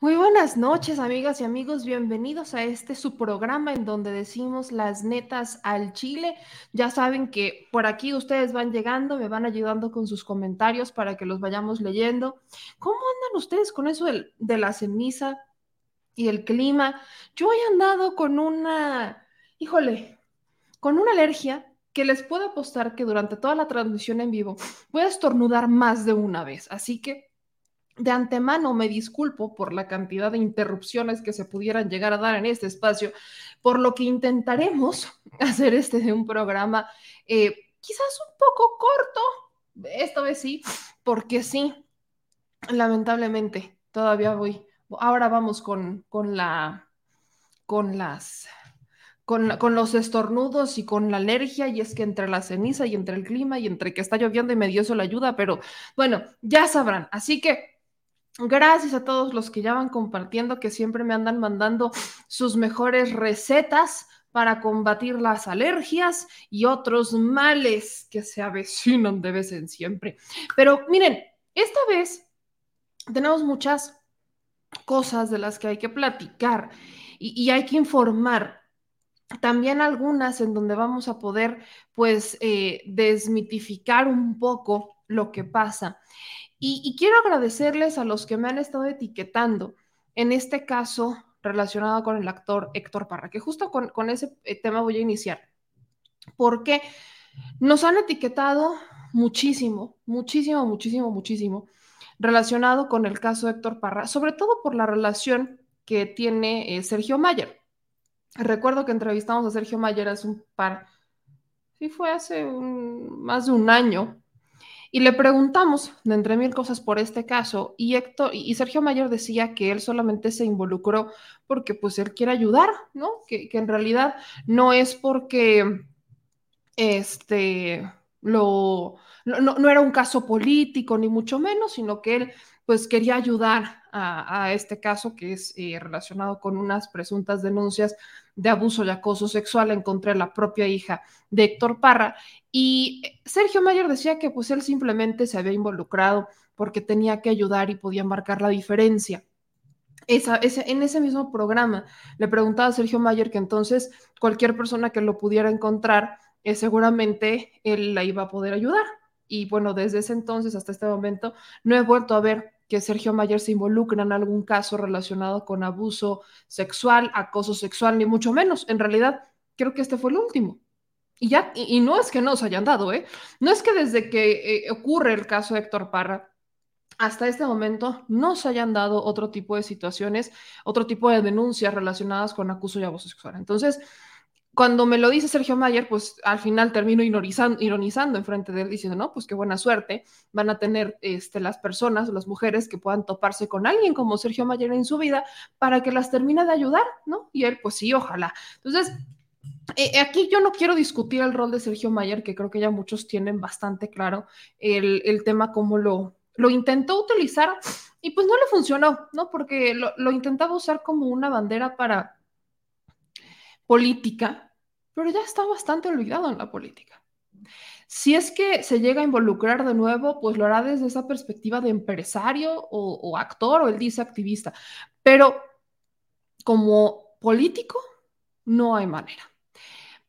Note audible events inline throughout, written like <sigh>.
Muy buenas noches, amigas y amigos. Bienvenidos a este su programa en donde decimos las netas al Chile. Ya saben que por aquí ustedes van llegando, me van ayudando con sus comentarios para que los vayamos leyendo. ¿Cómo andan ustedes con eso de, la ceniza y el clima? Yo he andado con una, híjole, con una alergia que les puedo apostar que durante toda la transmisión en vivo voy a estornudar más de una vez. Así que de antemano me disculpo por la cantidad de interrupciones que se pudieran llegar a dar en este espacio, por lo que intentaremos <laughs> hacer este de un programa eh, quizás un poco corto, esta vez sí, porque sí, lamentablemente, todavía voy. Ahora vamos con, con la, con las, con, con, los estornudos y con la alergia, y es que entre la ceniza y entre el clima y entre que está lloviendo y me dio eso la ayuda, pero bueno, ya sabrán. Así que Gracias a todos los que ya van compartiendo, que siempre me andan mandando sus mejores recetas para combatir las alergias y otros males que se avecinan de vez en siempre. Pero miren, esta vez tenemos muchas cosas de las que hay que platicar y, hay que informar. También algunas en donde vamos a poder, pues, eh, desmitificar un poco lo que pasa. Y, quiero agradecerles a los que me han estado etiquetando, en este caso relacionado con el actor Héctor Parra, que justo con, con ese eh, tema voy a iniciar, porque nos han etiquetado muchísimo, muchísimo, muchísimo, muchísimo, relacionado con el caso Héctor Parra, sobre todo por la relación que tiene eh, Sergio Mayer. Recuerdo que entrevistamos a Sergio Mayer hace un par, sí fue hace más de un año, y le preguntamos, de entre mil cosas, por este caso, y Héctor y Sergio Mayer decía que él solamente se involucró porque pues él quiere ayudar, ¿no? Que, que en realidad no es porque este lo no, no, era un caso político, ni mucho menos, sino que él pues quería ayudar a, este caso que es eh, relacionado con unas presuntas denuncias de abuso y acoso sexual en contra de la propia hija de Héctor Parra. Y Sergio Mayer decía que pues él simplemente se había involucrado porque tenía que ayudar y podía marcar la diferencia. Esa, en ese mismo programa le preguntaba a Sergio Mayer que entonces cualquier persona que lo pudiera encontrar, eh, seguramente él la iba a poder ayudar. Y bueno, desde ese entonces hasta este momento no he vuelto a ver que Sergio Mayer se involucra en algún caso relacionado con abuso sexual, acoso sexual, ni mucho menos. En realidad, creo que este fue el último. Y ya, y, no es que no se hayan dado, ¿eh? No es que desde que eh, ocurre el caso de Héctor Parra, hasta este momento no se hayan dado otro tipo de situaciones, otro tipo de denuncias relacionadas con acuso y abuso sexual. Entonces, cuando me lo dice Sergio Mayer, pues al final termino ironizando, ironizando enfrente de él, diciendo, no, pues qué buena suerte van a tener este, las personas, las mujeres que puedan toparse con alguien como Sergio Mayer en su vida para que las termine de ayudar, ¿no? Y él, pues sí, ojalá. Entonces, eh, aquí yo no quiero discutir el rol de Sergio Mayer, que creo que ya muchos tienen bastante claro el, el tema, cómo lo, lo intentó utilizar y pues no le funcionó, ¿no? Porque lo, lo intentaba usar como una bandera para política, pero ya está bastante olvidado en la política. Si es que se llega a involucrar de nuevo, pues lo hará desde esa perspectiva de empresario o, actor, o él dice activista, pero como político no hay manera.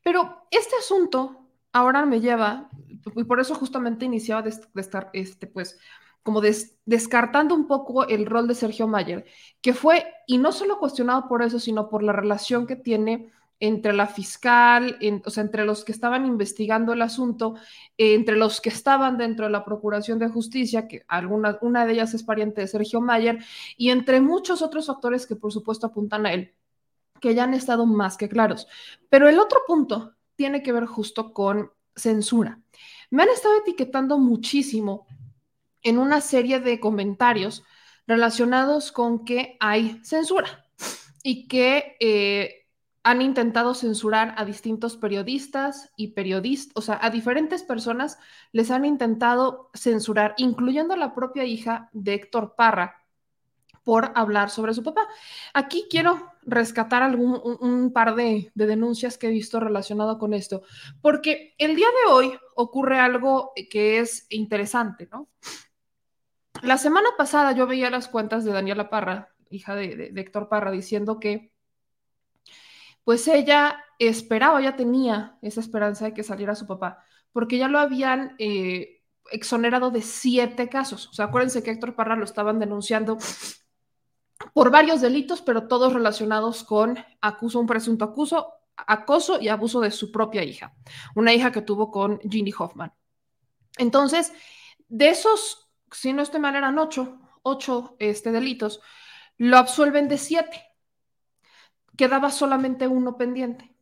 Pero este asunto ahora me lleva, y por eso justamente iniciaba de, estar, este, pues, como des, descartando un poco el rol de Sergio Mayer, que fue, y no solo cuestionado por eso, sino por la relación que tiene entre la fiscal, o sea, entre los que estaban investigando el asunto, eh, entre los que estaban dentro de la Procuración de Justicia, que alguna, una de ellas es pariente de Sergio Mayer, y entre muchos otros factores que por supuesto apuntan a él, que ya han estado más que claros. Pero el otro punto tiene que ver justo con censura. me han estado etiquetando muchísimo en una serie de comentarios relacionados con que hay censura y que eh, han intentado censurar a distintos periodistas y periodistas, o sea, a diferentes personas les han intentado censurar, incluyendo a la propia hija de Héctor Parra, por hablar sobre su papá. Aquí quiero rescatar algún, un, par de, de, denuncias que he visto relacionado con esto, porque el día de hoy ocurre algo que es interesante, ¿no? La semana pasada yo veía las cuentas de Daniela Parra, hija de, Héctor Parra, diciendo que pues ella esperaba, ya tenía esa esperanza de que saliera su papá, porque ya lo habían eh, exonerado de siete casos. O sea, acuérdense que Héctor Parra lo estaban denunciando por varios delitos, pero todos relacionados con acuso, un presunto acuso, acoso y abuso de su propia hija, una hija que tuvo con Ginny Hoffman. Entonces, de esos si no estoy mal, eran ocho, ocho este, delitos, lo absuelven de siete. Quedaba solamente uno pendiente.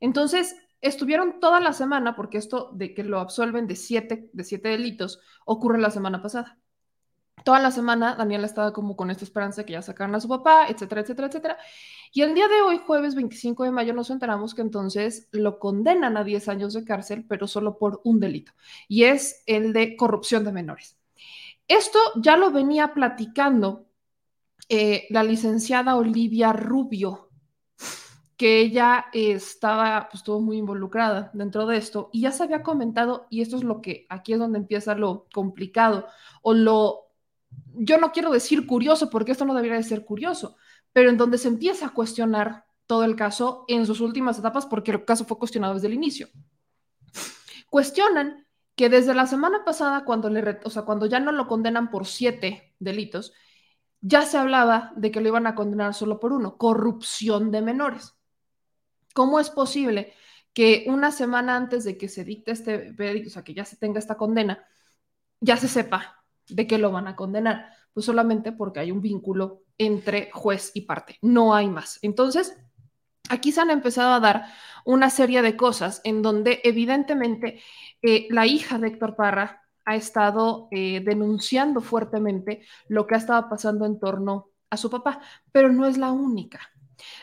Entonces, estuvieron toda la semana, porque esto de que lo absuelven de siete, de siete delitos ocurre la semana pasada. Toda la semana Daniela estaba como con esta esperanza de que ya sacaran a su papá, etcétera, etcétera, etcétera. Y el día de hoy, jueves 25 de mayo, nos enteramos que entonces lo condenan a 10 años de cárcel, pero solo por un delito, y es el de corrupción de menores. Esto ya lo venía platicando eh, la licenciada Olivia Rubio, que ella estaba, pues estuvo muy involucrada dentro de esto y ya se había comentado, y esto es lo que aquí es donde empieza lo complicado o lo, yo no quiero decir curioso porque esto no debería de ser curioso, pero en donde se empieza a cuestionar todo el caso en sus últimas etapas porque el caso fue cuestionado desde el inicio. Cuestionan que desde la semana pasada, cuando, le, o sea, cuando ya no lo condenan por siete delitos, ya se hablaba de que lo iban a condenar solo por uno, corrupción de menores. ¿Cómo es posible que una semana antes de que se dicte este o sea, que ya se tenga esta condena, ya se sepa de qué lo van a condenar? Pues solamente porque hay un vínculo entre juez y parte, no hay más. Entonces, aquí se han empezado a dar una serie de cosas en donde evidentemente eh, la hija de Héctor Parra ha estado eh, denunciando fuertemente lo que ha estado pasando en torno a su papá, pero no es la única.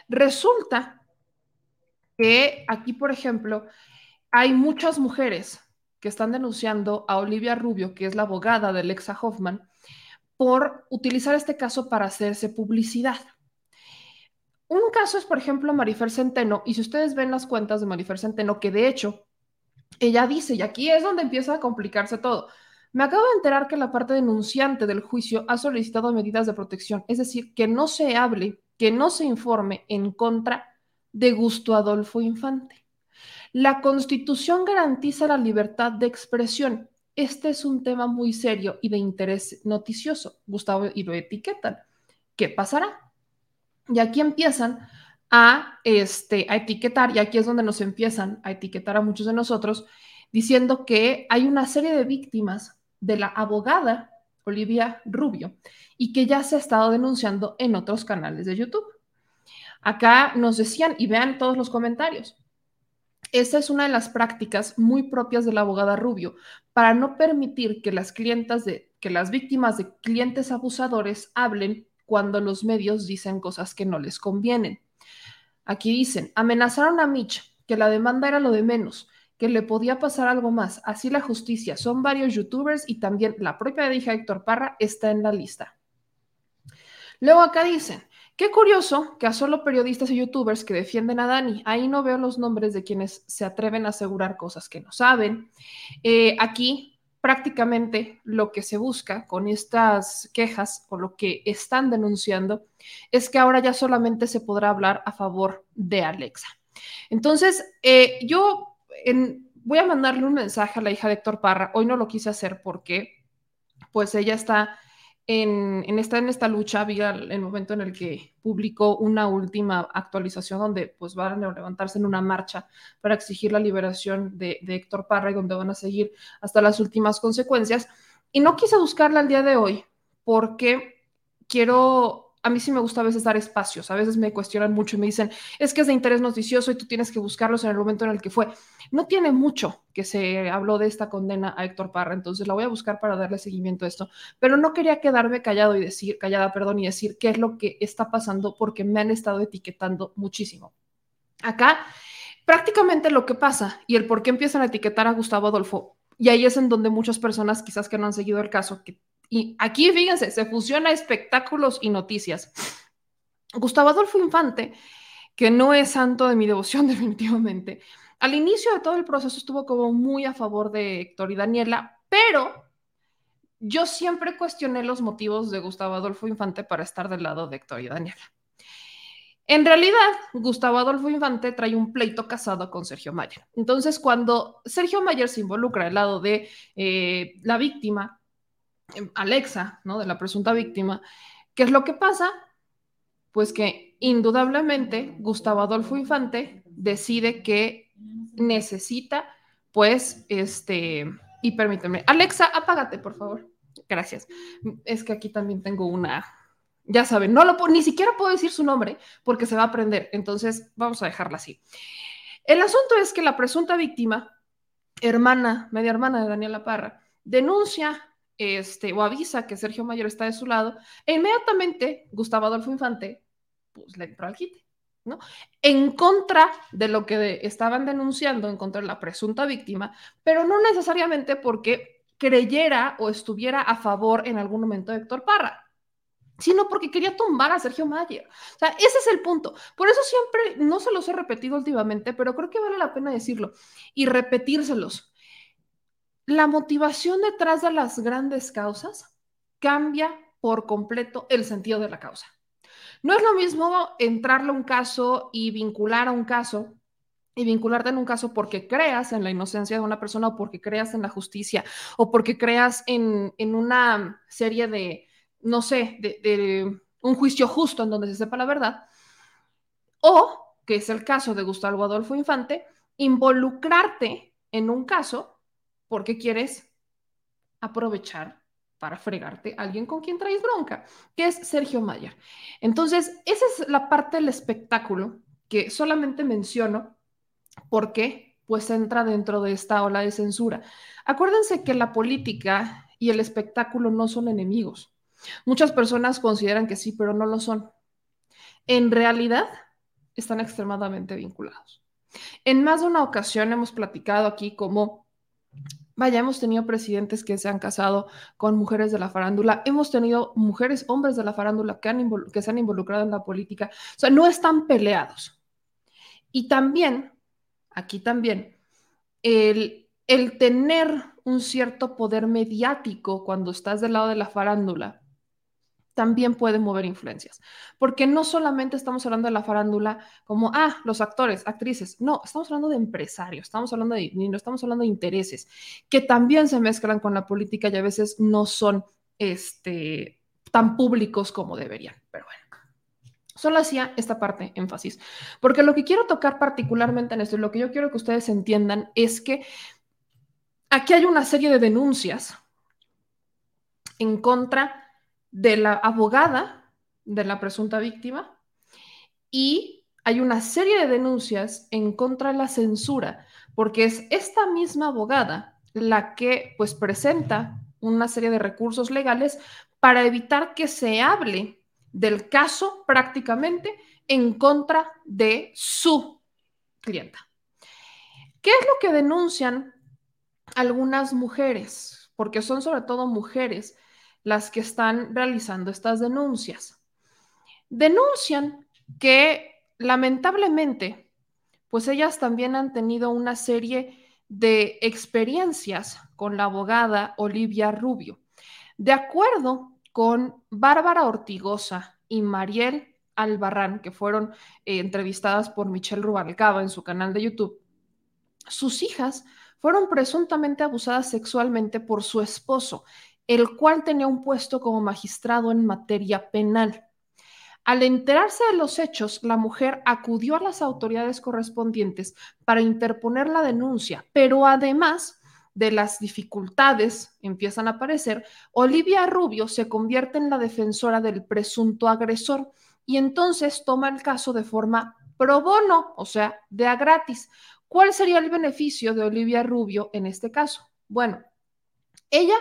Resulta que aquí, por ejemplo, hay muchas mujeres que están denunciando a Olivia Rubio, que es la abogada de Lexa Hoffman, por utilizar este caso para hacerse publicidad. Un caso es, por ejemplo, Marifer Centeno, y si ustedes ven las cuentas de Marifer Centeno, que de hecho ella dice, y aquí es donde empieza a complicarse todo, me acabo de enterar que la parte denunciante del juicio ha solicitado medidas de protección, es decir, que no se hable, que no se informe en contra de Gusto Adolfo Infante. La Constitución garantiza la libertad de expresión. Este es un tema muy serio y de interés noticioso. Gustavo y lo etiquetan. ¿Qué pasará? Y aquí empiezan a, este, a etiquetar, y aquí es donde nos empiezan a etiquetar a muchos de nosotros, diciendo que hay una serie de víctimas de la abogada Olivia Rubio y que ya se ha estado denunciando en otros canales de YouTube. Acá nos decían, y vean todos los comentarios, esta es una de las prácticas muy propias de la abogada Rubio para no permitir que las clientas de que las víctimas de clientes abusadores hablen cuando los medios dicen cosas que no les convienen. Aquí dicen, amenazaron a Mitch, que la demanda era lo de menos, que le podía pasar algo más. Así la justicia. Son varios youtubers y también la propia hija Héctor Parra está en la lista. Luego acá dicen, qué curioso que a solo periodistas y youtubers que defienden a Dani, ahí no veo los nombres de quienes se atreven a asegurar cosas que no saben. Eh, aquí prácticamente lo que se busca con estas quejas o lo que están denunciando es que ahora ya solamente se podrá hablar a favor de Alexa. Entonces, eh, yo voy a mandarle un mensaje a la hija de Héctor Parra. Hoy no lo quise hacer porque pues ella está en, esta, en esta lucha había el momento en el que publicó una última actualización donde pues van a levantarse en una marcha para exigir la liberación de, de Héctor Parra y donde van a seguir hasta las últimas consecuencias. Y no quise buscarla el día de hoy porque quiero a mí sí me gusta a veces dar espacios. A veces me cuestionan mucho y me dicen, es que es de interés noticioso y tú tienes que buscarlos en el momento en el que fue. No tiene mucho que se habló de esta condena a Héctor Parra, entonces la voy a buscar para darle seguimiento a esto. Pero no quería quedarme callado y decir, callada, perdón, y decir qué es lo que está pasando porque me han estado etiquetando muchísimo. Acá, prácticamente lo que pasa y el por qué empiezan a etiquetar a Gustavo Adolfo, y ahí es en donde muchas personas quizás que no han seguido el caso, que y aquí, fíjense, se fusiona espectáculos y noticias. Gustavo Adolfo Infante, que no es santo de mi devoción <laughs> definitivamente, al inicio de todo el proceso estuvo como muy a favor de Héctor y Daniela, pero yo siempre cuestioné los motivos de Gustavo Adolfo Infante para estar del lado de Héctor y Daniela. En realidad, Gustavo Adolfo Infante trae un pleito casado con Sergio Mayer. Entonces, cuando Sergio Mayer se involucra al lado de eh, la víctima, Alexa, ¿no? De la presunta víctima. ¿Qué es lo que pasa? Pues que indudablemente Gustavo Adolfo Infante decide que necesita, pues, este, y permíteme, Alexa, apágate, por favor. Gracias. Es que aquí también tengo una, ya saben, no lo ni siquiera puedo decir su nombre porque se va a aprender, entonces vamos a dejarla así. El asunto es que la presunta víctima, hermana, media hermana de Daniela Parra, denuncia este, o avisa que Sergio Mayor está de su lado, e inmediatamente Gustavo Adolfo Infante pues, le entró al quite, ¿no? En contra de lo que estaban denunciando, en contra de la presunta víctima, pero no necesariamente porque creyera o estuviera a favor en algún momento de Héctor Parra sino porque quería tumbar a Sergio Mayer. O sea, ese es el punto. Por eso siempre, no se los he repetido últimamente, pero creo que vale la pena decirlo y repetírselos la motivación detrás de las grandes causas cambia por completo el sentido de la causa. No es lo mismo entrarle a un caso y vincular a un caso y vincularte en un caso porque creas en la inocencia de una persona o porque creas en la justicia o porque creas en, una serie de, no sé, de un juicio justo en donde se sepa la verdad, o, que es el caso de Gustavo Adolfo Infante, involucrarte en un caso porque quieres aprovechar para fregarte a alguien con quien traes bronca, que es Sergio Mayer. Entonces, esa es la parte del espectáculo que solamente menciono porque pues entra dentro de esta ola de censura. Acuérdense que la política y el espectáculo no son enemigos. Muchas personas consideran que sí, pero no lo son. En realidad, están extremadamente vinculados. En más de una ocasión hemos platicado aquí cómo Vaya, hemos tenido presidentes que se han casado con mujeres de la farándula, hemos tenido mujeres, hombres de la farándula que, han que se han involucrado en la política, o sea, no están peleados. Y también, aquí también, el, el tener un cierto poder mediático cuando estás del lado de la farándula también puede mover influencias. Porque no solamente estamos hablando de la farándula como, ah, los actores, actrices, no, estamos hablando de empresarios, estamos hablando de dinero, estamos hablando de intereses, que también se mezclan con la política y a veces no son este, tan públicos como deberían. Pero bueno. Solo hacía esta parte énfasis, porque lo que quiero tocar particularmente en esto y lo que yo quiero que ustedes entiendan es que aquí hay una serie de denuncias en contra de la abogada de la presunta víctima y hay una serie de denuncias en contra de la censura, porque es esta misma abogada la que pues presenta una serie de recursos legales para evitar que se hable del caso prácticamente en contra de su clienta. ¿Qué es lo que denuncian algunas mujeres? Porque son sobre todo mujeres las que están realizando estas denuncias. Denuncian que lamentablemente, pues ellas también han tenido una serie de experiencias con la abogada Olivia Rubio. De acuerdo con Bárbara Ortigosa y Mariel Albarrán, que fueron eh, entrevistadas por Michelle Rubalcaba en su canal de YouTube, sus hijas fueron presuntamente abusadas sexualmente por su esposo el cual tenía un puesto como magistrado en materia penal. Al enterarse de los hechos, la mujer acudió a las autoridades correspondientes para interponer la denuncia, pero además de las dificultades empiezan a aparecer, Olivia Rubio se convierte en la defensora del presunto agresor y entonces toma el caso de forma pro bono, o sea, de a gratis. ¿Cuál sería el beneficio de Olivia Rubio en este caso? Bueno, ella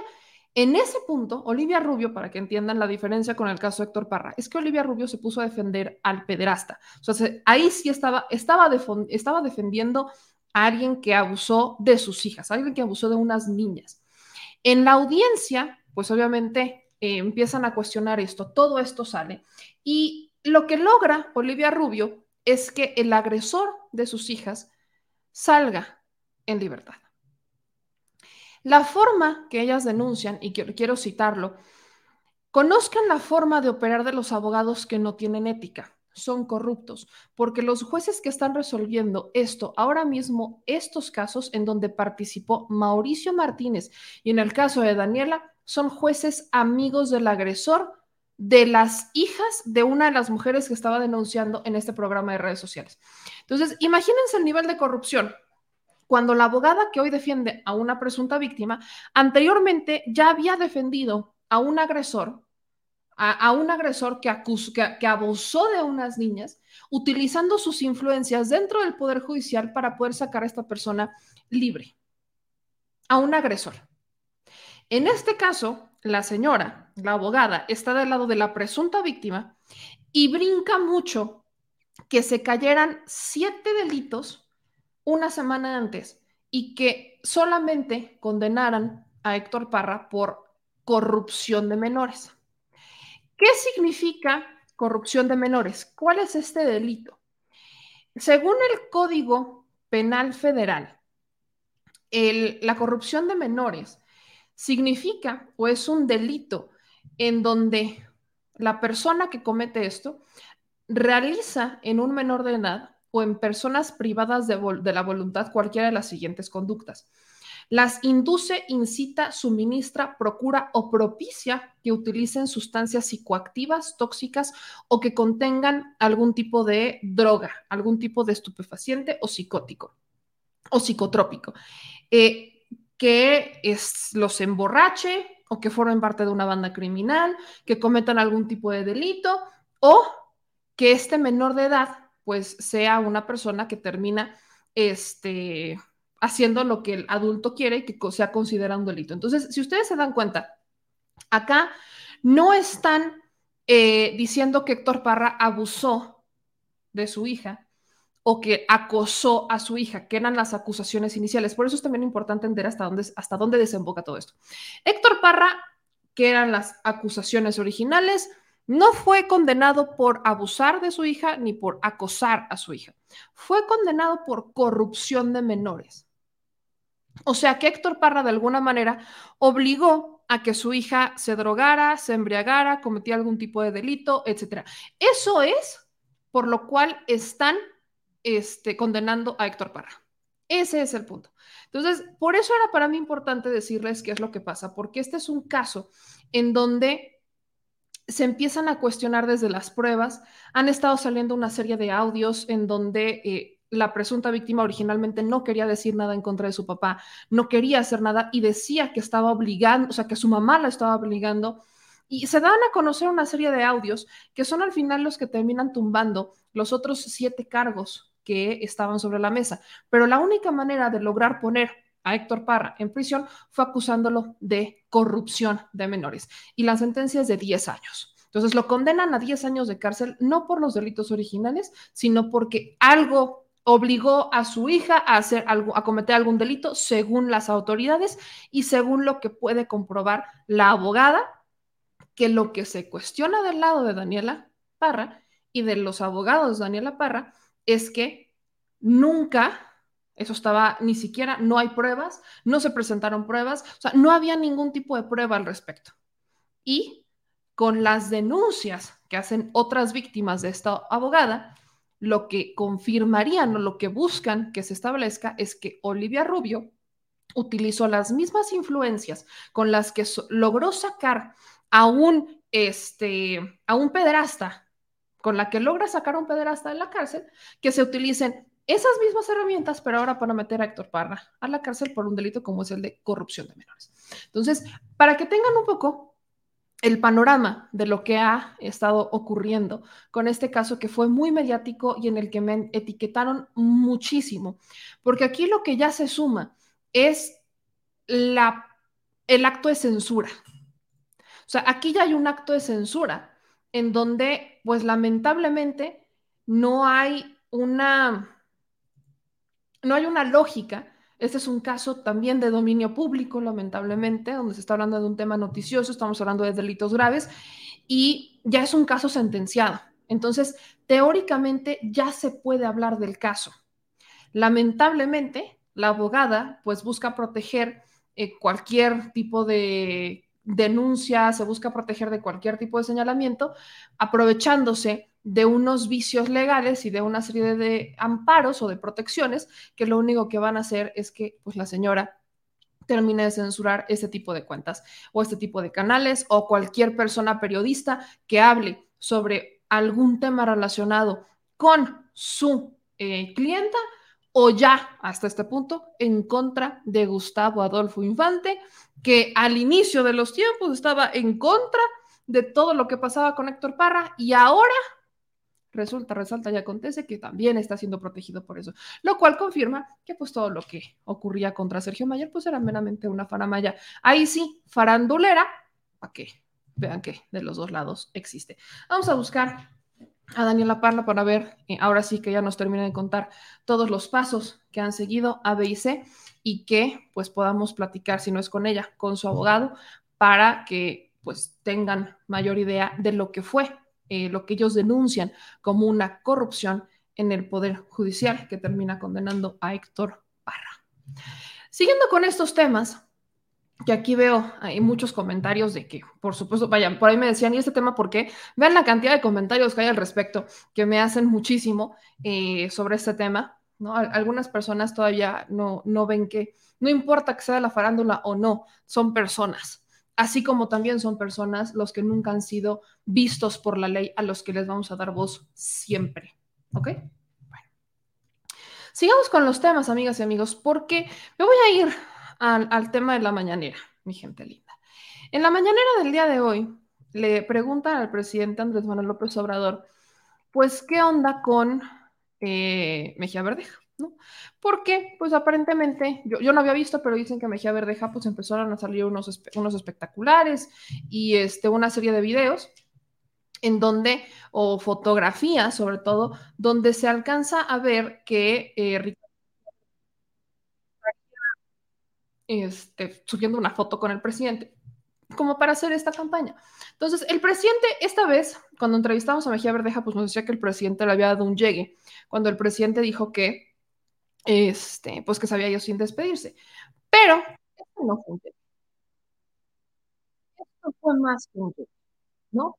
en ese punto, Olivia Rubio, para que entiendan la diferencia con el caso de Héctor Parra, es que Olivia Rubio se puso a defender al pederasta. O sea, ahí sí estaba, estaba, defendiendo a alguien que abusó de sus hijas, alguien que abusó de unas niñas. En la audiencia, pues obviamente eh, empiezan a cuestionar esto, todo esto sale. Y lo que logra Olivia Rubio es que el agresor de sus hijas salga en libertad. La forma que ellas denuncian, y quiero, citarlo, conozcan la forma de operar de los abogados que no tienen ética, son corruptos, porque los jueces que están resolviendo esto ahora mismo, estos casos en donde participó Mauricio Martínez y en el caso de Daniela, son jueces amigos del agresor de las hijas de una de las mujeres que estaba denunciando en este programa de redes sociales. Entonces, imagínense el nivel de corrupción cuando la abogada que hoy defiende a una presunta víctima anteriormente ya había defendido a un agresor, a, un agresor que, que, abusó de unas niñas, utilizando sus influencias dentro del Poder Judicial para poder sacar a esta persona libre, a un agresor. En este caso, la señora, la abogada, está del lado de la presunta víctima y brinca mucho que se cayeran siete delitos una semana antes y que solamente condenaran a Héctor Parra por corrupción de menores. ¿Qué significa corrupción de menores? ¿Cuál es este delito? Según el Código Penal Federal, la corrupción de menores significa o es un delito en donde la persona que comete esto realiza en un menor de edad o en personas privadas de, la voluntad cualquiera de las siguientes conductas. Las induce, incita, suministra, procura o propicia que utilicen sustancias psicoactivas, tóxicas o que contengan algún tipo de droga, algún tipo de estupefaciente o psicótico o psicotrópico, eh, que los emborrache o que formen parte de una banda criminal, que cometan algún tipo de delito o que este menor de edad pues sea una persona que termina este, haciendo lo que el adulto quiere y que sea considerado un delito. Entonces, si ustedes se dan cuenta, acá no están eh, diciendo que Héctor Parra abusó de su hija o que acosó a su hija, que eran las acusaciones iniciales. Por eso es también importante entender hasta dónde, hasta dónde desemboca todo esto. Héctor Parra, que eran las acusaciones originales, no fue condenado por abusar de su hija ni por acosar a su hija. Fue condenado por corrupción de menores. O sea que Héctor Parra de alguna manera obligó a que su hija se drogara, se embriagara, cometía algún tipo de delito, etc. Eso es por lo cual están este, condenando a Héctor Parra. Ese es el punto. Entonces, por eso era para mí importante decirles qué es lo que pasa, porque este es un caso en donde se empiezan a cuestionar desde las pruebas. Han estado saliendo una serie de audios en donde eh, la presunta víctima originalmente no quería decir nada en contra de su papá, no quería hacer nada y decía que estaba obligando, o sea, que su mamá la estaba obligando. Y se dan a conocer una serie de audios que son al final los que terminan tumbando los otros siete cargos que estaban sobre la mesa. Pero la única manera de lograr poner Héctor Parra en prisión fue acusándolo de corrupción de menores y la sentencia es de 10 años. Entonces lo condenan a 10 años de cárcel no por los delitos originales, sino porque algo obligó a su hija a hacer algo, a cometer algún delito según las autoridades y según lo que puede comprobar la abogada, que lo que se cuestiona del lado de Daniela Parra y de los abogados de Daniela Parra es que nunca eso estaba, ni siquiera, no hay pruebas, no se presentaron pruebas, o sea, no había ningún tipo de prueba al respecto. Y con las denuncias que hacen otras víctimas de esta abogada, lo que confirmarían o lo que buscan que se establezca es que Olivia Rubio utilizó las mismas influencias con las que logró sacar a un, este, pederasta, con la que logra sacar a un pederasta de la cárcel, que se utilicen esas mismas herramientas, pero ahora para meter a Héctor Parra a la cárcel por un delito como es el de corrupción de menores. Entonces, para que tengan un poco el panorama de lo que ha estado ocurriendo con este caso que fue muy mediático y en el que me etiquetaron muchísimo, porque aquí lo que ya se suma es la, el acto de censura. O sea, aquí ya hay un acto de censura en donde, pues lamentablemente, no hay una no hay una lógica. Este es un caso también de dominio público, lamentablemente, donde se está hablando de un tema noticioso, estamos hablando de delitos graves y ya es un caso sentenciado. Entonces, teóricamente ya se puede hablar del caso. Lamentablemente, la abogada pues busca proteger eh, cualquier tipo de denuncia, se busca proteger de cualquier tipo de señalamiento, aprovechándose de unos vicios legales y de una serie de amparos o de protecciones que lo único que van a hacer es que pues la señora termine de censurar este tipo de cuentas o este tipo de canales o cualquier persona periodista que hable sobre algún tema relacionado con su eh, clienta o ya hasta este punto en contra de Gustavo Adolfo Infante, que al inicio de los tiempos estaba en contra de todo lo que pasaba con Héctor Parra y ahora resulta, resalta y acontece que también está siendo protegido por eso, lo cual confirma que pues todo lo que ocurría contra Sergio Mayer pues era meramente una faramaya. Ahí sí, farandulera, para que vean que de los dos lados existe. Vamos a buscar a Daniela Parla para ver, eh, ahora sí que ya nos termina de contar todos los pasos que han seguido A, B y C y que pues podamos platicar, si no es con ella, con su abogado, para que pues tengan mayor idea de lo que fue eh, lo que ellos denuncian como una corrupción en el Poder Judicial que termina condenando a Héctor Parra. Siguiendo con estos temas, que aquí veo hay muchos comentarios de que, por supuesto, vayan, por ahí me decían, ¿y este tema por qué? Vean la cantidad de comentarios que hay al respecto, que me hacen muchísimo eh, sobre este tema. Algunas personas todavía no, no ven que, no importa que sea la farándula o no, son personas así como también son personas los que nunca han sido vistos por la ley, a los que les vamos a dar voz siempre. ¿Ok? Bueno. Sigamos con los temas, amigas y amigos, porque me voy a ir al, tema de la mañanera, mi gente linda. En la mañanera del día de hoy, le preguntan al presidente Andrés Manuel López Obrador, pues, ¿qué onda con eh, Mejía Verdeja? ¿No? Porque, pues aparentemente, yo, no había visto, pero dicen que Mejía Verdeja, pues empezaron a salir unos, espectaculares y este, una serie de videos en donde, o fotografías sobre todo, donde se alcanza a ver que eh, este, subiendo una foto con el presidente, como para hacer esta campaña. Entonces, el presidente, esta vez, cuando entrevistamos a Mejía Verdeja, pues nos decía que el presidente le había dado un llegue, cuando el presidente dijo que este, pues que se había ido sin despedirse. Pero esto no fue más que un ¿no?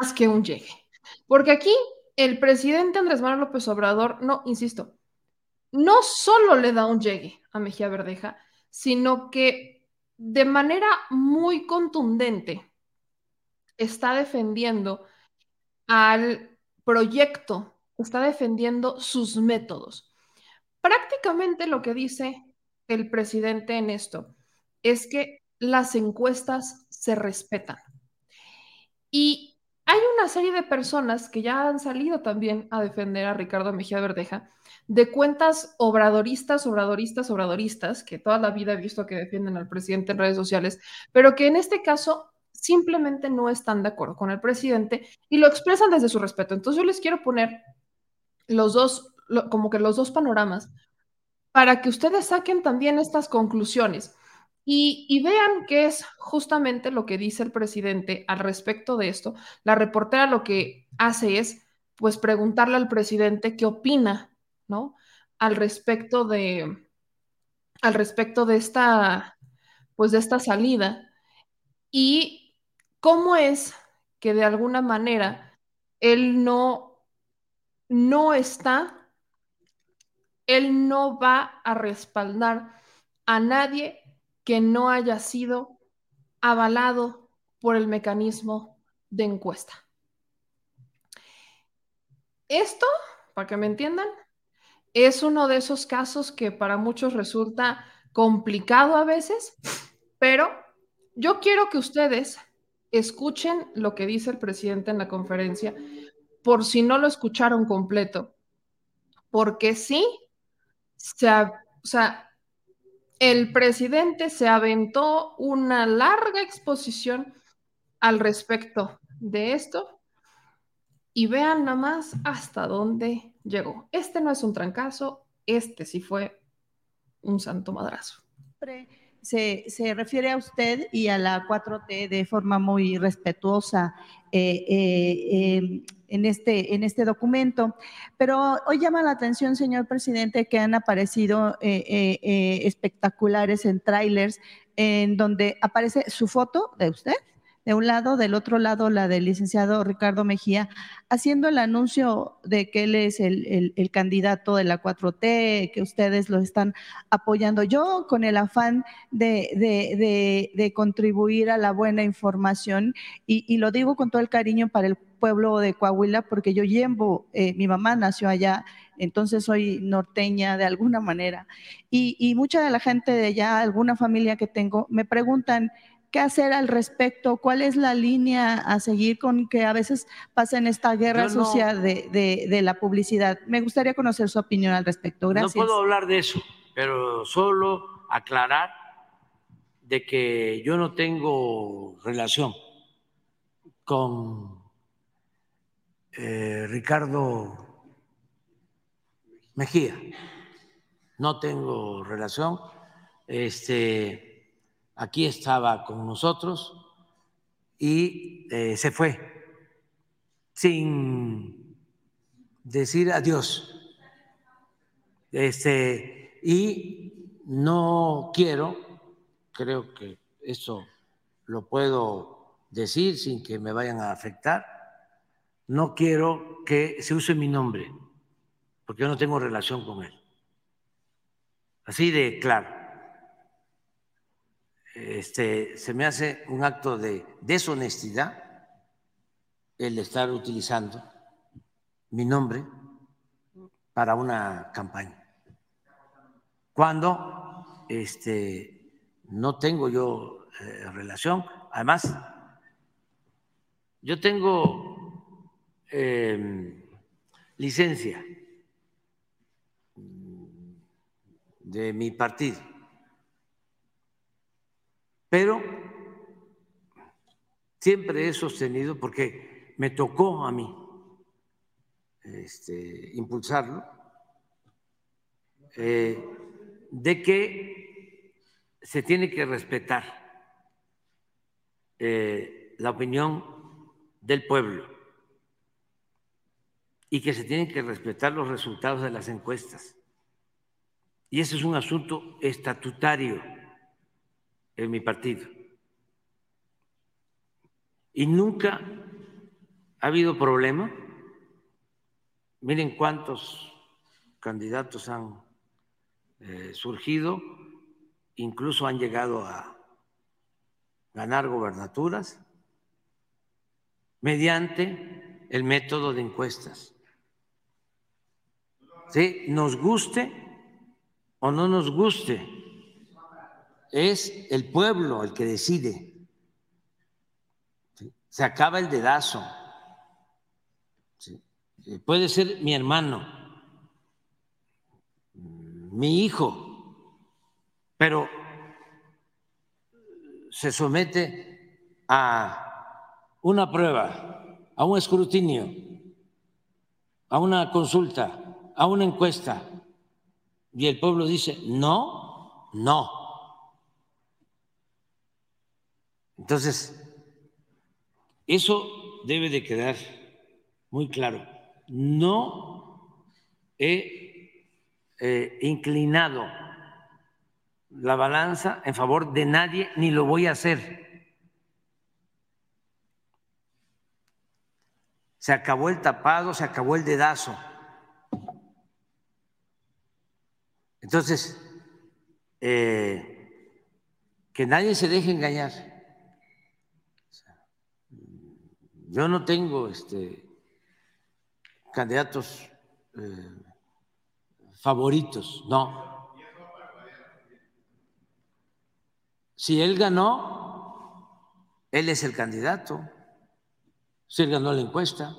Más que un llegue. Porque aquí el presidente Andrés Manuel López Obrador, no, insisto, no solo le da un llegue a Mejía Verdeja, sino que de manera muy contundente está defendiendo al proyecto, está defendiendo sus métodos. Prácticamente lo que dice el presidente en esto es que las encuestas se respetan. Y hay una serie de personas que ya han salido también a defender a Ricardo Mejía Verdeja de cuentas obradoristas, obradoristas, obradoristas, que toda la vida he visto que defienden al presidente en redes sociales, pero que en este caso simplemente no están de acuerdo con el presidente y lo expresan desde su respeto. Entonces yo les quiero poner los dos como que los dos panoramas, para que ustedes saquen también estas conclusiones y, vean qué es justamente lo que dice el presidente al respecto de esto. La reportera lo que hace es, pues, preguntarle al presidente qué opina, ¿no? Al respecto de, al respecto de esta, pues, de esta salida y cómo es que de alguna manera él no, no está él no va a respaldar a nadie que no haya sido avalado por el mecanismo de encuesta. Esto, para que me entiendan, es uno de esos casos que para muchos resulta complicado a veces, pero yo quiero que ustedes escuchen lo que dice el presidente en la conferencia, por si no lo escucharon completo, porque sí, se, o sea, el presidente se aventó una larga exposición al respecto de esto y vean nada más hasta dónde llegó. Este no es un trancazo, este sí fue un santo madrazo. Se, se, refiere a usted y a la 4T de forma muy respetuosa eh, eh, eh, en, este, en este documento. Pero hoy llama la atención, señor presidente, que han aparecido espectaculares en trailers en donde aparece su foto de usted de un lado, del otro lado la del licenciado Ricardo Mejía, haciendo el anuncio de que él es el, candidato de la 4T, que ustedes lo están apoyando. Yo con el afán de, contribuir a la buena información, y, lo digo con todo el cariño para el pueblo de Coahuila, porque yo llevo, eh, mi mamá nació allá, entonces soy norteña de alguna manera, y, y mucha de la gente de allá, alguna familia que tengo, me preguntan, qué hacer al respecto, cuál es la línea a seguir con que a veces pasa en esta guerra sucia de, la publicidad. Me gustaría conocer su opinión al respecto. Gracias. No puedo hablar de eso, pero solo aclarar de que yo no tengo relación con eh, Ricardo Mejía. No tengo relación. Este, aquí estaba con nosotros y eh, se fue sin decir adiós. Este, y no quiero, creo que eso lo puedo decir sin que me vayan a afectar, no quiero que se use mi nombre, porque yo no tengo relación con él. Así de claro este, se me hace un acto de deshonestidad el estar utilizando mi nombre para una campaña. Cuando este, no tengo yo eh, relación, además, yo tengo em, licencia de mi partido pero siempre he sostenido, porque me tocó a mí este, impulsarlo, eh, de que se tiene que respetar eh, la opinión del pueblo y que se tienen que respetar los resultados de las encuestas. Y ese es un asunto estatutario en mi partido. Y nunca ha habido problema. Miren cuántos candidatos han eh, surgido, incluso han llegado a ganar gobernaturas mediante el método de encuestas. ¿Sí? Nos guste o no nos guste es el pueblo el que decide. Se acaba el dedazo. Puede ser mi hermano, mi hijo, pero se somete a una prueba, a un escrutinio, a una consulta, a una encuesta, y el pueblo dice, no, no. Entonces, eso debe de quedar muy claro. No he eh, inclinado la balanza en favor de nadie, ni lo voy a hacer. Se acabó el tapado, se acabó el dedazo. Entonces, eh, que nadie se deje engañar. Yo no tengo este, candidatos eh, favoritos, no. Si él ganó, él es el candidato. Si él ganó la encuesta.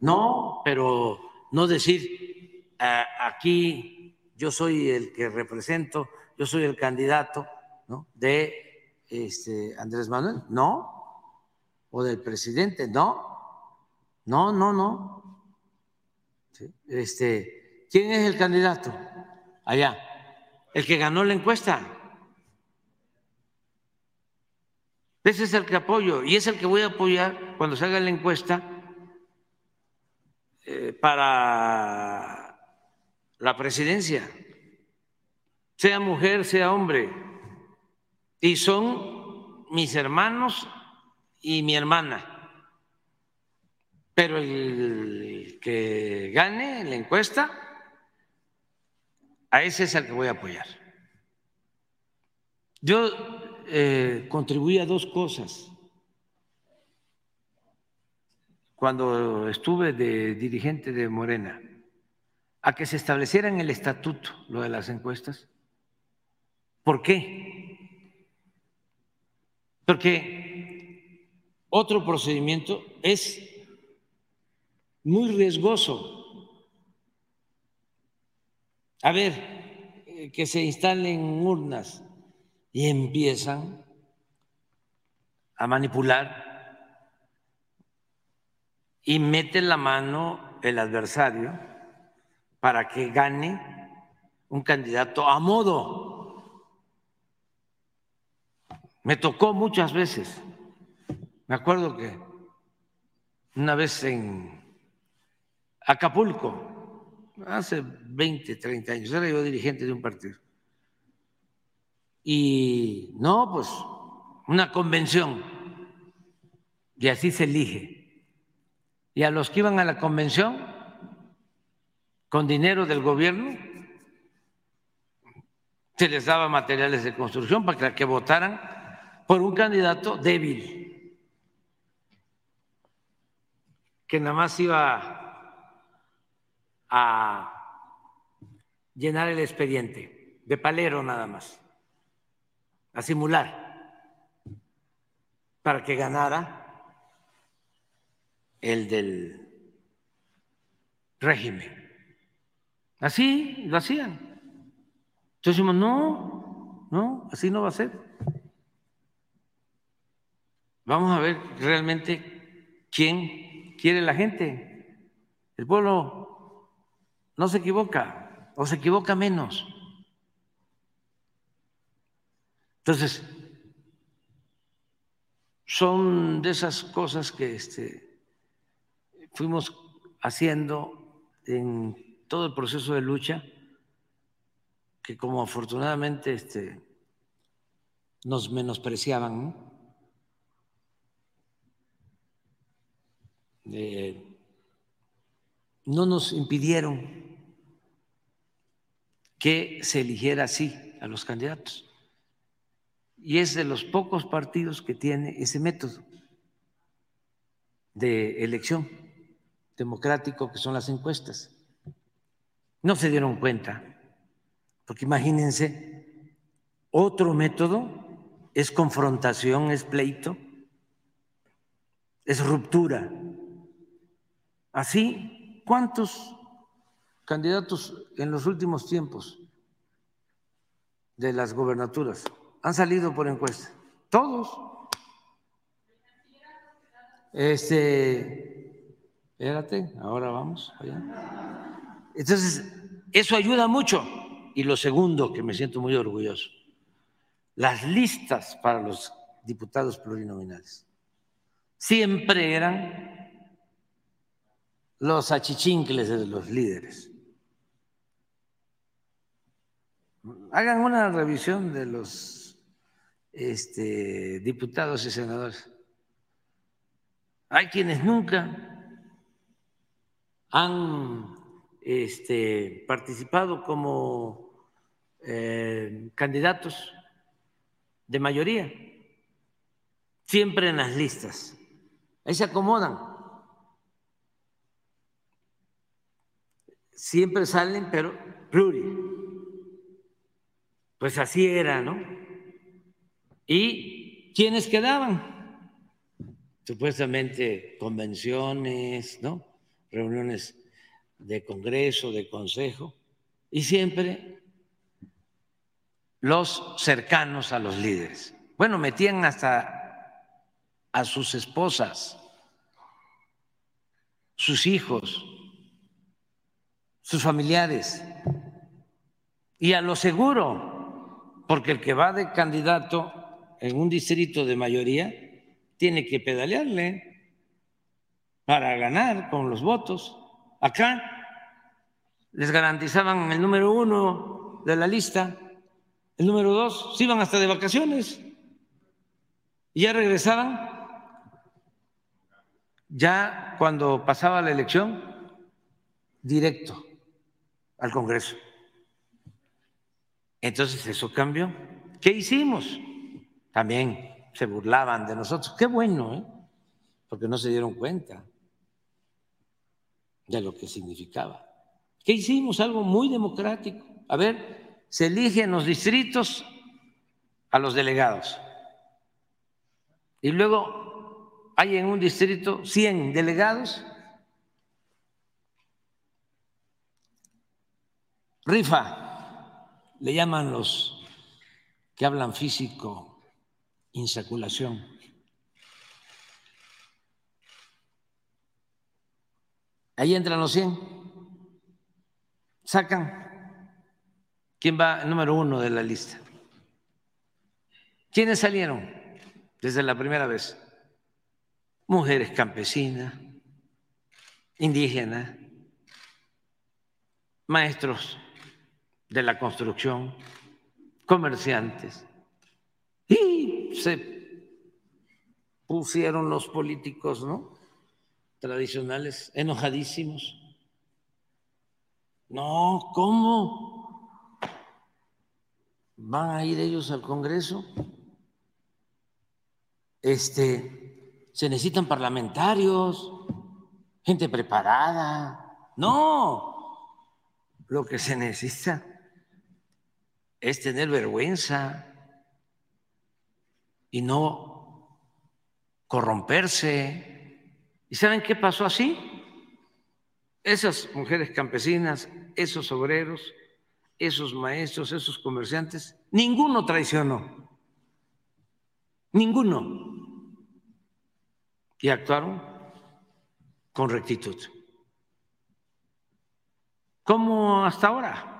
No, pero no decir aquí yo soy el que represento, yo soy el candidato ¿no? de este, Andrés Manuel, no, o del presidente, no, no, no, no. Este, ¿Quién es el candidato? allá, el que ganó la encuesta. Ese es el que apoyo y es el que voy a apoyar cuando se haga la encuesta eh, para la presidencia, sea mujer, sea hombre. Y son mis hermanos y mi hermana. Pero el que gane la encuesta a ese es el que voy a apoyar. Yo eh, contribuí a dos cosas. Cuando estuve de dirigente de Morena, a que se estableciera en el estatuto lo de las encuestas. ¿Por qué? Porque otro procedimiento es muy riesgoso a ver, eh, que se instalen urnas y empiezan a manipular y mete la mano el adversario para que gane un candidato a modo. Me tocó muchas veces. Me acuerdo que una vez en Acapulco, hace 20, 30 años, era yo dirigente de un partido. Y no, pues una convención, y así se elige. Y a los que iban a la convención, con dinero del gobierno, se les daba materiales de construcción para que votaran por un candidato débil, que nada más iba a llenar el expediente, de palero nada más, a simular, para que ganara el del régimen. Así lo hacían. Entonces decimos, no, no, así no va a ser. Vamos a ver realmente quién quiere la gente. El pueblo no se equivoca o se equivoca menos. Entonces, son de esas cosas que este, fuimos haciendo en todo el proceso de lucha, que como afortunadamente este, nos menospreciaban, ¿no? No nos impidieron que se eligiera así a los candidatos. Y es de los pocos partidos que tiene ese método de elección democrático que son las encuestas. No se dieron cuenta, porque imagínense, otro método es confrontación, es pleito, es ruptura. Así, ¿cuántos candidatos en los últimos tiempos de las gobernaturas han salido por encuesta. Todos. Este, espérate, ahora vamos allá. Entonces, eso ayuda mucho. Y lo segundo, que me siento muy orgulloso, las listas para los diputados plurinominales siempre eran los achichincles de los líderes. Hagan una revisión de los este, diputados y senadores. Hay quienes nunca han este, participado como eh, candidatos de mayoría, siempre en las listas. Ahí se acomodan. Siempre salen, pero pluri. Pues así era, ¿no? ¿Y quiénes quedaban? Supuestamente convenciones, ¿no? Reuniones de congreso, de consejo, y siempre los cercanos a los líderes. Bueno, metían hasta a sus esposas, sus hijos, sus familiares, y a lo seguro, porque el que va de candidato en un distrito de mayoría tiene que pedalearle para ganar con los votos. Acá les garantizaban el número uno de la lista, el número dos, se iban hasta de vacaciones y ya regresaban. Ya cuando pasaba la elección, directo al Congreso. Entonces eso cambió. ¿Qué hicimos? También se burlaban de nosotros. Qué bueno, ¿eh? porque no se dieron cuenta de lo que significaba. ¿Qué hicimos? Algo muy democrático. A ver, se eligen los distritos a los delegados. Y luego hay en un distrito 100 delegados. Rifa, le llaman los que hablan físico, insaculación. Ahí entran los 100. Sacan. ¿Quién va número uno de la lista? ¿Quiénes salieron desde la primera vez? Mujeres campesinas, indígenas, maestros de la construcción, comerciantes. Y se pusieron los políticos, ¿no? tradicionales enojadísimos. No, ¿cómo? ¿Van a ir ellos al Congreso? Este, se necesitan parlamentarios, gente preparada. No, lo que se necesita es tener vergüenza y no corromperse ¿Y saben qué pasó así? Esas mujeres campesinas, esos obreros, esos maestros, esos comerciantes, ninguno traicionó. Ninguno. Y actuaron con rectitud. ¿Cómo hasta ahora?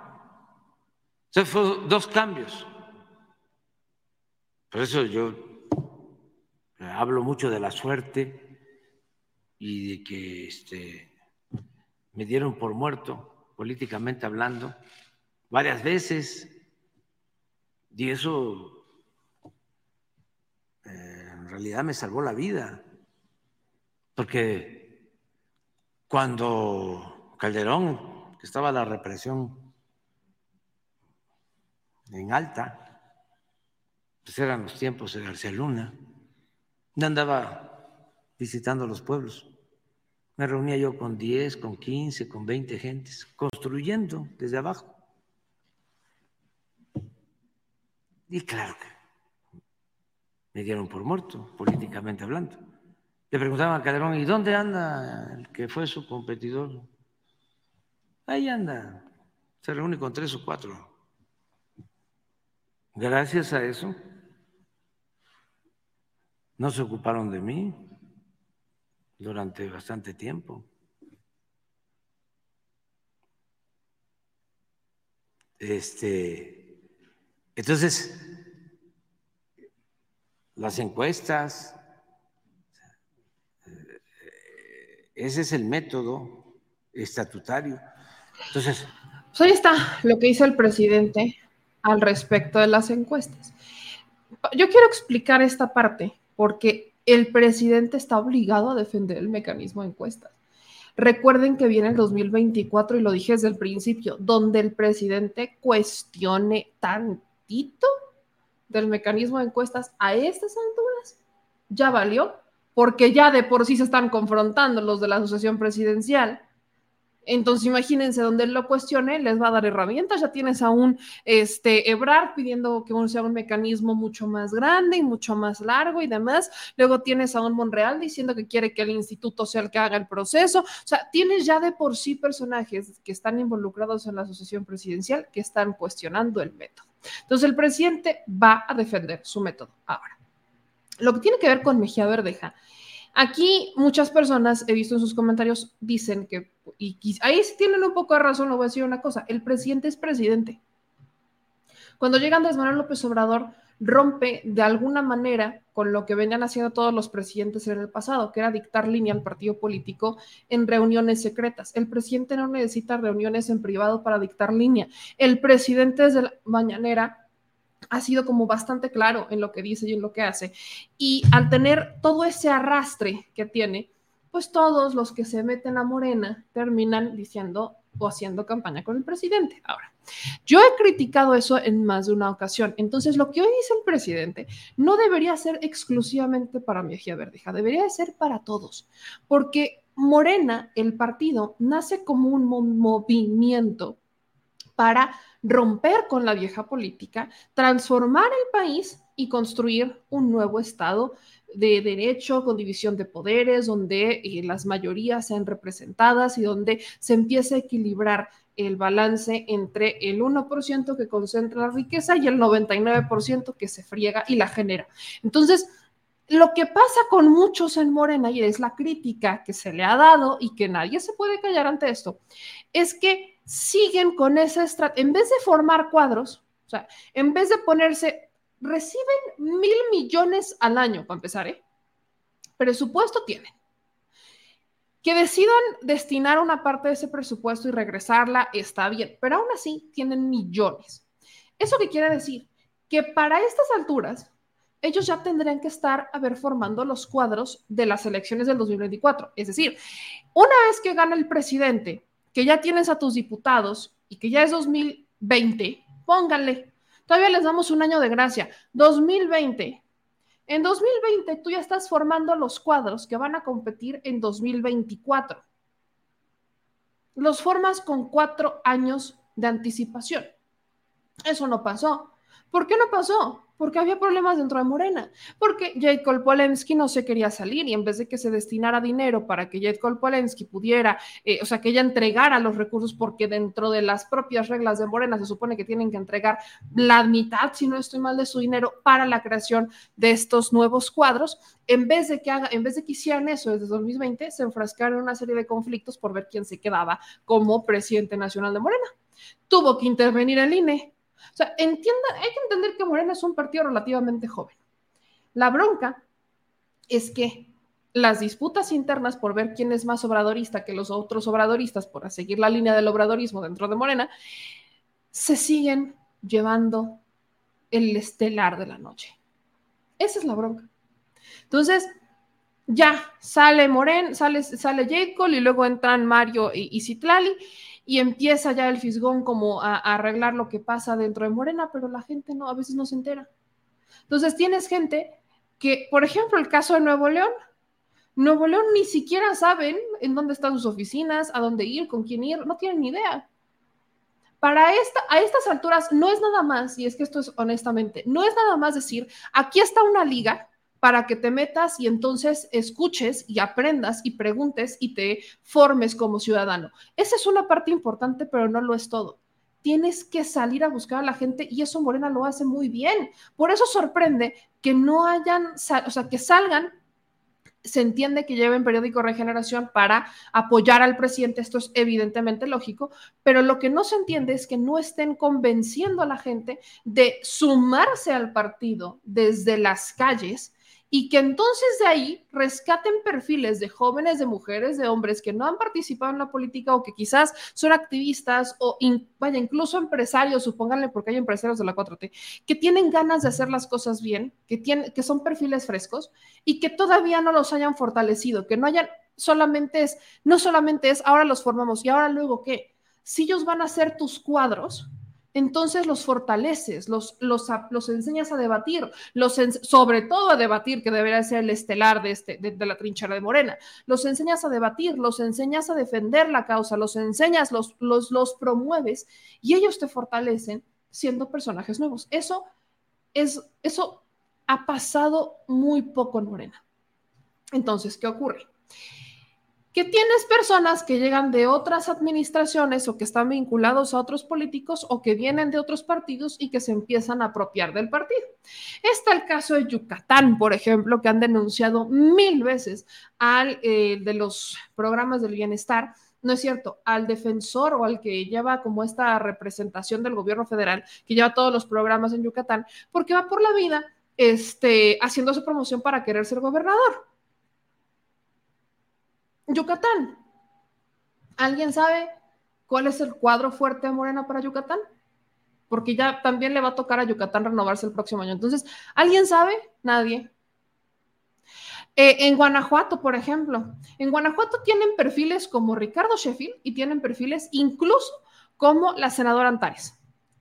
Se fue dos cambios. Por eso yo hablo mucho de la suerte y de que este, me dieron por muerto, políticamente hablando, varias veces, y eso eh, en realidad me salvó la vida, porque cuando Calderón, que estaba la represión en alta, pues eran los tiempos de García Luna, andaba visitando los pueblos. Me reunía yo con 10, con 15, con 20 gentes, construyendo desde abajo. Y claro que me dieron por muerto, políticamente hablando. Le preguntaban a Calderón, ¿y dónde anda el que fue su competidor? Ahí anda, se reúne con tres o cuatro. Gracias a eso, no se ocuparon de mí, durante bastante tiempo. Este, entonces, las encuestas, eh, ese es el método estatutario. Entonces, pues ahí está lo que hizo el presidente al respecto de las encuestas. Yo quiero explicar esta parte porque el presidente está obligado a defender el mecanismo de encuestas. Recuerden que viene el 2024 y lo dije desde el principio, donde el presidente cuestione tantito del mecanismo de encuestas a estas alturas, ya valió, porque ya de por sí se están confrontando los de la asociación presidencial Entonces, imagínense, donde él lo cuestione, les va a dar herramientas. Ya tienes a un este, Ebrard pidiendo que sea un mecanismo mucho más grande y mucho más largo y demás. Luego tienes a un Monreal diciendo que quiere que el instituto sea el que haga el proceso. O sea, tienes ya de por sí personajes que están involucrados en la asociación presidencial que están cuestionando el método. Entonces, el presidente va a defender su método. Ahora, lo que tiene que ver con Mejía Verdeja Aquí muchas personas, he visto en sus comentarios, dicen que, y ahí tienen un poco de razón, lo voy a decir una cosa, el presidente es presidente. Cuando llega Andrés Manuel López Obrador, rompe de alguna manera con lo que venían haciendo todos los presidentes en el pasado, que era dictar línea al partido político en reuniones secretas. El presidente no necesita reuniones en privado para dictar línea. El presidente desde la mañanera ha sido como bastante claro en lo que dice y en lo que hace. Y al tener todo ese arrastre que tiene, pues todos los que se meten a Morena terminan diciendo o haciendo campaña con el presidente. Ahora, yo he criticado eso en más de una ocasión. Entonces, lo que hoy dice el presidente no debería ser exclusivamente para Mejía Verdeja, debería ser para todos, porque Morena, el partido, nace como un movimiento para romper con la vieja política, transformar el país y construir un nuevo Estado de derecho, con división de poderes, donde eh, las mayorías sean representadas y donde se empiece a equilibrar el balance entre el 1% que concentra la riqueza y el 99% que se friega y la genera. Entonces, lo que pasa con muchos en Morena, y es la crítica que se le ha dado y que nadie se puede callar ante esto, es que siguen con esa estrategia, en vez de formar cuadros, o sea, en vez de ponerse, reciben mil millones al año, para empezar, ¿eh? Presupuesto tienen. Que decidan destinar una parte de ese presupuesto y regresarla, está bien, pero aún así tienen millones. ¿Eso qué quiere decir? Que para estas alturas, ellos ya tendrían que estar a ver formando los cuadros de las elecciones del 2024. Es decir, una vez que gana el presidente, que ya tienes a tus diputados y que ya es 2020, pónganle. Todavía les damos un año de gracia. 2020. En 2020 tú ya estás formando los cuadros que van a competir en 2024. Los formas con cuatro años de anticipación. Eso no pasó. ¿Por qué no pasó? porque había problemas dentro de Morena, porque Jacob Polensky no se quería salir y en vez de que se destinara dinero para que Jacob Polensky pudiera, eh, o sea, que ella entregara los recursos, porque dentro de las propias reglas de Morena se supone que tienen que entregar la mitad, si no estoy mal, de su dinero para la creación de estos nuevos cuadros, en vez de que haga, en vez de que hicieran eso desde 2020, se enfrascaron en una serie de conflictos por ver quién se quedaba como presidente nacional de Morena. Tuvo que intervenir el INE o sea, hay que entender que Morena es un partido relativamente joven. La bronca es que las disputas internas por ver quién es más obradorista que los otros obradoristas, por seguir la línea del obradorismo dentro de Morena, se siguen llevando el estelar de la noche. Esa es la bronca. Entonces, ya sale Moren, sale, sale Jacob y luego entran Mario y, y Citlali y empieza ya el fisgón como a, arreglar lo que pasa dentro de Morena, pero la gente no, a veces no se entera. Entonces tienes gente que, por ejemplo, el caso de Nuevo León, Nuevo León ni siquiera saben en dónde están sus oficinas, a dónde ir, con quién ir, no tienen ni idea. Para esta, a estas alturas no es nada más, y es que esto es honestamente, no es nada más decir, aquí está una liga para que te metas y entonces escuches y aprendas y preguntes y te formes como ciudadano. Esa es una parte importante, pero no lo es todo. Tienes que salir a buscar a la gente y eso Morena lo hace muy bien. Por eso sorprende que no hayan, o sea, que salgan se entiende que lleven periódico Regeneración para apoyar al presidente, esto es evidentemente lógico, pero lo que no se entiende es que no estén convenciendo a la gente de sumarse al partido desde las calles y que entonces de ahí rescaten perfiles de jóvenes, de mujeres, de hombres que no han participado en la política o que quizás son activistas o vaya, incluso empresarios, supónganle porque hay empresarios de la 4T, que tienen ganas de hacer las cosas bien, que, tienen, que son perfiles frescos y que todavía no los hayan fortalecido, que no hayan solamente es, no solamente es ahora los formamos y ahora luego qué, si ellos van a ser tus cuadros, entonces los fortaleces, los, los, los enseñas a debatir, los sobre todo a debatir, que debería ser el estelar de, este, de, la trinchera de Morena, los enseñas a debatir, los enseñas a defender la causa, los enseñas, los, los, los promueves y ellos te fortalecen siendo personajes nuevos. Eso es, eso ha pasado muy poco en Morena. Entonces, ¿qué ocurre? Que tienes personas que llegan de otras administraciones o que están vinculados a otros políticos o que vienen de otros partidos y que se empiezan a apropiar del partido. Está el caso de Yucatán, por ejemplo, que han denunciado mil veces al eh, de los programas del bienestar no es cierto, al defensor o al que lleva como esta representación del gobierno federal, que lleva todos los programas en Yucatán, porque va por la vida este, haciendo su promoción para querer ser gobernador. Yucatán. ¿Alguien sabe cuál es el cuadro fuerte de Morena para Yucatán? Porque ya también le va a tocar a Yucatán renovarse el próximo año. Entonces, ¿alguien sabe? Nadie. Eh, en Guanajuato, por ejemplo, en Guanajuato tienen perfiles como Ricardo Sheffield y tienen perfiles incluso como la senadora Antares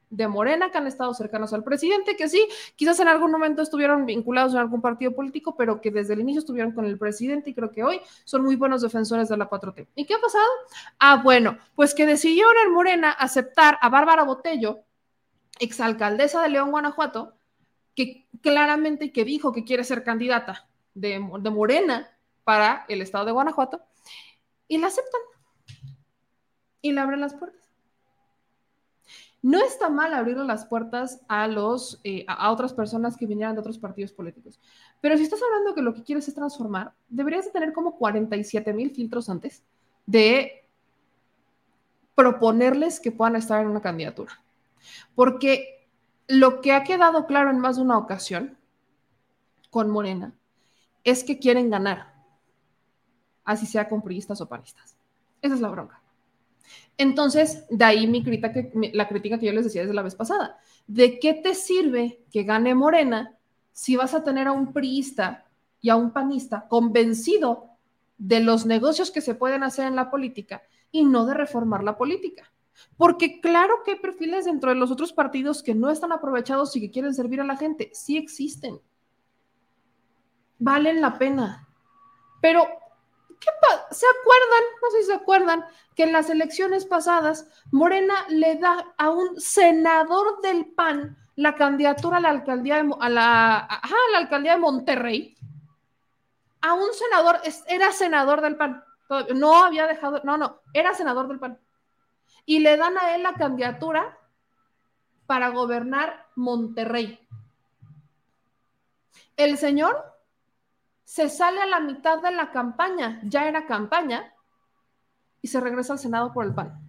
de Morena que han estado cercanos al presidente, que sí, quizás en algún momento estuvieron vinculados en algún partido político, pero que desde el inicio estuvieron con el presidente y creo que hoy son muy buenos defensores de la 4T. ¿Y qué ha pasado? Ah, bueno, pues que decidieron en Morena aceptar a Bárbara Botello, exalcaldesa de León, Guanajuato, que claramente que dijo que quiere ser candidata de, de Morena para el estado de Guanajuato, y la aceptan. Y le abren las puertas. No está mal abrirle las puertas a, los, eh, a otras personas que vinieran de otros partidos políticos. Pero si estás hablando que lo que quieres es transformar, deberías de tener como 47 mil filtros antes de proponerles que puedan estar en una candidatura. Porque lo que ha quedado claro en más de una ocasión con Morena es que quieren ganar, así sea con priistas o panistas. Esa es la bronca. Entonces, de ahí mi crítica, la crítica que yo les decía desde la vez pasada. ¿De qué te sirve que gane Morena si vas a tener a un priista y a un panista convencido de los negocios que se pueden hacer en la política y no de reformar la política? Porque claro que hay perfiles dentro de los otros partidos que no están aprovechados y que quieren servir a la gente. Sí existen. Valen la pena. Pero ¿Se acuerdan? No sé si se acuerdan que en las elecciones pasadas Morena le da a un senador del PAN la candidatura a la alcaldía de, a la, alcaldía de Monterrey. A un senador, era senador del PAN. No había dejado, no, no, era senador del PAN. Y le dan a él la candidatura para gobernar Monterrey. El señor se sale a la mitad de la campaña, ya era campaña, y se regresa al Senado por el PAN.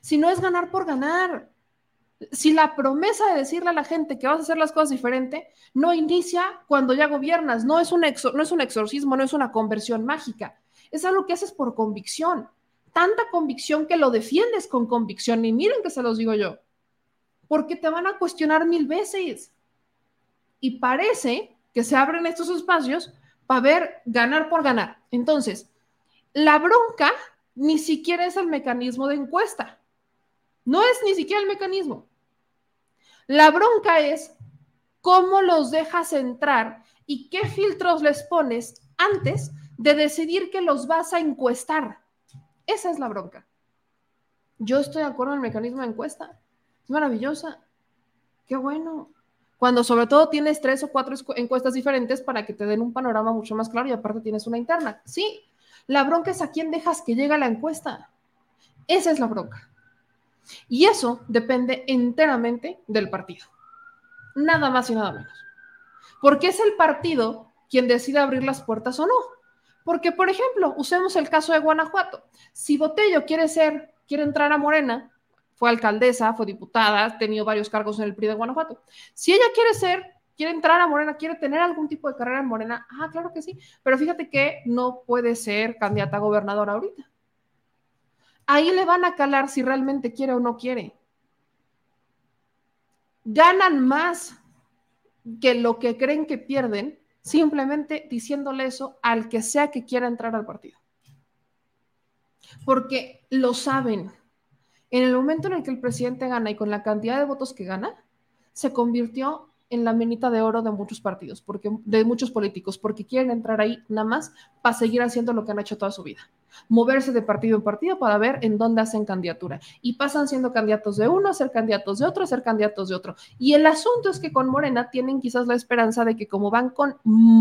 Si no es ganar por ganar, si la promesa de decirle a la gente que vas a hacer las cosas diferente no inicia cuando ya gobiernas, no es un, no es un exorcismo, no es una conversión mágica, es algo que haces por convicción, tanta convicción que lo defiendes con convicción, y miren que se los digo yo, porque te van a cuestionar mil veces. Y parece que se abren estos espacios para ver ganar por ganar. Entonces, la bronca ni siquiera es el mecanismo de encuesta. No es ni siquiera el mecanismo. La bronca es cómo los dejas entrar y qué filtros les pones antes de decidir que los vas a encuestar. Esa es la bronca. Yo estoy de acuerdo en el mecanismo de encuesta. Es maravillosa. Qué bueno cuando sobre todo tienes tres o cuatro encuestas diferentes para que te den un panorama mucho más claro y aparte tienes una interna. Sí, la bronca es a quién dejas que llegue la encuesta. Esa es la bronca. Y eso depende enteramente del partido. Nada más y nada menos. Porque es el partido quien decide abrir las puertas o no. Porque, por ejemplo, usemos el caso de Guanajuato. Si Botello quiere ser, quiere entrar a Morena, fue alcaldesa, fue diputada, ha tenido varios cargos en el PRI de Guanajuato. Si ella quiere ser, quiere entrar a Morena, quiere tener algún tipo de carrera en Morena, ah, claro que sí, pero fíjate que no puede ser candidata a gobernadora ahorita. Ahí le van a calar si realmente quiere o no quiere. Ganan más que lo que creen que pierden simplemente diciéndole eso al que sea que quiera entrar al partido. Porque lo saben, En el momento en el que el presidente gana y con la cantidad de votos que gana, se convirtió en la minita de oro de muchos partidos, porque, de muchos políticos, porque quieren entrar ahí nada más para seguir haciendo lo que han hecho toda su vida. Moverse de partido en partido para ver en dónde hacen candidatura. Y pasan siendo candidatos de uno, a ser candidatos de otro, a ser candidatos de otro. Y el asunto es que con Morena tienen quizás la esperanza de que como van con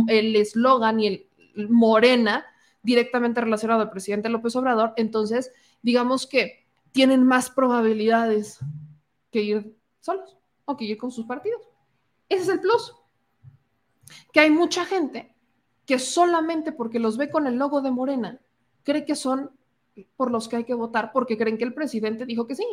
el eslogan y el Morena directamente relacionado al presidente López Obrador, entonces digamos que tienen más probabilidades que ir solos o que ir con sus partidos. Ese es el plus. Que hay mucha gente que solamente porque los ve con el logo de Morena, cree que son por los que hay que votar porque creen que el presidente dijo que sí.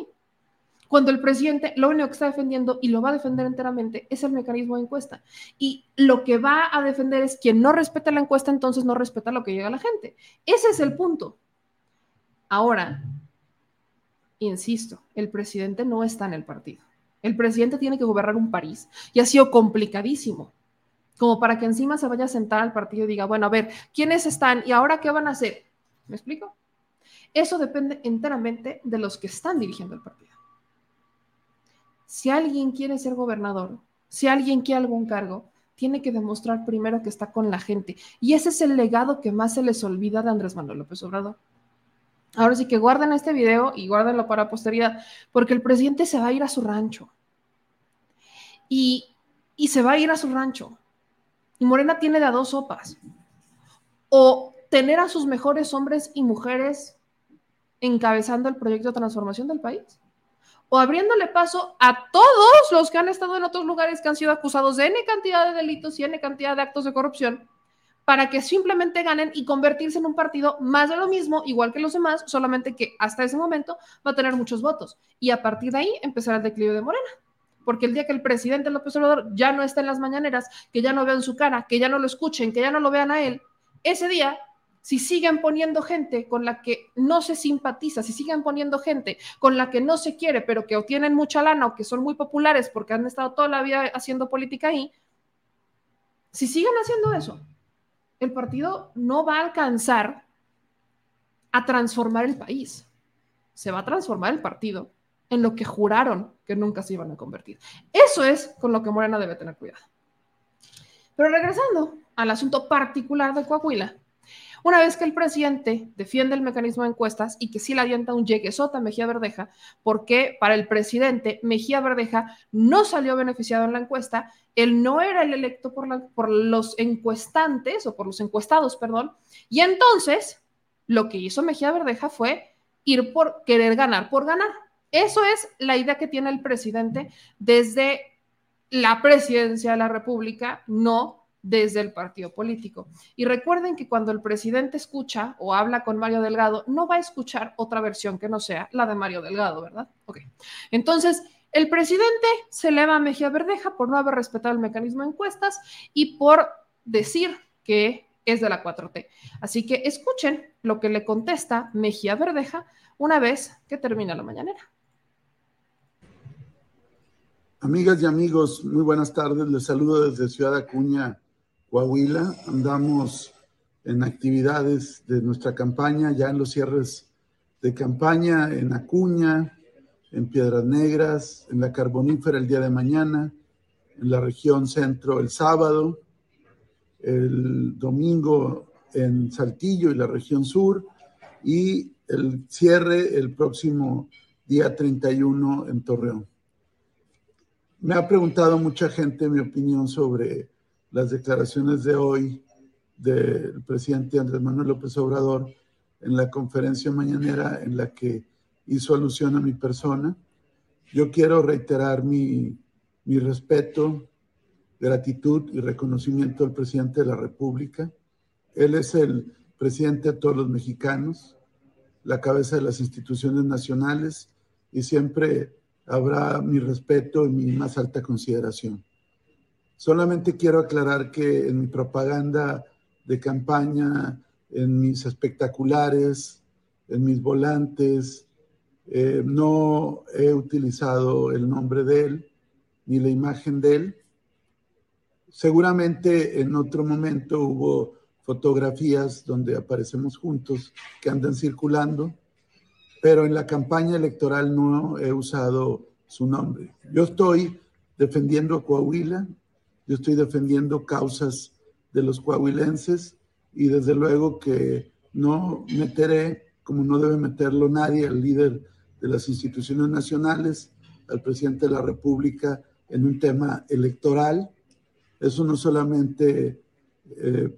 Cuando el presidente lo único que está defendiendo y lo va a defender enteramente es el mecanismo de encuesta. Y lo que va a defender es quien no respeta la encuesta, entonces no respeta lo que llega a la gente. Ese es el punto. Ahora, insisto, el presidente no está en el partido. El presidente tiene que gobernar un París y ha sido complicadísimo. Como para que encima se vaya a sentar al partido y diga, bueno, a ver, ¿quiénes están y ahora qué van a hacer? ¿Me explico? Eso depende enteramente de los que están dirigiendo el partido. Si alguien quiere ser gobernador, si alguien quiere algún cargo, tiene que demostrar primero que está con la gente. Y ese es el legado que más se les olvida de Andrés Manuel López Obrador. Ahora sí que guarden este video y guárdenlo para posteridad, porque el presidente se va a ir a su rancho. Y, se va a ir a su rancho. Y Morena tiene de a dos sopas. O tener a sus mejores hombres y mujeres encabezando el proyecto de transformación del país. O abriéndole paso a todos los que han estado en otros lugares que han sido acusados de N cantidad de delitos y N cantidad de actos de corrupción para que simplemente ganen y convertirse en un partido más de lo mismo, igual que los demás, solamente que hasta ese momento va a tener muchos votos. Y a partir de ahí empezará el declive de Morena. Porque el día que el presidente López Obrador ya no está en las mañaneras, que ya no vean su cara, que ya no lo escuchen, que ya no lo vean a él, ese día, si siguen poniendo gente con la que no se simpatiza, si siguen poniendo gente con la que no se quiere, pero que obtienen mucha lana o que son muy populares porque han estado toda la vida haciendo política ahí, si siguen haciendo eso, el partido no va a alcanzar a transformar el país. Se va a transformar el partido en lo que juraron que nunca se iban a convertir. Eso es con lo que Morena debe tener cuidado. Pero regresando al asunto particular de Coahuila, una vez que el presidente defiende el mecanismo de encuestas y que sí le adianta un sota a Mejía Verdeja, porque para el presidente Mejía Verdeja no salió beneficiado en la encuesta, él no era el electo por, por los encuestantes o por los encuestados, perdón, y entonces lo que hizo Mejía Verdeja fue ir por querer ganar por ganar. Eso es la idea que tiene el presidente desde la presidencia de la República, no desde el partido político. Y recuerden que cuando el presidente escucha o habla con Mario Delgado, no va a escuchar otra versión que no sea la de Mario Delgado, ¿verdad? Ok. Entonces, el presidente se eleva a Mejía Verdeja por no haber respetado el mecanismo de encuestas y por decir que es de la 4T. Así que escuchen lo que le contesta Mejía Verdeja una vez que termina la mañanera. Amigas y amigos, muy buenas tardes. Les saludo desde Ciudad Acuña, Coahuila. Andamos en actividades de nuestra campaña, ya en los cierres de campaña, en Acuña, en Piedras Negras, en la Carbonífera el día de mañana, en la región centro el sábado, el domingo en Saltillo y la región sur, y el cierre el próximo día 31 en Torreón. Me ha preguntado mucha gente mi opinión sobre las declaraciones de hoy del presidente Andrés Manuel López Obrador en la conferencia mañanera en la que hizo alusión a mi persona. Yo quiero reiterar mi, mi respeto, gratitud y reconocimiento al presidente de la República. Él es el presidente de todos los mexicanos, la cabeza de las instituciones nacionales y siempre habrá mi respeto y mi más alta consideración. Solamente quiero aclarar que en mi propaganda de campaña, en mis espectaculares, en mis volantes, eh, no he utilizado el nombre de él ni la imagen de él. Seguramente en otro momento hubo fotografías donde aparecemos juntos que andan circulando, pero en la campaña electoral no he usado su nombre. Yo estoy defendiendo a Coahuila, yo estoy defendiendo causas de los coahuilenses y desde luego que no meteré, como no debe meterlo nadie, al líder de las instituciones nacionales, al presidente de la República, en un tema electoral. Eso no solamente eh,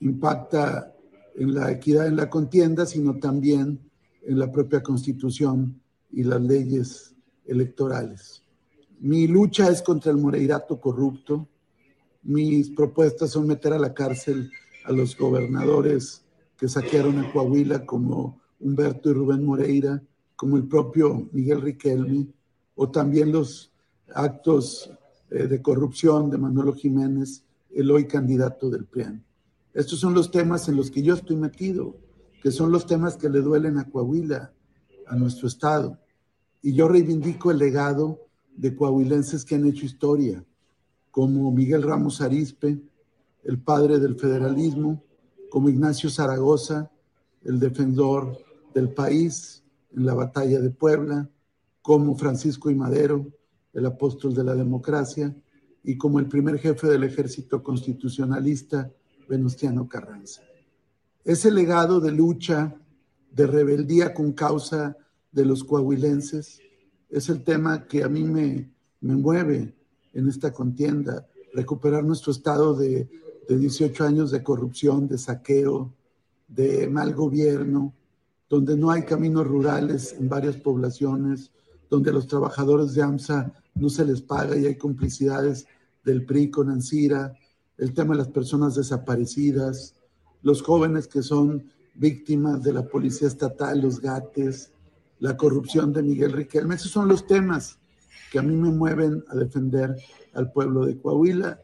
impacta en la equidad en la contienda, sino también en la propia constitución y las leyes electorales. Mi lucha es contra el moreirato corrupto. Mis propuestas son meter a la cárcel a los gobernadores que saquearon a Coahuila como Humberto y Rubén Moreira, como el propio Miguel Riquelme, o también los actos eh, de corrupción de Manuel Jiménez, el hoy candidato del PRIAN. Estos son los temas en los que yo estoy metido, que son los temas que le duelen a Coahuila, a nuestro estado. Y yo reivindico el legado de coahuilenses que han hecho historia, como Miguel Ramos Arispe, el padre del federalismo, como Ignacio Zaragoza, el defensor del país en la batalla de Puebla, como Francisco y Madero, el apóstol de la democracia, y como el primer jefe del ejército constitucionalista, Venustiano Carranza. Ese legado de lucha, de rebeldía con causa de los coahuilenses, es el tema que a mí me, me mueve en esta contienda, recuperar nuestro estado de, de 18 años de corrupción, de saqueo, de mal gobierno, donde no hay caminos rurales en varias poblaciones, donde a los trabajadores de AMSA no se les paga y hay complicidades del PRI con Ancira, el tema de las personas desaparecidas, los jóvenes que son víctimas de la policía estatal, los gates, la corrupción de Miguel Riquelme. Esos son los temas que a mí me mueven a defender al pueblo de Coahuila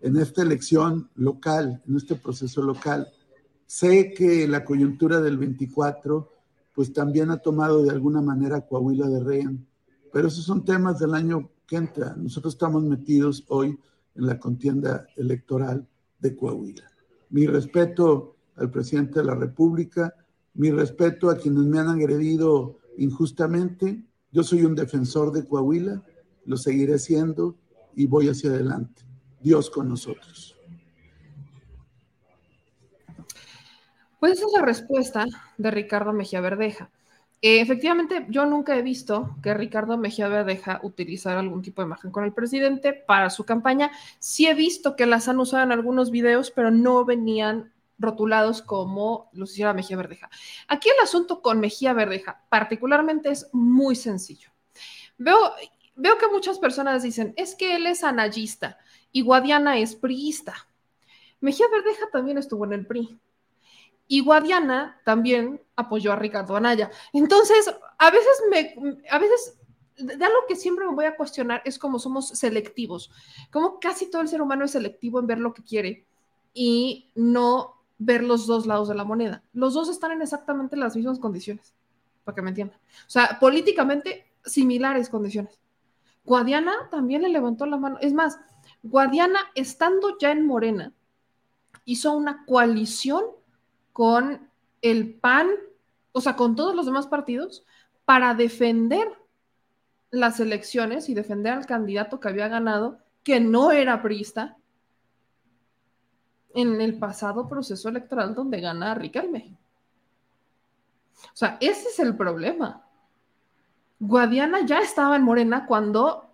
en esta elección local, en este proceso local. Sé que la coyuntura del 24 pues también ha tomado de alguna manera Coahuila de rehén pero esos son temas del año que entra. Nosotros estamos metidos hoy en la contienda electoral de Coahuila. Mi respeto al presidente de la República, mi respeto a quienes me han agredido injustamente. Yo soy un defensor de Coahuila, lo seguiré siendo y voy hacia adelante. Dios con nosotros. Pues esa es la respuesta de Ricardo Mejía Verdeja. Eh, efectivamente, yo nunca he visto que Ricardo Mejía Verdeja utilizar algún tipo de imagen con el presidente para su campaña. Sí he visto que las han usado en algunos videos, pero no venían rotulados como los hiciera Mejía Verdeja. Aquí el asunto con Mejía Verdeja particularmente es muy sencillo. Veo, veo que muchas personas dicen, es que él es anayista y Guadiana es priista. Mejía Verdeja también estuvo en el PRI y Guadiana también apoyó a Ricardo Anaya. Entonces, a veces me, a veces, de algo que siempre me voy a cuestionar es cómo somos selectivos, como casi todo el ser humano es selectivo en ver lo que quiere y no ver los dos lados de la moneda. Los dos están en exactamente las mismas condiciones, para que me entiendan. O sea, políticamente similares condiciones. Guadiana también le levantó la mano. Es más, Guadiana, estando ya en Morena, hizo una coalición con el PAN, o sea, con todos los demás partidos, para defender las elecciones y defender al candidato que había ganado, que no era priista, en el pasado proceso electoral donde gana Riquelme. O sea, ese es el problema. Guadiana ya estaba en Morena cuando,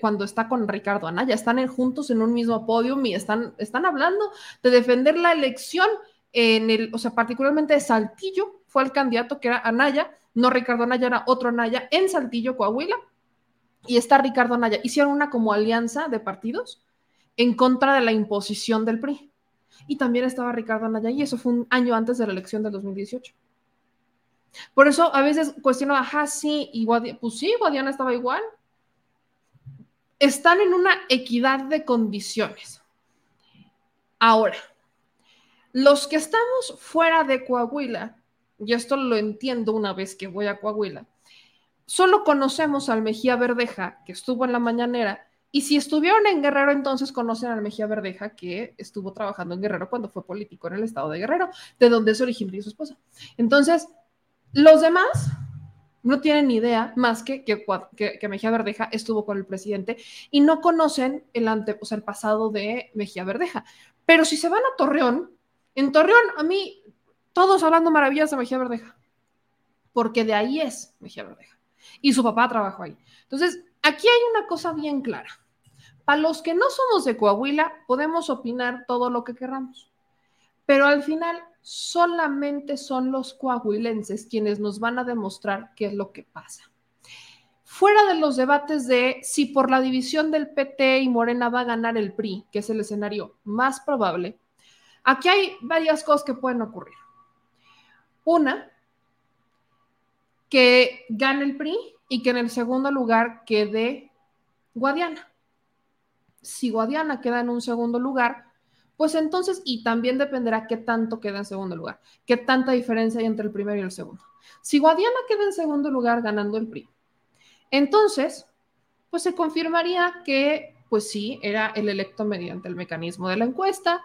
cuando está con Ricardo Anaya, están juntos en un mismo podio y están, están hablando de defender la elección en el, o sea, particularmente de Saltillo, fue el candidato que era Anaya, no Ricardo Anaya, era otro Anaya, en Saltillo, Coahuila, y está Ricardo Anaya. Hicieron una como alianza de partidos en contra de la imposición del PRI. Y también estaba Ricardo Anaya, y eso fue un año antes de la elección del 2018. Por eso a veces cuestiono, ajá, sí, y pues sí, Guadiana estaba igual. Están en una equidad de condiciones. Ahora, los que estamos fuera de Coahuila, y esto lo entiendo una vez que voy a Coahuila, solo conocemos al Mejía Verdeja, que estuvo en la mañanera, y si estuvieron en Guerrero, entonces conocen al Mejía Verdeja, que estuvo trabajando en Guerrero cuando fue político en el estado de Guerrero, de donde es originario su esposa. Entonces, los demás no tienen idea más que que, que Mejía Verdeja estuvo con el presidente y no conocen el, ante, o sea, el pasado de Mejía Verdeja. Pero si se van a Torreón, en Torreón a mí todos hablando maravillas de Mejía Verdeja, porque de ahí es Mejía Verdeja y su papá trabajó ahí. Entonces, aquí hay una cosa bien clara. Para los que no somos de Coahuila, podemos opinar todo lo que queramos, pero al final solamente son los coahuilenses quienes nos van a demostrar qué es lo que pasa. Fuera de los debates de si por la división del PT y Morena va a ganar el PRI, que es el escenario más probable, aquí hay varias cosas que pueden ocurrir. Una, que gane el PRI y que en el segundo lugar quede Guadiana. Si Guadiana queda en un segundo lugar, pues entonces, y también dependerá qué tanto queda en segundo lugar, qué tanta diferencia hay entre el primero y el segundo. Si Guadiana queda en segundo lugar ganando el PRI, entonces, pues se confirmaría que, pues sí, era el electo mediante el mecanismo de la encuesta,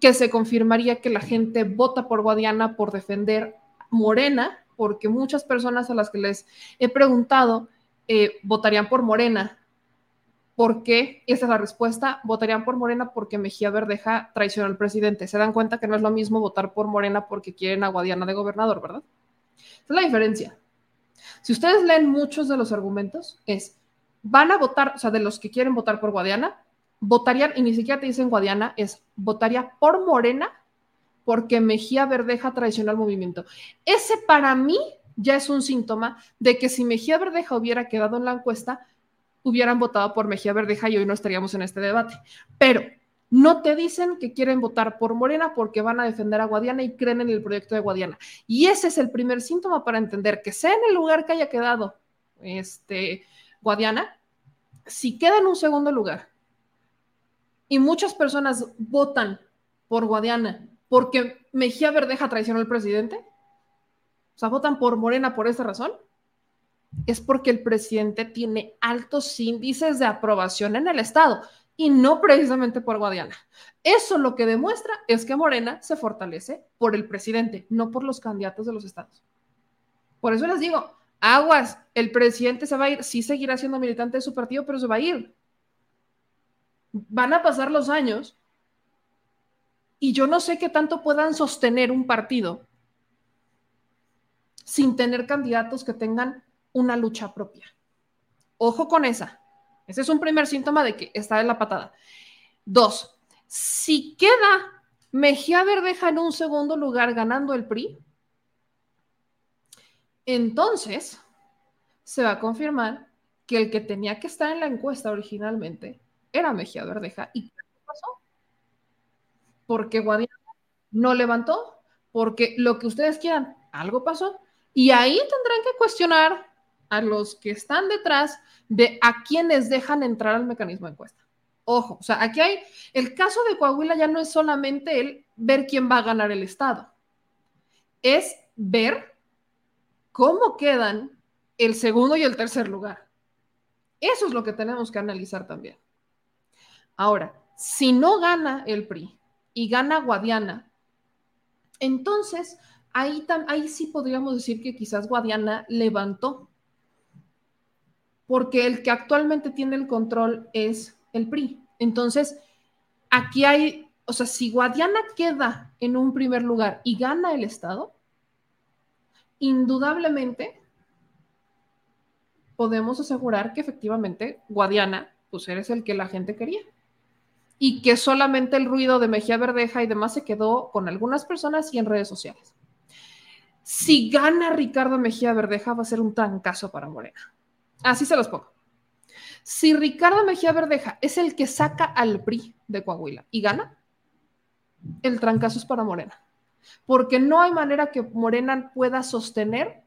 que se confirmaría que la gente vota por Guadiana por defender Morena, porque muchas personas a las que les he preguntado eh, votarían por Morena ¿Por qué? Es la respuesta. Votarían por Morena porque Mejía Verdeja traicionó al presidente. Se dan cuenta que no es lo mismo votar por Morena porque quieren a Guadiana de gobernador, ¿verdad? Esa es la diferencia. Si ustedes leen muchos de los argumentos, es, van a votar, o sea, de los que quieren votar por Guadiana, votarían, y ni siquiera te dicen Guadiana, es, votaría por Morena porque Mejía Verdeja traicionó al movimiento. Ese para mí ya es un síntoma de que si Mejía Verdeja hubiera quedado en la encuesta, hubieran votado por Mejía Verdeja y hoy no estaríamos en este debate. Pero no te dicen que quieren votar por Morena porque van a defender a Guadiana y creen en el proyecto de Guadiana. Y ese es el primer síntoma para entender que sea en el lugar que haya quedado este, Guadiana, si queda en un segundo lugar y muchas personas votan por Guadiana porque Mejía Verdeja traicionó al presidente, o sea, votan por Morena por esa razón, es porque el presidente tiene altos índices de aprobación en el Estado y no precisamente por Guadiana. Eso lo que demuestra es que Morena se fortalece por el presidente, no por los candidatos de los estados. Por eso les digo, aguas, el presidente se va a ir, sí seguirá siendo militante de su partido, pero se va a ir. Van a pasar los años y yo no sé qué tanto puedan sostener un partido sin tener candidatos que tengan una lucha propia. Ojo con esa. Ese es un primer síntoma de que está en la patada. Dos, si queda Mejía Verdeja en un segundo lugar ganando el PRI, entonces se va a confirmar que el que tenía que estar en la encuesta originalmente era Mejía Verdeja. ¿Y qué pasó? Porque Guadiana no levantó, porque lo que ustedes quieran, algo pasó. Y ahí tendrán que cuestionar a los que están detrás de a quienes dejan entrar al mecanismo de encuesta. Ojo, o sea, aquí hay, el caso de Coahuila ya no es solamente el ver quién va a ganar el Estado, es ver cómo quedan el segundo y el tercer lugar. Eso es lo que tenemos que analizar también. Ahora, si no gana el PRI y gana Guadiana, entonces ahí, ahí sí podríamos decir que quizás Guadiana levantó porque el que actualmente tiene el control es el PRI. Entonces, aquí hay, o sea, si Guadiana queda en un primer lugar y gana el Estado, indudablemente podemos asegurar que efectivamente Guadiana, pues eres el que la gente quería. Y que solamente el ruido de Mejía Verdeja y demás se quedó con algunas personas y en redes sociales. Si gana Ricardo Mejía Verdeja, va a ser un trancazo para Morena. Así se los pongo. Si Ricardo Mejía Verdeja es el que saca al PRI de Coahuila y gana, el trancazo es para Morena. Porque no hay manera que Morena pueda sostener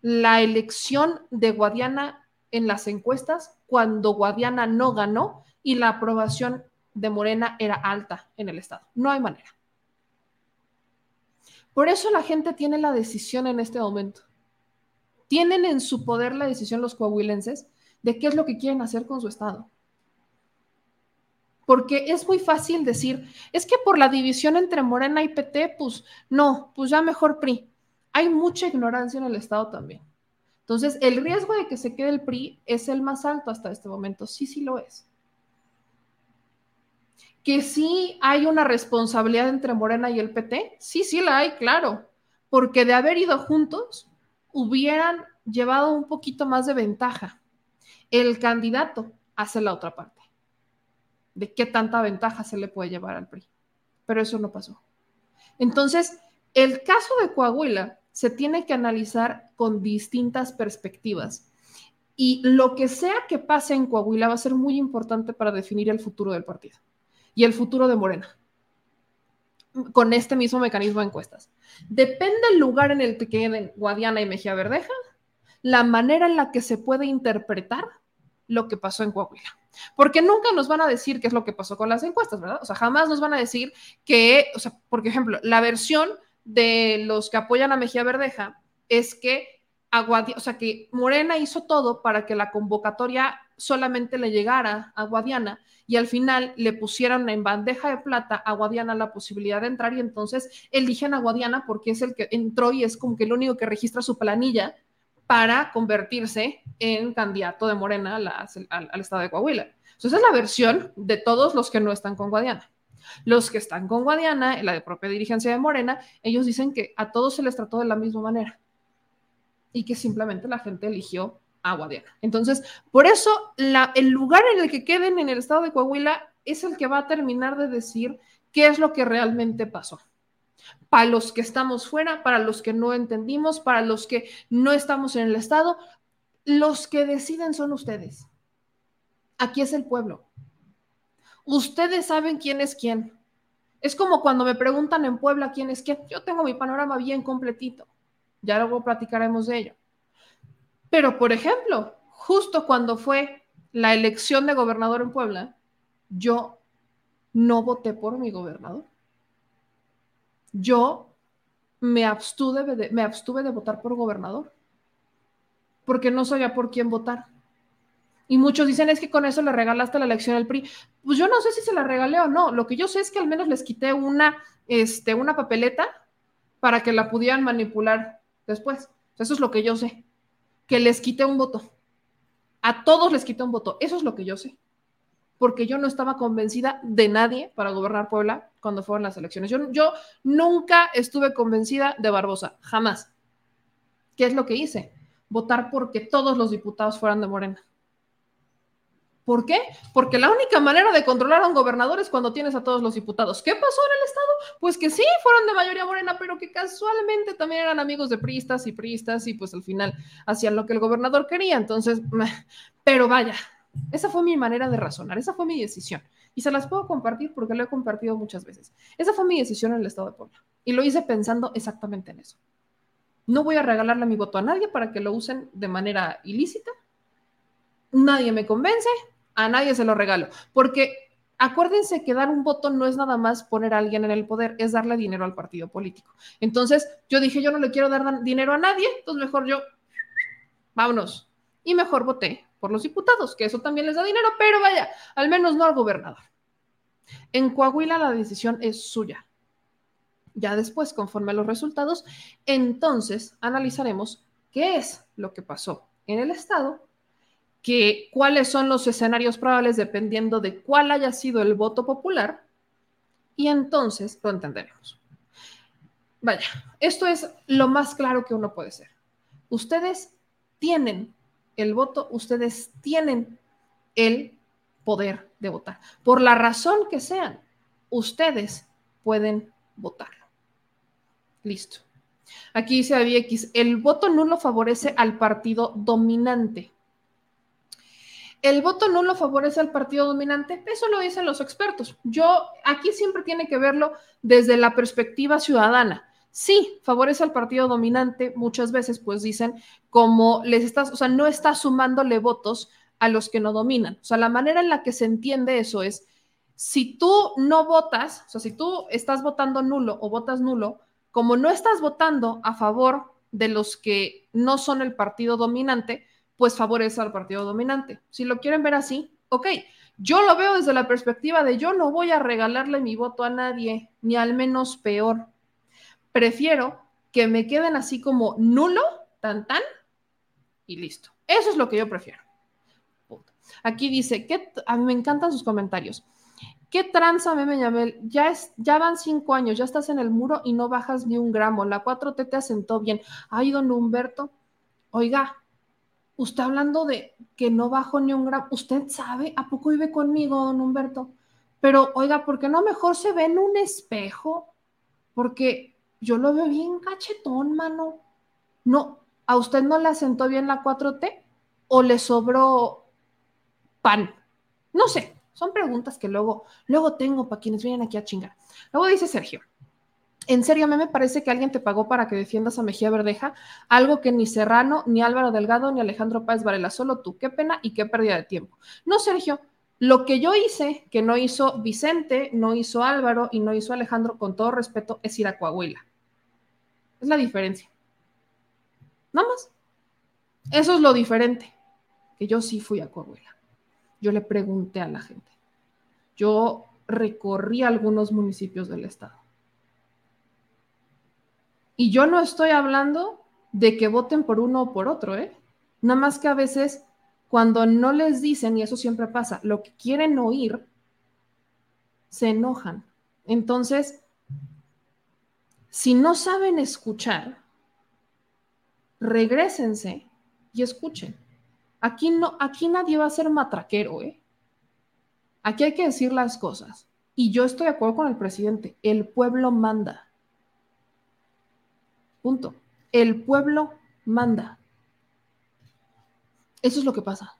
la elección de Guadiana en las encuestas cuando Guadiana no ganó y la aprobación de Morena era alta en el Estado. No hay manera. Por eso la gente tiene la decisión en este momento tienen en su poder la decisión los coahuilenses de qué es lo que quieren hacer con su estado. Porque es muy fácil decir, es que por la división entre Morena y PT, pues no, pues ya mejor PRI. Hay mucha ignorancia en el estado también. Entonces, el riesgo de que se quede el PRI es el más alto hasta este momento. Sí, sí lo es. Que sí hay una responsabilidad entre Morena y el PT. Sí, sí la hay, claro. Porque de haber ido juntos, hubieran llevado un poquito más de ventaja. El candidato hace la otra parte. De qué tanta ventaja se le puede llevar al PRI. Pero eso no pasó. Entonces, el caso de Coahuila se tiene que analizar con distintas perspectivas. Y lo que sea que pase en Coahuila va a ser muy importante para definir el futuro del partido y el futuro de Morena con este mismo mecanismo de encuestas. Depende del lugar en el que queden Guadiana y Mejía Verdeja, la manera en la que se puede interpretar lo que pasó en Coahuila. Porque nunca nos van a decir qué es lo que pasó con las encuestas, ¿verdad? O sea, jamás nos van a decir que, o sea, por ejemplo, la versión de los que apoyan a Mejía Verdeja es que o sea, que Morena hizo todo para que la convocatoria solamente le llegara a Guadiana y al final le pusieron en bandeja de plata a Guadiana la posibilidad de entrar y entonces eligen a Guadiana porque es el que entró y es como que el único que registra su planilla para convertirse en candidato de Morena al, estado de Coahuila. Entonces, es la versión de todos los que no están con Guadiana. Los que están con Guadiana, la de propia dirigencia de Morena, ellos dicen que a todos se les trató de la misma manera y que simplemente la gente eligió a Guadiana. Entonces, por eso el lugar en el que queden en el estado de Coahuila es el que va a terminar de decir qué es lo que realmente pasó. Para los que estamos fuera, para los que no entendimos, para los que no estamos en el estado, los que deciden son ustedes. Aquí es el pueblo. Ustedes saben quién es quién. Es como cuando me preguntan en Puebla quién es quién. Yo tengo mi panorama bien completito. Ya luego platicaremos de ello. Pero, por ejemplo, justo cuando fue la elección de gobernador en Puebla, yo no voté por mi gobernador. Yo me abstuve de, votar por gobernador porque no sabía por quién votar. Y muchos dicen es que con eso le regalaste la elección al PRI. Pues yo no sé si se la regalé o no. Lo que yo sé es que al menos les quité una, este, una papeleta para que la pudieran manipular después. Eso es lo que yo sé. Que les quité un voto. A todos les quité un voto. Eso es lo que yo sé. Porque yo no estaba convencida de nadie para gobernar Puebla cuando fueron las elecciones. Yo, yo nunca estuve convencida de Barbosa. Jamás. ¿Qué es lo que hice? Votar porque todos los diputados fueran de Morena. ¿Por qué? Porque la única manera de controlar a un gobernador es cuando tienes a todos los diputados. ¿Qué pasó en el Estado? Pues que sí, fueron de mayoría morena, pero que casualmente también eran amigos de priistas y priistas y pues al final hacían lo que el gobernador quería. Entonces, pero vaya, esa fue mi manera de razonar, esa fue mi decisión. Y se las puedo compartir porque lo he compartido muchas veces. Esa fue mi decisión en el Estado de Puebla. Y lo hice pensando exactamente en eso. No voy a regalarle mi voto a nadie para que lo usen de manera ilícita. Nadie me convence, a nadie se lo regalo, porque acuérdense que dar un voto no es nada más poner a alguien en el poder, es darle dinero al partido político. Entonces yo dije, yo no le quiero dar dinero a nadie, entonces mejor yo, vámonos. Y mejor voté por los diputados, que eso también les da dinero, pero vaya, al menos no al gobernador. En Coahuila la decisión es suya. Ya después, conforme a los resultados, entonces analizaremos qué es lo que pasó en el estado que cuáles son los escenarios probables dependiendo de cuál haya sido el voto popular y entonces lo entenderemos. Vaya, esto es lo más claro que uno puede ser. Ustedes tienen el voto, ustedes tienen el poder de votar. Por la razón que sean, ustedes pueden votarlo. Listo. Aquí dice ABX, el voto nulo favorece al partido dominante el voto nulo favorece al partido dominante, eso lo dicen los expertos. Yo aquí siempre tiene que verlo desde la perspectiva ciudadana. Sí, favorece al partido dominante, muchas veces pues dicen como les estás, o sea, no está sumándole votos a los que no dominan. O sea, la manera en la que se entiende eso es, si tú no votas, o sea, si tú estás votando nulo o votas nulo, como no estás votando a favor de los que no son el partido dominante, pues favorece al partido dominante. Si lo quieren ver así, ok. Yo lo veo desde la perspectiva de yo no voy a regalarle mi voto a nadie, ni al menos peor. Prefiero que me queden así como nulo, tan tan, y listo. Eso es lo que yo prefiero. Aquí dice, que a mí me encantan sus comentarios. ¿Qué tranza, Meme Yamel? Ya, es, ya van cinco años, ya estás en el muro y no bajas ni un gramo. La 4T te asentó bien. Ay, don Humberto, oiga, usted hablando de que no bajo ni un gramo, ¿usted sabe? ¿A poco vive conmigo, don Humberto? Pero, oiga, ¿por qué no mejor se ve en un espejo? Porque yo lo veo bien cachetón, mano. No, ¿a usted no le asentó bien la 4T? ¿O le sobró pan? No sé, son preguntas que luego, luego tengo para quienes vienen aquí a chingar. Luego dice Sergio, en serio, a mí me parece que alguien te pagó para que defiendas a Mejía Verdeja, algo que ni Serrano, ni Álvaro Delgado, ni Alejandro Páez Varela, solo tú. Qué pena y qué pérdida de tiempo. No, Sergio, lo que yo hice, que no hizo Vicente, no hizo Álvaro y no hizo Alejandro, con todo respeto, es ir a Coahuila. Es la diferencia. Nada más. Eso es lo diferente, que yo sí fui a Coahuila. Yo le pregunté a la gente. Yo recorrí algunos municipios del estado. Y yo no estoy hablando de que voten por uno o por otro, ¿eh? Nada más que a veces cuando no les dicen, y eso siempre pasa, lo que quieren oír, se enojan. Entonces, si no saben escuchar, regresense y escuchen. Aquí, no, aquí nadie va a ser matraquero, ¿eh? Aquí hay que decir las cosas. Y yo estoy de acuerdo con el presidente. El pueblo manda. Punto. El pueblo manda. Eso es lo que pasa.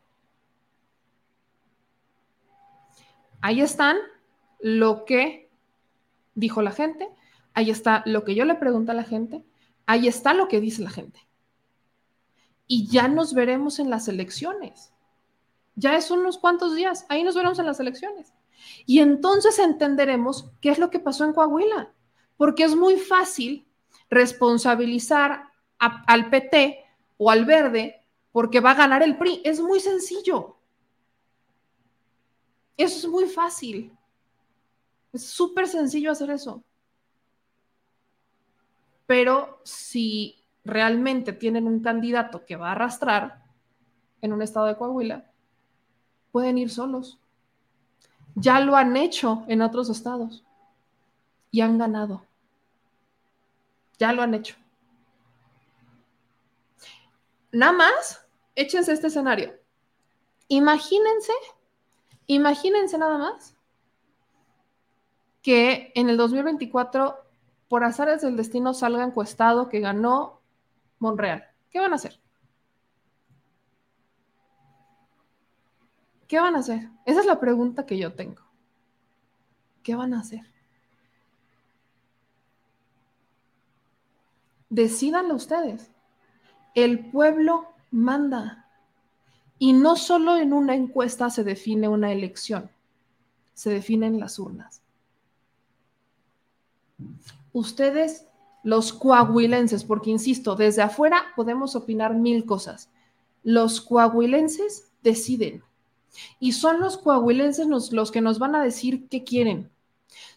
Ahí están lo que dijo la gente, ahí está lo que yo le pregunto a la gente, ahí está lo que dice la gente. Y ya nos veremos en las elecciones. Ya es unos cuantos días, ahí nos veremos en las elecciones. Y entonces entenderemos qué es lo que pasó en Coahuila, porque es muy fácil responsabilizar al PT o al verde porque va a ganar el PRI. Es muy sencillo. Eso es muy fácil. Es súper sencillo hacer eso. Pero si realmente tienen un candidato que va a arrastrar en un estado de Coahuila, pueden ir solos. Ya lo han hecho en otros estados y han ganado. Ya lo han hecho. Nada más, échense este escenario. Imagínense, imagínense nada más que en el 2024, por azares del destino, salga encuestado que ganó Monreal. ¿Qué van a hacer? ¿Qué van a hacer? Esa es la pregunta que yo tengo. ¿Qué van a hacer? Decídanlo ustedes. El pueblo manda. Y no solo en una encuesta se define una elección, se definen las urnas. Ustedes, los coahuilenses, porque insisto, desde afuera podemos opinar mil cosas. Los coahuilenses deciden. Y son los coahuilenses los que nos van a decir qué quieren.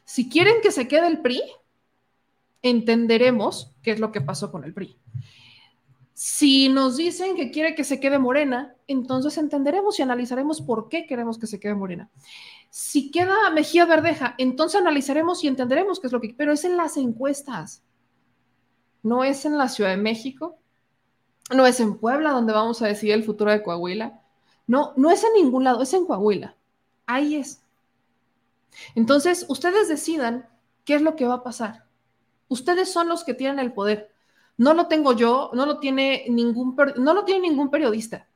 Si quieren que se quede el PRI, entenderemos qué es lo que pasó con el PRI. Si nos dicen que quiere que se quede Morena, entonces entenderemos y analizaremos por qué queremos que se quede Morena. Si queda Mejía Verdeja, entonces analizaremos y entenderemos qué es lo que... Pero es en las encuestas, no es en la Ciudad de México, no es en Puebla donde vamos a decidir el futuro de Coahuila, no, no es en ningún lado, es en Coahuila. Ahí es. Entonces, ustedes decidan qué es lo que va a pasar. Ustedes son los que tienen el poder. No lo tengo yo, no lo tiene ningún, no lo tiene ningún periodista.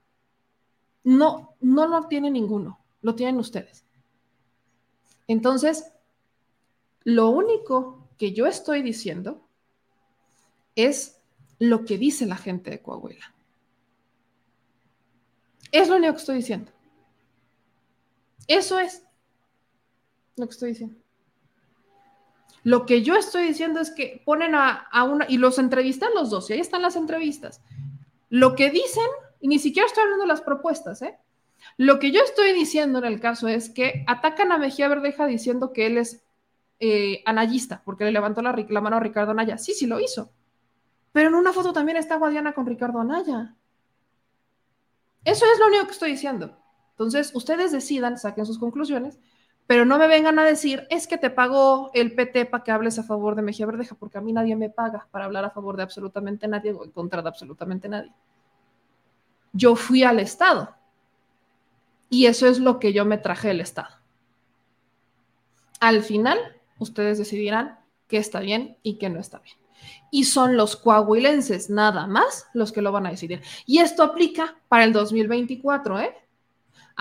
No, no lo tiene ninguno. Lo tienen ustedes. Entonces, lo único que yo estoy diciendo es lo que dice la gente de Coahuila. Es lo único que estoy diciendo. Eso es lo que estoy diciendo. Lo que yo estoy diciendo es que ponen a, una, y los entrevistan los dos, y ahí están las entrevistas. Lo que dicen, y ni siquiera estoy hablando de las propuestas, ¿eh? Lo que yo estoy diciendo en el caso es que atacan a Mejía Verdeja diciendo que él es eh, anayista, porque le levantó la, la, mano a Ricardo Anaya. Sí, sí lo hizo. Pero en una foto también está Guadiana con Ricardo Anaya. Eso es lo único que estoy diciendo. Entonces, ustedes decidan, saquen sus conclusiones, pero no me vengan a decir, es que te pagó el PT para que hables a favor de Mejía Verdeja, porque a mí nadie me paga para hablar a favor de absolutamente nadie o en contra de absolutamente nadie. Yo fui al Estado y eso es lo que yo me traje del Estado. Al final, ustedes decidirán qué está bien y qué no está bien. Y son los coahuilenses nada más los que lo van a decidir. Y esto aplica para el 2024, ¿eh?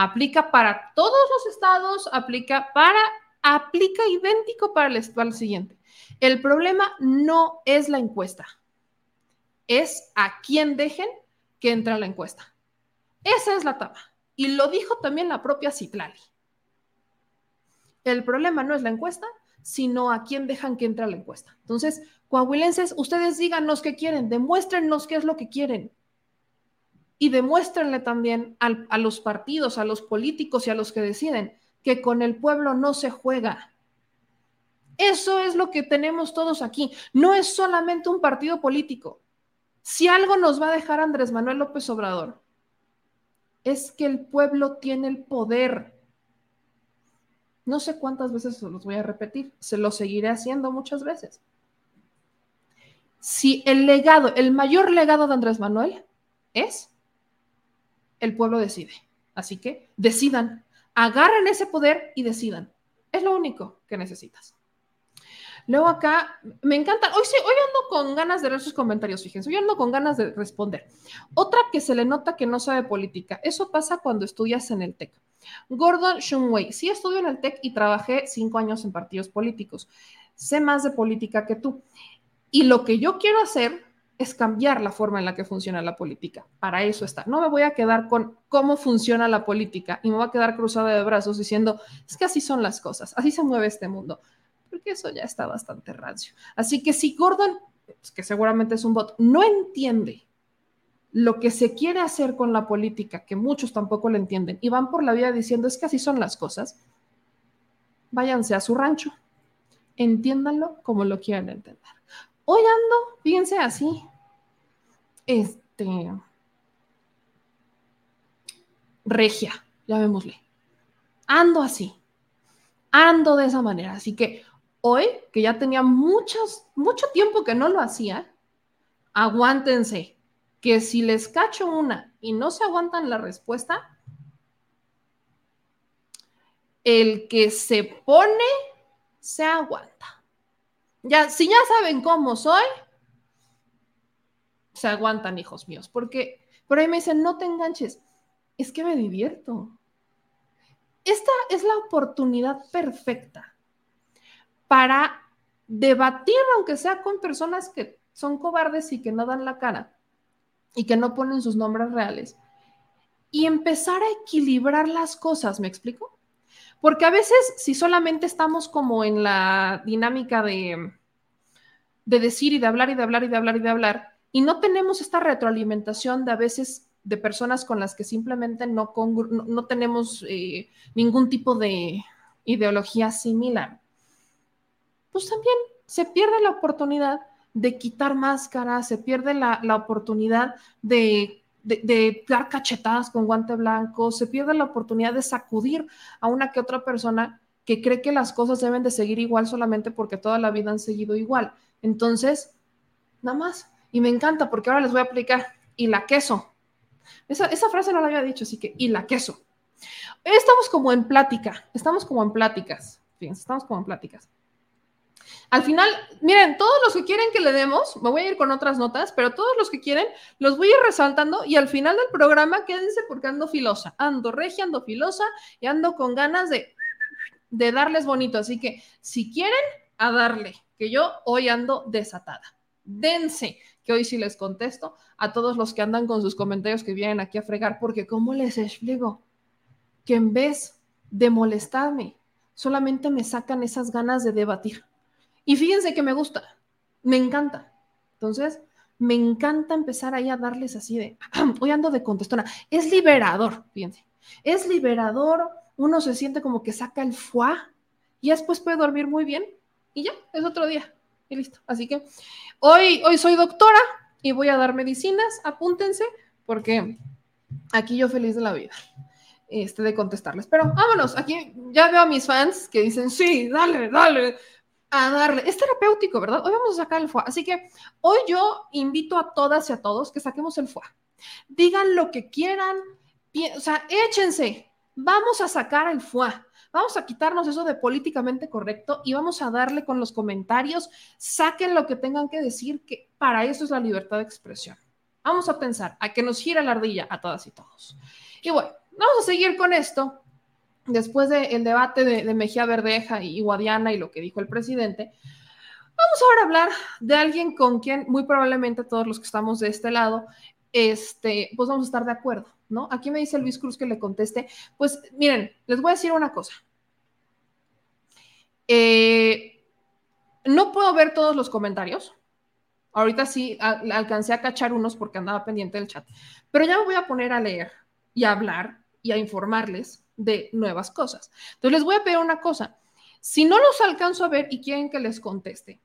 Aplica para todos los estados, aplica para, aplica idéntico para el, para siguiente. El problema no es la encuesta, es a quién dejen que entre la encuesta. Esa es la tapa. Y lo dijo también la propia Citlali. El problema no es la encuesta, sino a quién dejan que entre la encuesta. Entonces, coahuilenses, ustedes díganos qué quieren, demuéstrennos qué es lo que quieren y demuéstrenle también a los partidos, a los políticos y a los que deciden que con el pueblo no se juega. Eso es lo que tenemos todos aquí. No es solamente un partido político. Si algo nos va a dejar Andrés Manuel López Obrador, es que el pueblo tiene el poder. No sé cuántas veces se los voy a repetir, se lo seguiré haciendo muchas veces. Si el legado, el mayor legado de Andrés Manuel es el pueblo decide. Así que decidan, agarren ese poder y decidan. Es lo único que necesitas. Luego acá, me encanta, hoy sí, hoy ando con ganas de leer sus comentarios, fíjense, hoy ando con ganas de responder. Otra que se le nota que no sabe política, eso pasa cuando estudias en el TEC. Gordon Shumway, sí estudio en el TEC y trabajé cinco años en partidos políticos. Sé más de política que tú. Y lo que yo quiero hacer es cambiar la forma en la que funciona la política. Para eso está. No me voy a quedar con cómo funciona la política y me voy a quedar cruzada de brazos diciendo, es que así son las cosas, así se mueve este mundo, porque eso ya está bastante rancio. Así que si Gordon, pues, que seguramente es un bot, no entiende lo que se quiere hacer con la política, que muchos tampoco lo entienden, y van por la vida diciendo, es que así son las cosas, váyanse a su rancho, entiéndanlo como lo quieran entender. Hoy ando, fíjense así, este, regia, llamémosle. Ando así, ando de esa manera. Así que hoy, que ya tenía muchos, mucho tiempo que no lo hacía, aguántense, que si les cacho una y no se aguantan la respuesta, el que se pone, se aguanta. Ya, si ya saben cómo soy, se aguantan, hijos míos, porque por ahí me dicen, no te enganches, es que me divierto. Esta es la oportunidad perfecta para debatir, aunque sea con personas que son cobardes y que no dan la cara y que no ponen sus nombres reales, y empezar a equilibrar las cosas, ¿me explico? Porque a veces si solamente estamos como en la dinámica de, de decir y de hablar y de hablar y de hablar y de hablar, y no tenemos esta retroalimentación de a veces de personas con las que simplemente no, no, tenemos eh, ningún tipo de ideología similar, pues también se pierde la oportunidad de quitar máscaras, se pierde la, la oportunidad de de, dar cachetadas con guante blanco, se pierde la oportunidad de sacudir a una que otra persona que cree que las cosas deben de seguir igual solamente porque toda la vida han seguido igual. Entonces, nada más. Y me encanta porque ahora les voy a aplicar y la queso. Esa, esa frase no la había dicho, así que y la queso. Estamos como en plática, estamos como en pláticas. Fíjense, estamos como en pláticas. Al final, miren, todos los que quieren que le demos, me voy a ir con otras notas, pero todos los que quieren, los voy a ir resaltando y al final del programa quédense porque ando filosa, ando regia, ando filosa y ando con ganas de, de darles bonito. Así que si quieren, a darle, que yo hoy ando desatada. Dense, que hoy sí les contesto a todos los que andan con sus comentarios que vienen aquí a fregar, porque ¿cómo les explico? Que en vez de molestarme, solamente me sacan esas ganas de debatir. Y fíjense que me gusta, me encanta. Entonces, me encanta empezar ahí a darles así de, <clears throat> hoy ando de contestona. Es liberador, fíjense. Es liberador, uno se siente como que saca el fuá y después puede dormir muy bien y ya, es otro día. Y listo. Así que hoy, hoy soy doctora y voy a dar medicinas, apúntense, porque aquí yo feliz de la vida este, de contestarles. Pero vámonos, aquí ya veo a mis fans que dicen, sí, dale, dale, a darle. Es terapéutico, ¿verdad? Hoy vamos a sacar el FUA. Así que hoy yo invito a todas y a todos que saquemos el FUA. Digan lo que quieran, o sea, échense. Vamos a sacar el FUA. Vamos a quitarnos eso de políticamente correcto y vamos a darle con los comentarios, saquen lo que tengan que decir, que para eso es la libertad de expresión. Vamos a pensar, a que nos gira la ardilla a todas y todos. Y bueno, vamos a seguir con esto. Después del debate de, Mejía Verdeja y Guadiana y lo que dijo el presidente, vamos ahora a hablar de alguien con quien muy probablemente todos los que estamos de este lado, este, pues vamos a estar de acuerdo, ¿no? Aquí me dice Luis Cruz que le conteste. Pues miren, les voy a decir una cosa. Eh, no puedo ver todos los comentarios. Ahorita sí alcancé a cachar unos porque andaba pendiente del chat, pero ya me voy a poner a leer y a hablar y a informarles de nuevas cosas. Entonces les voy a pedir una cosa. Si no los alcanzo a ver y quieren que les conteste,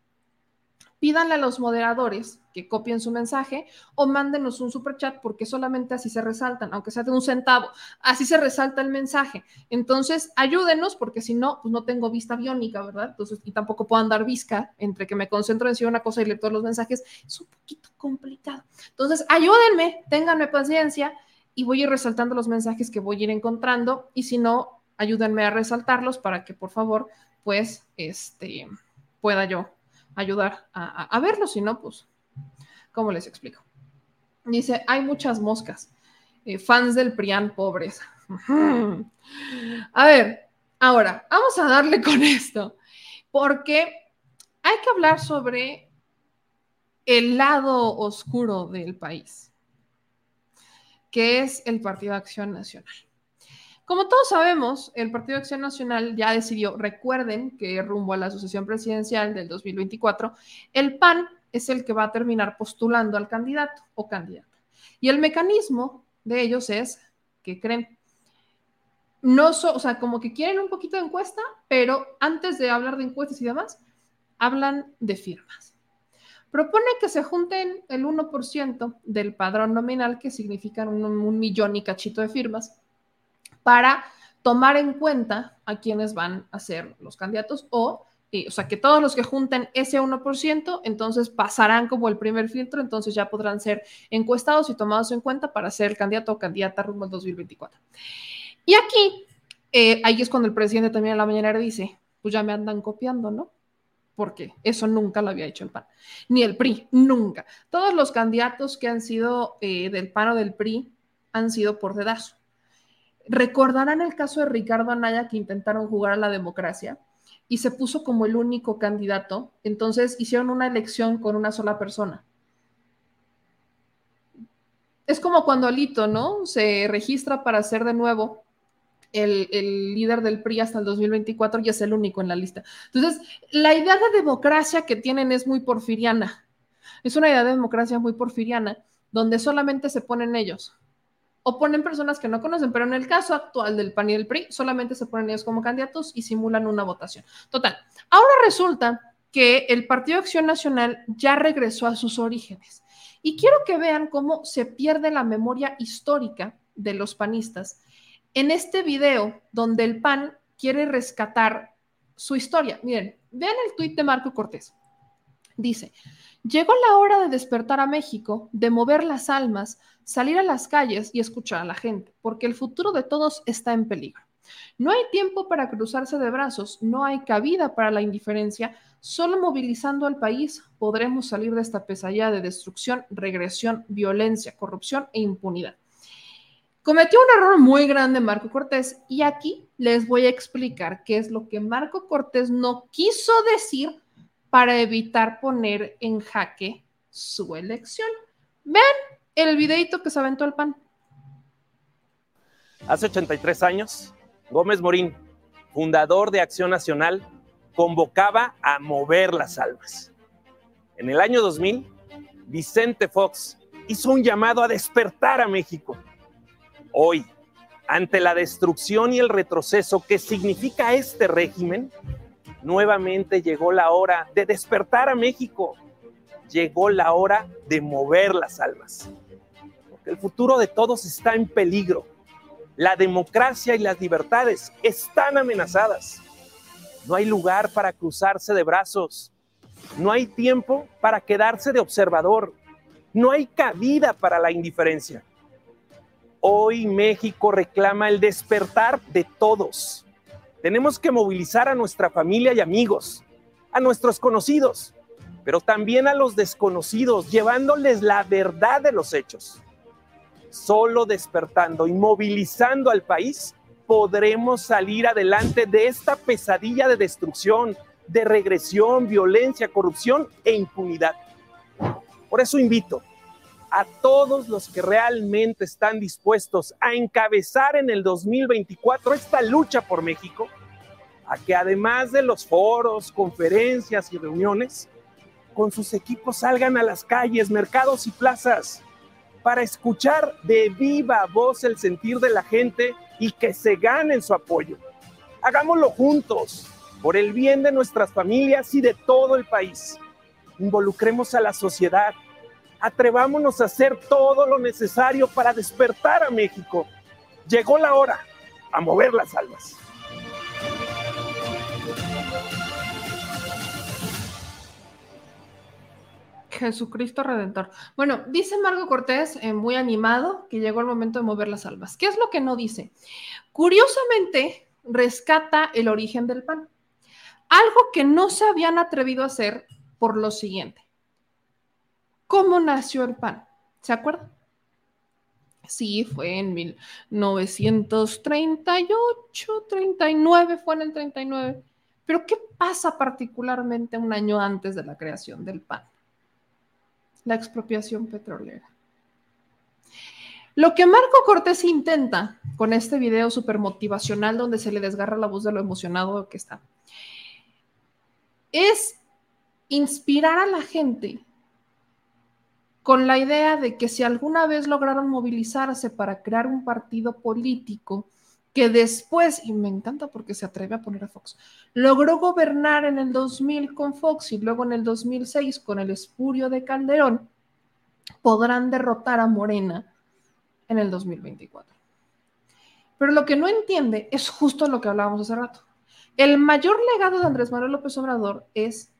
pídanle a los moderadores que copien su mensaje o mándenos un super chat porque solamente así se resaltan, aunque sea de un centavo, así se resalta el mensaje. Entonces, ayúdenos porque si no, pues no tengo vista biónica, ¿verdad? Entonces, y tampoco puedo andar visca entre que me concentro en decir una cosa y leer todos los mensajes, es un poquito complicado. Entonces, ayúdenme, ténganme paciencia y voy a ir resaltando los mensajes que voy a ir encontrando y si no, ayúdenme a resaltarlos para que por favor, pues, este, pueda yo ayudar a, verlos, si no, pues, ¿cómo les explico? Dice, hay muchas moscas, eh, fans del PRIAN pobres. <laughs> a ver, ahora, vamos a darle con esto, porque hay que hablar sobre el lado oscuro del país que es el Partido de Acción Nacional. Como todos sabemos, el Partido de Acción Nacional ya decidió, recuerden que rumbo a la asociación presidencial del 2024, el PAN es el que va a terminar postulando al candidato o candidata. Y el mecanismo de ellos es, que creen? No, o sea, como que quieren un poquito de encuesta, pero antes de hablar de encuestas y demás, hablan de firmas propone que se junten el 1% del padrón nominal, que significan un, millón y cachito de firmas, para tomar en cuenta a quienes van a ser los candidatos o, eh, o sea, que todos los que junten ese 1%, entonces pasarán como el primer filtro, entonces ya podrán ser encuestados y tomados en cuenta para ser candidato o candidata rumbo al 2024. Y aquí, eh, ahí es cuando el presidente también en la mañana dice, pues ya me andan copiando, ¿no? Porque eso nunca lo había hecho el PAN, ni el PRI, nunca. Todos los candidatos que han sido eh, del PAN o del PRI han sido por dedazo. Recordarán el caso de Ricardo Anaya que intentaron jugar a la democracia y se puso como el único candidato, entonces hicieron una elección con una sola persona. Es como cuando Alito, ¿no? Se registra para ser de nuevo el, líder del PRI hasta el 2024 y es el único en la lista. Entonces, la idea de democracia que tienen es muy porfiriana. Es una idea de democracia muy porfiriana, donde solamente se ponen ellos. O ponen personas que no conocen, pero en el caso actual del PAN y del PRI, solamente se ponen ellos como candidatos y simulan una votación. Total. Ahora resulta que el Partido Acción Nacional ya regresó a sus orígenes. Y quiero que vean cómo se pierde la memoria histórica de los panistas en este video donde el PAN quiere rescatar su historia. Miren, vean el tuit de Marco Cortés. Dice, llegó la hora de despertar a México, de mover las almas, salir a las calles y escuchar a la gente, porque el futuro de todos está en peligro. No hay tiempo para cruzarse de brazos, no hay cabida para la indiferencia, solo movilizando al país podremos salir de esta pesadilla de destrucción, regresión, violencia, corrupción e impunidad. Cometió un error muy grande Marco Cortés y aquí les voy a explicar qué es lo que Marco Cortés no quiso decir para evitar poner en jaque su elección. Vean el videito que se aventó el PAN. Hace 83 años, Gómez Morín, fundador de Acción Nacional, convocaba a mover las almas. En el año 2000, Vicente Fox hizo un llamado a despertar a México Hoy, ante la destrucción y el retroceso que significa este régimen, nuevamente llegó la hora de despertar a México. Llegó la hora de mover las almas. que el futuro de todos está en peligro. La democracia y las libertades están amenazadas. No hay lugar para cruzarse de brazos. No hay tiempo para quedarse de observador. No hay cabida para la indiferencia. Hoy México reclama el despertar de todos. Tenemos que movilizar a nuestra familia y amigos, a nuestros conocidos, pero también a los desconocidos, llevándoles la verdad de los hechos. Solo despertando y movilizando al país podremos salir adelante de esta pesadilla de destrucción, de regresión, violencia, corrupción e impunidad. Por eso invito a todos los que realmente están dispuestos a encabezar en el 2024 esta lucha por México, a que además de los foros, conferencias y reuniones, con sus equipos salgan a las calles, mercados y plazas para escuchar de viva voz el sentir de la gente y que se ganen su apoyo. Hagámoslo juntos, por el bien de nuestras familias y de todo el país. Involucremos a la sociedad. Atrevámonos a hacer todo lo necesario para despertar a México. Llegó la hora a mover las almas. Jesucristo Redentor. Bueno, dice Marco Cortés, eh, muy animado, que llegó el momento de mover las almas. ¿Qué es lo que no dice? Curiosamente, rescata el origen del pan. Algo que no se habían atrevido a hacer por lo siguiente. ¿Cómo nació el pan? ¿Se acuerdan? Sí, fue en 1938, 39, fue en el 39. Pero ¿qué pasa particularmente un año antes de la creación del pan? la expropiación petrolera. Lo que Marco Cortés intenta con este video súper motivacional donde se le desgarra la voz de lo emocionado que está, es inspirar a la gente con la idea de que si alguna vez lograron movilizarse para crear un partido político que después, y me encanta porque se atreve a poner a Fox, logró gobernar en el 2000 con Fox y luego en el 2006 con el espurio de Calderón, podrán derrotar a Morena en el 2024. Pero lo que no entiende es justo lo que hablábamos hace rato. El mayor legado de Andrés Manuel López Obrador es,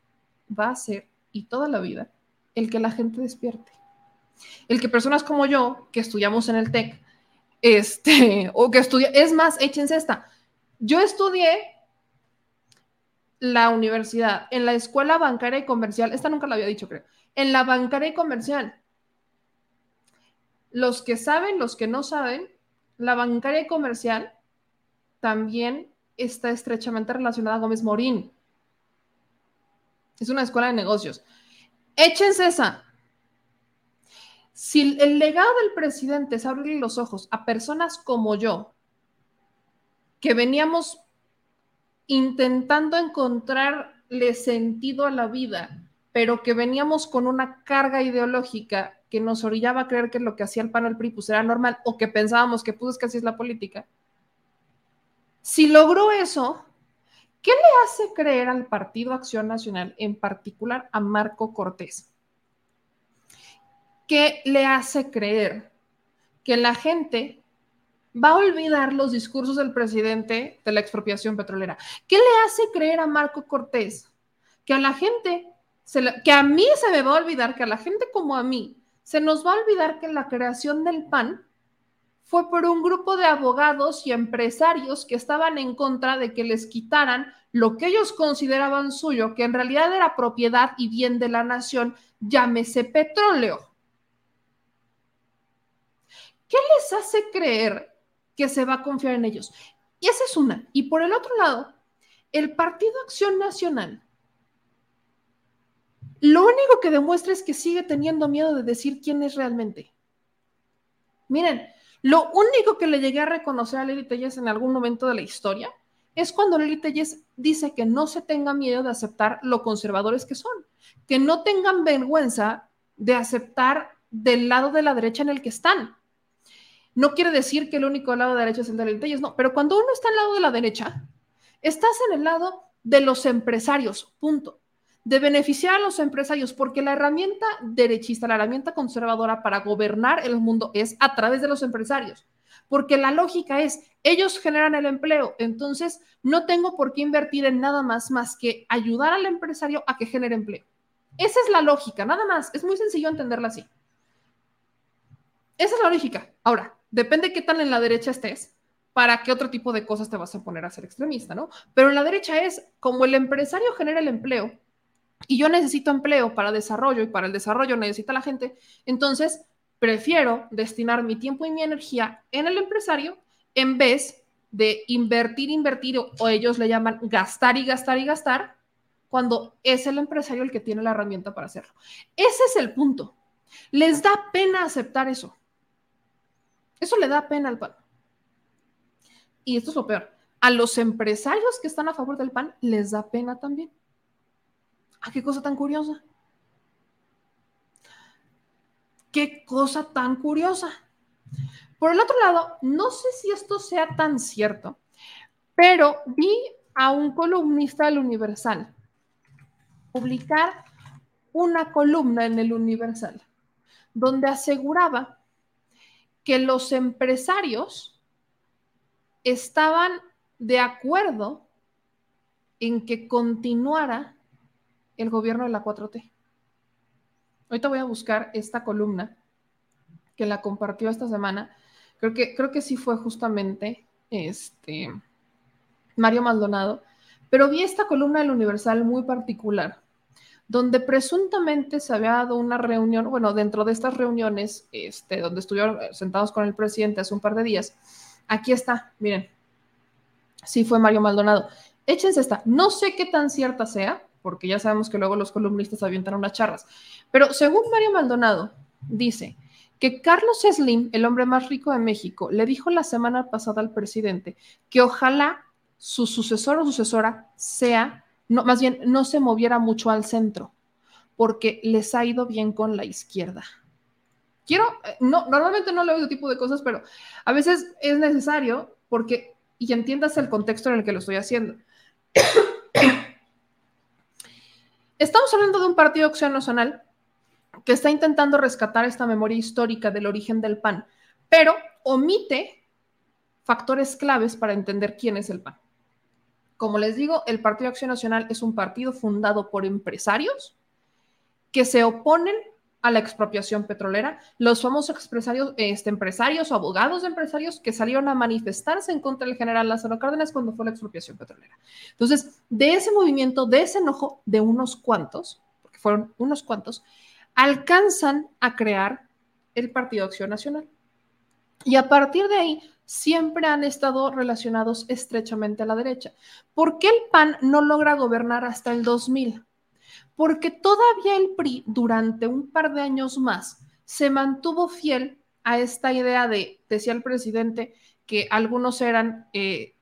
va a ser, y toda la vida, el que la gente despierte. El que personas como yo, que estudiamos en el TEC, este, <laughs> o que estudia, es más, échense esta. Yo estudié la universidad en la escuela bancaria y comercial, esta nunca la había dicho, creo, en la bancaria y comercial. Los que saben, los que no saben, la bancaria y comercial también está estrechamente relacionada a Gómez Morín. Es una escuela de negocios. Échense esa. Si el legado del presidente es abrirle los ojos a personas como yo, que veníamos intentando encontrarle sentido a la vida, pero que veníamos con una carga ideológica que nos orillaba a creer que lo que hacía el PAN o pues, era normal, o que pensábamos que pues que así es la política. Si logró eso, ¿qué le hace creer al Partido Acción Nacional, en particular a Marco Cortés? ¿qué le hace creer que la gente va a olvidar los discursos del presidente de la expropiación petrolera? ¿Qué le hace creer a Marco Cortés que a la gente, que a mí se me va a olvidar, que a la gente como a mí, se nos va a olvidar que la creación del PAN fue por un grupo de abogados y empresarios que estaban en contra de que les quitaran lo que ellos consideraban suyo, que en realidad era propiedad y bien de la nación, llámese petróleo. ¿Qué les hace creer que se va a confiar en ellos? Y esa es una. Y por el otro lado, el Partido Acción Nacional, lo único que demuestra es que sigue teniendo miedo de decir quién es realmente. Miren, lo único que le llegué a reconocer a Lili Telles en algún momento de la historia es cuando Lili Telles dice que no se tenga miedo de aceptar lo conservadores que son, que no tengan vergüenza de aceptar del lado de la derecha en el que están. No quiere decir que el único lado de la derecha es el de la no, pero cuando uno está al lado de la derecha, estás en el lado de los empresarios, punto. De beneficiar a los empresarios, porque la herramienta derechista, la herramienta conservadora para gobernar el mundo es a través de los empresarios, porque la lógica es, ellos generan el empleo, entonces no tengo por qué invertir en nada más más que ayudar al empresario a que genere empleo. Esa es la lógica, nada más, es muy sencillo entenderla así. Esa es la lógica. Ahora, depende qué tan en la derecha estés, para qué otro tipo de cosas te vas a poner a ser extremista, ¿no? Pero en la derecha es como el empresario genera el empleo y yo necesito empleo para desarrollo y para el desarrollo necesita la gente, entonces prefiero destinar mi tiempo y mi energía en el empresario en vez de invertir, invertir o ellos le llaman gastar y gastar y gastar cuando es el empresario el que tiene la herramienta para hacerlo. Ese es el punto. Les da pena aceptar eso. Eso le da pena al PAN. Y esto es lo peor. A los empresarios que están a favor del PAN les da pena también. Ah, qué cosa tan curiosa. Qué cosa tan curiosa. Por el otro lado, no sé si esto sea tan cierto, pero vi a un columnista del Universal publicar una columna en el Universal donde aseguraba que los empresarios estaban de acuerdo en que continuara el gobierno de la 4T. Ahorita voy a buscar esta columna que la compartió esta semana. Creo que, creo que sí fue justamente este, Mario Maldonado, pero vi esta columna del Universal muy particular, donde presuntamente se había dado una reunión, bueno, dentro de estas reuniones, este, donde estuvieron sentados con el presidente hace un par de días. Aquí está, miren, sí fue Mario Maldonado. Échense esta, no sé qué tan cierta sea, porque ya sabemos que luego los columnistas avientan unas charras. Pero según Mario Maldonado, dice que Carlos Slim, el hombre más rico de México, le dijo la semana pasada al presidente que ojalá su sucesor o sucesora sea, no, más bien, no se moviera mucho al centro, porque les ha ido bien con la izquierda. Quiero, eh, no, normalmente no leo ese tipo de cosas, pero a veces es necesario porque, y entiendas el contexto en el que lo estoy haciendo. Estamos hablando de un partido de acción nacional que está intentando rescatar esta memoria histórica del origen del PAN, pero omite factores claves para entender quién es el PAN. Como les digo, el Partido Acción Nacional es un partido fundado por empresarios que se oponen a la expropiación petrolera, los famosos empresarios, este, empresarios o abogados de empresarios que salieron a manifestarse en contra del general Lázaro Cárdenas cuando fue la expropiación petrolera. Entonces, de ese movimiento, de ese enojo de unos cuantos, porque fueron unos cuantos, alcanzan a crear el Partido Acción Nacional. Y a partir de ahí, siempre han estado relacionados estrechamente a la derecha. ¿Por qué el PAN no logra gobernar hasta el 2000? Porque todavía el PRI durante un par de años más se mantuvo fiel a esta idea de, decía el presidente, que algunos eran, eh,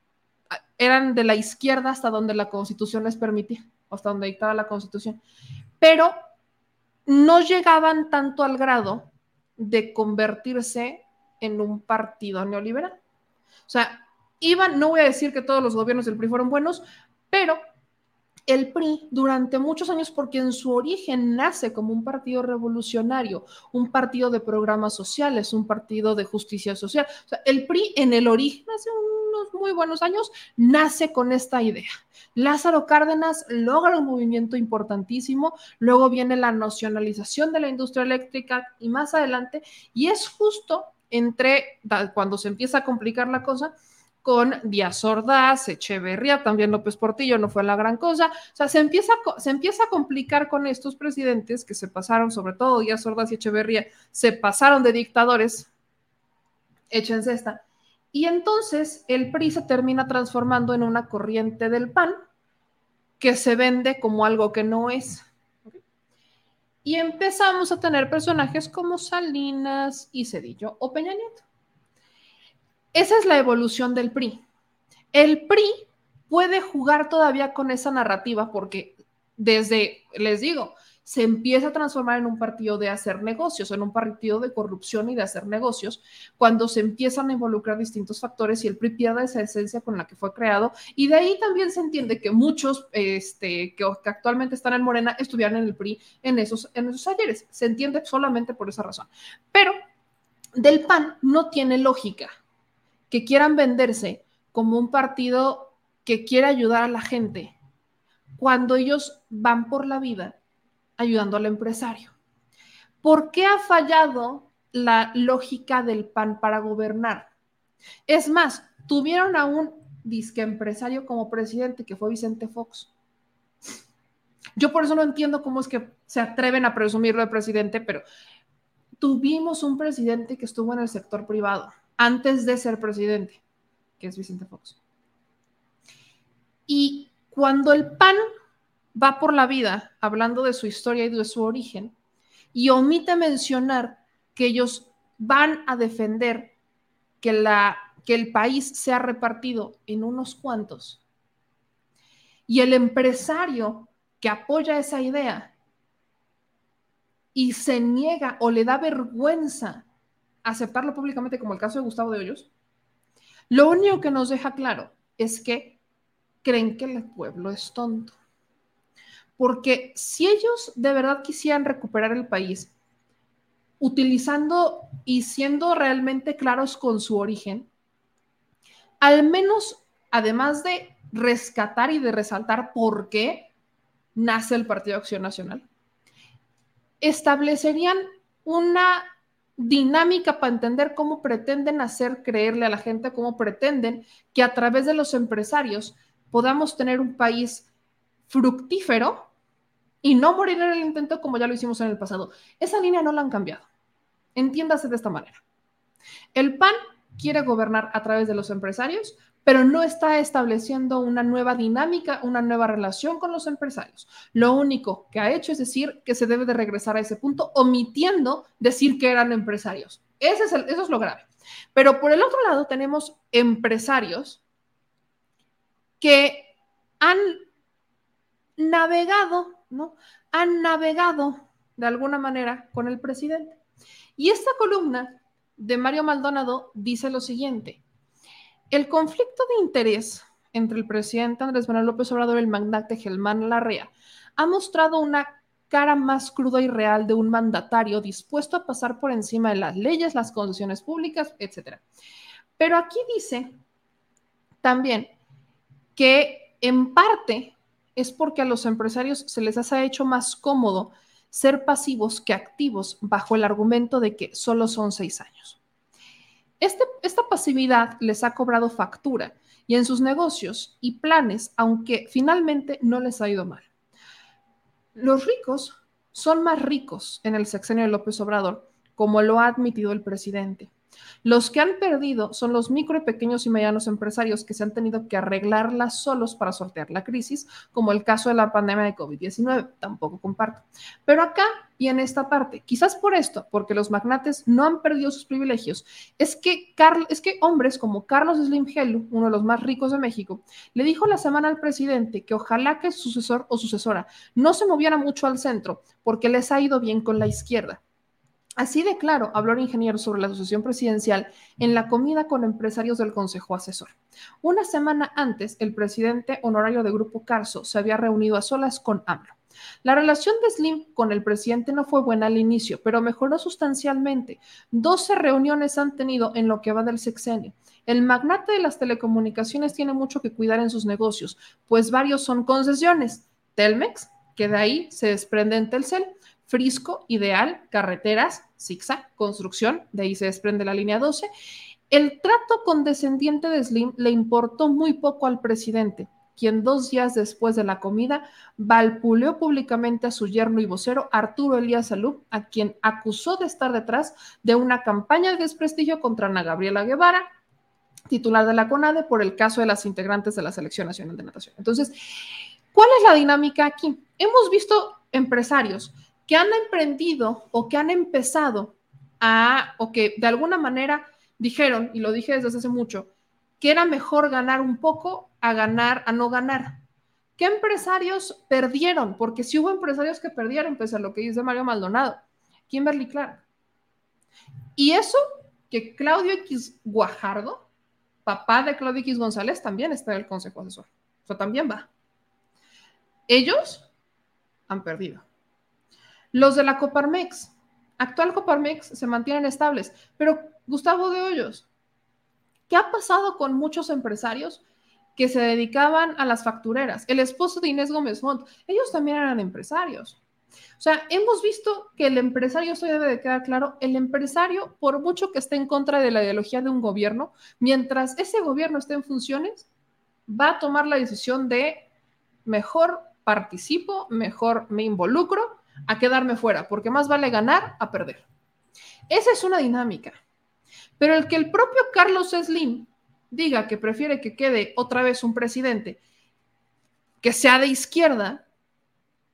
eran de la izquierda hasta donde la constitución les permitía, hasta donde dictaba la constitución, pero no llegaban tanto al grado de convertirse en un partido neoliberal. O sea, iban, no voy a decir que todos los gobiernos del PRI fueron buenos, pero el PRI durante muchos años, porque en su origen nace como un partido revolucionario, un partido de programas sociales, un partido de justicia social. El PRI en el origen, hace unos muy buenos años, nace con esta idea. Lázaro Cárdenas logra un movimiento importantísimo, luego viene la nacionalización de la industria eléctrica y más adelante, y es justo entre cuando se empieza a complicar la cosa, con Díaz Ordaz, Echeverría, también López Portillo, no fue la gran cosa. O sea, se empieza, se empieza a complicar con estos presidentes que se pasaron, sobre todo Díaz Ordaz y Echeverría, se pasaron de dictadores, échense esta. Y entonces el PRI se termina transformando en una corriente del PAN que se vende como algo que no es. Y empezamos a tener personajes como Salinas y Cedillo o Peña Nieto. Esa es la evolución del PRI. El PRI puede jugar todavía con esa narrativa porque desde, les digo, se empieza a transformar en un partido de hacer negocios, en un partido de corrupción y de hacer negocios, cuando se empiezan a involucrar distintos factores y el PRI pierde esa esencia con la que fue creado. Y de ahí también se entiende que muchos este, que, actualmente están en Morena estuvieran en el PRI en esos, en esos ayeres. Se entiende solamente por esa razón. Pero del PAN no tiene lógica que quieran venderse como un partido que quiere ayudar a la gente cuando ellos van por la vida ayudando al empresario. ¿Por qué ha fallado la lógica del PAN para gobernar? Es más, tuvieron a un disque empresario como presidente que fue Vicente Fox. Yo por eso no entiendo cómo es que se atreven a presumirlo de presidente, pero tuvimos un presidente que estuvo en el sector privado antes de ser presidente, que es Vicente Fox. Y cuando el PAN va por la vida hablando de su historia y de su origen y omite mencionar que ellos van a defender que, la, que el país sea repartido en unos cuantos. Y el empresario que apoya esa idea y se niega o le da vergüenza aceptarlo públicamente, como el caso de Gustavo de Hoyos, lo único que nos deja claro es que creen que el pueblo es tonto. Porque si ellos de verdad quisieran recuperar el país, utilizando y siendo realmente claros con su origen, al menos, además de rescatar y de resaltar por qué nace el Partido Acción Nacional, establecerían una dinámica para entender cómo pretenden hacer creerle a la gente, cómo pretenden que a través de los empresarios podamos tener un país fructífero y no morir en el intento como ya lo hicimos en el pasado. Esa línea no la han cambiado. Entiéndase de esta manera. El PAN quiere gobernar a través de los empresarios, pero no está estableciendo una nueva dinámica, una nueva relación con los empresarios. Lo único que ha hecho es decir que se debe de regresar a ese punto, omitiendo decir que eran empresarios. Eso es lo grave. Pero por el otro lado tenemos empresarios que han navegado, ¿no? Han navegado de alguna manera con el presidente. Y esta columna de Mario Maldonado dice lo siguiente. El conflicto de interés entre el presidente Andrés Manuel López Obrador y el magnate Germán Larrea ha mostrado una cara más cruda y real de un mandatario dispuesto a pasar por encima de las leyes, las concesiones públicas, etc. Pero aquí dice también que en parte es porque a los empresarios se les ha hecho más cómodo ser pasivos que activos bajo el argumento de que solo son seis años. Este, esta pasividad les ha cobrado factura y en sus negocios y planes, aunque finalmente no les ha ido mal. Los ricos son más ricos en el sexenio de López Obrador, como lo ha admitido el presidente. Los que han perdido son los micro y pequeños y medianos empresarios que se han tenido que arreglarlas solos para sortear la crisis, como el caso de la pandemia de COVID-19. Tampoco comparto. Pero acá y en esta parte, quizás por esto, porque los magnates no han perdido sus privilegios, es que, es que hombres como Carlos Slim Helu, uno de los más ricos de México, le dijo la semana al presidente que ojalá que su sucesor o sucesora no se moviera mucho al centro, porque les ha ido bien con la izquierda. Así de claro habló el ingeniero sobre la asociación presidencial en la comida con empresarios del Consejo Asesor. Una semana antes, el presidente honorario de Grupo Carso se había reunido a solas con AMLO. La relación de Slim con el presidente no fue buena al inicio, pero mejoró sustancialmente. 12 reuniones han tenido en lo que va del sexenio. El magnate de las telecomunicaciones tiene mucho que cuidar en sus negocios, pues varios son concesiones. Telmex, que de ahí se desprende en Telcel, Frisco, Ideal, Carreteras, Zigzag, Construcción, de ahí se desprende la línea 12. El trato condescendiente de Slim le importó muy poco al presidente, quien dos días después de la comida valpuleó públicamente a su yerno y vocero Arturo Elías Salud, a quien acusó de estar detrás de una campaña de desprestigio contra Ana Gabriela Guevara, titular de la CONADE, por el caso de las integrantes de la Selección Nacional de Natación. Entonces, ¿cuál es la dinámica aquí? Hemos visto empresarios que han emprendido o que han empezado a, o que de alguna manera dijeron, y lo dije desde hace mucho, que era mejor ganar un poco a ganar, a no ganar, ¿Qué empresarios perdieron? Porque si hubo empresarios que perdieron, pese a lo que dice Mario Maldonado. Kimberly Clark. Y eso que Claudio X Guajardo, papá de Claudio X González, también está en el Consejo Asesor. O sea, también va. Ellos han perdido. Los de la Coparmex, actual Coparmex, se mantienen estables, pero Gustavo de Hoyos, ¿qué ha pasado con muchos empresarios que se dedicaban a las factureras? El esposo de Inés Gómez Font, ellos también eran empresarios. O sea, hemos visto que el empresario, eso debe de quedar claro, el empresario, por mucho que esté en contra de la ideología de un gobierno, mientras ese gobierno esté en funciones, va a tomar la decisión de mejor participo, mejor me involucro a quedarme fuera, porque más vale ganar a perder. Esa es una dinámica. Pero el que el propio Carlos Slim diga que prefiere que quede otra vez un presidente que sea de izquierda,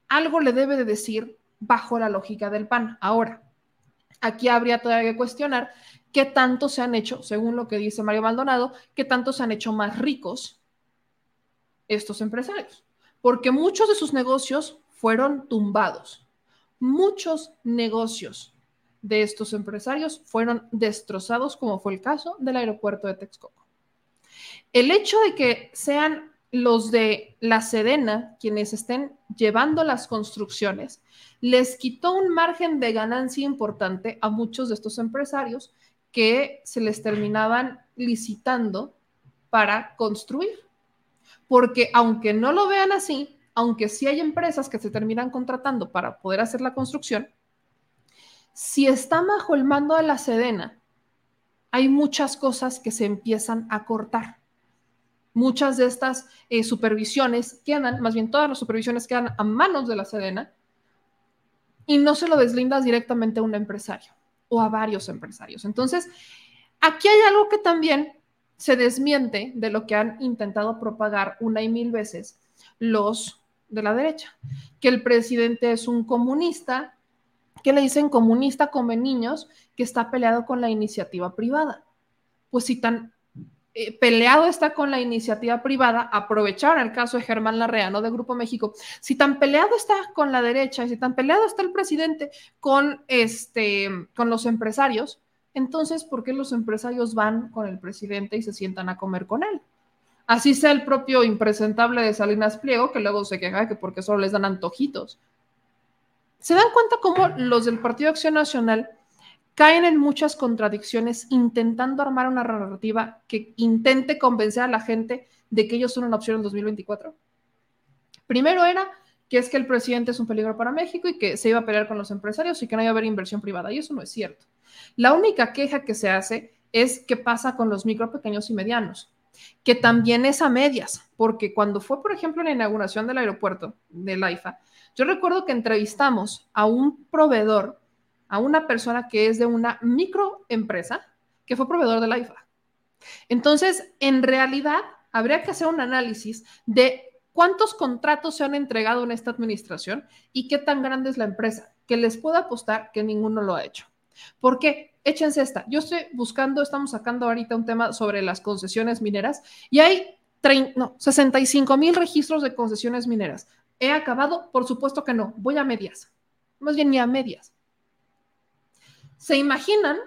algo le debe de decir bajo la lógica del PAN. Ahora, aquí habría todavía que cuestionar qué tanto se han hecho, según lo que dice Mario Maldonado, qué tanto se han hecho más ricos estos empresarios, porque muchos de sus negocios fueron tumbados. Muchos negocios de estos empresarios fueron destrozados, como fue el caso del aeropuerto de Texcoco. El hecho de que sean los de la Sedena quienes estén llevando las construcciones, les quitó un margen de ganancia importante a muchos de estos empresarios que se les terminaban licitando para construir. Porque aunque no lo vean así, aunque sí hay empresas que se terminan contratando para poder hacer la construcción, si está bajo el mando de la Sedena, hay muchas cosas que se empiezan a cortar. Muchas de estas eh, supervisiones quedan, más bien todas las supervisiones quedan a manos de la Sedena y no se lo deslindas directamente a un empresario o a varios empresarios. Entonces, aquí hay algo que también se desmiente de lo que han intentado propagar una y mil veces los de la derecha, que el presidente es un comunista, que le dicen comunista come niños, que está peleado con la iniciativa privada. Pues si tan eh, peleado está con la iniciativa privada, aprovechar el caso de Germán Larreano de Grupo México, si tan peleado está con la derecha si tan peleado está el presidente con, este, con los empresarios, entonces, ¿por qué los empresarios van con el presidente y se sientan a comer con él? Así sea el propio impresentable de Salinas Pliego, que luego se queja que porque solo les dan antojitos. ¿Se dan cuenta cómo los del Partido Acción Nacional caen en muchas contradicciones intentando armar una narrativa que intente convencer a la gente de que ellos son una opción en 2024? Primero era que es que el presidente es un peligro para México y que se iba a pelear con los empresarios y que no iba a haber inversión privada. Y eso no es cierto. La única queja que se hace es qué pasa con los micro, pequeños y medianos que también es a medias, porque cuando fue, por ejemplo, la inauguración del aeropuerto de Laifa, yo recuerdo que entrevistamos a un proveedor, a una persona que es de una microempresa, que fue proveedor de Laifa. Entonces, en realidad, habría que hacer un análisis de cuántos contratos se han entregado en esta administración y qué tan grande es la empresa, que les puedo apostar que ninguno lo ha hecho. ¿Por qué? échense esta. Yo estoy buscando, estamos sacando ahorita un tema sobre las concesiones mineras y hay 65 mil registros de concesiones mineras. ¿He acabado? Por supuesto que no. Voy a medias. Más bien ni a medias. ¿Se imaginan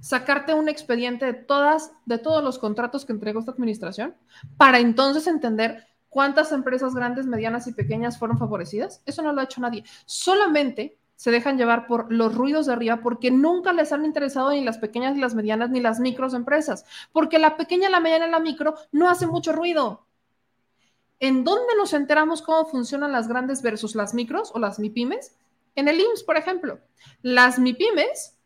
sacarte un expediente de, todas, de todos los contratos que entregó esta administración para entonces entender cuántas empresas grandes, medianas y pequeñas fueron favorecidas? Eso no lo ha hecho nadie. Solamente se dejan llevar por los ruidos de arriba porque nunca les han interesado ni las pequeñas ni las medianas ni las micros empresas, porque la pequeña, la mediana y la micro no hace mucho ruido. ¿En dónde nos enteramos cómo funcionan las grandes versus las micros o las MIPIMES? En el IMSS, por ejemplo. Las MIPIMES,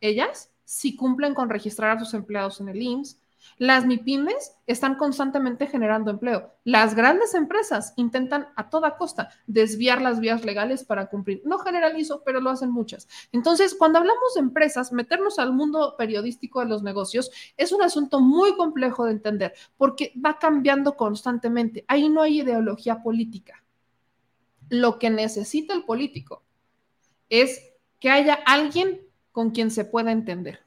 ellas sí cumplen con registrar a sus empleados en el IMSS, las MIPIMES están constantemente generando empleo. Las grandes empresas intentan a toda costa desviar las vías legales para cumplir. No generalizo, pero lo hacen muchas. Entonces, cuando hablamos de empresas, meternos al mundo periodístico de los negocios es un asunto muy complejo de entender porque va cambiando constantemente. Ahí no hay ideología política. Lo que necesita el político es que haya alguien con quien se pueda entender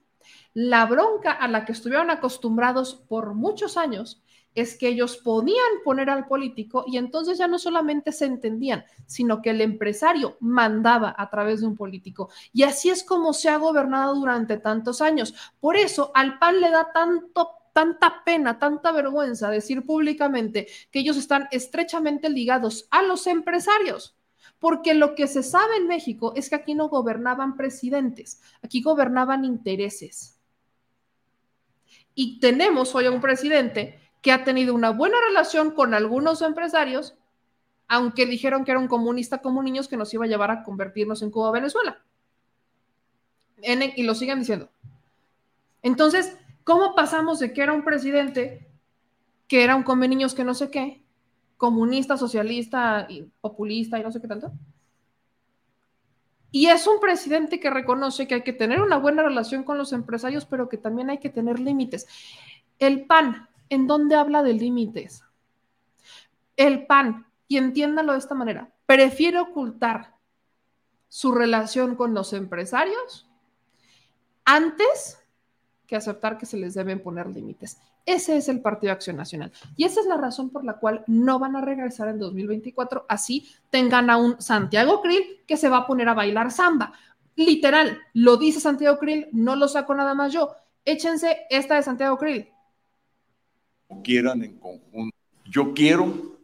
la bronca a la que estuvieron acostumbrados por muchos años es que ellos podían poner al político y entonces ya no solamente se entendían, sino que el empresario mandaba a través de un político. Y así es como se ha gobernado durante tantos años. Por eso al PAN le da tanto tanta pena, tanta vergüenza decir públicamente que ellos están estrechamente ligados a los empresarios. Porque lo que se sabe en México es que aquí no gobernaban presidentes, aquí gobernaban intereses. Y tenemos hoy a un presidente que ha tenido una buena relación con algunos empresarios, aunque dijeron que era un comunista como niños que nos iba a llevar a convertirnos en Cuba Venezuela. y lo siguen diciendo. Entonces, ¿Cómo pasamos de que era un presidente que era un come niños que no sé qué, comunista, socialista, y populista y no sé qué tanto? Y es un presidente que reconoce que hay que tener una buena relación con los empresarios, pero que también hay que tener límites. El PAN, ¿en dónde habla de límites? El PAN, y entiéndalo de esta manera, prefiere ocultar su relación con los empresarios antes que aceptar que se les deben poner límites. Ese es el Partido Acción Nacional. Y esa es la razón por la cual no van a regresar en 2024. Así tengan a un Santiago Krill que se va a poner a bailar samba. Literal, lo dice Santiago Krill, no lo saco nada más yo. Échense esta de Santiago Krill. Quieran en conjunto. Yo quiero,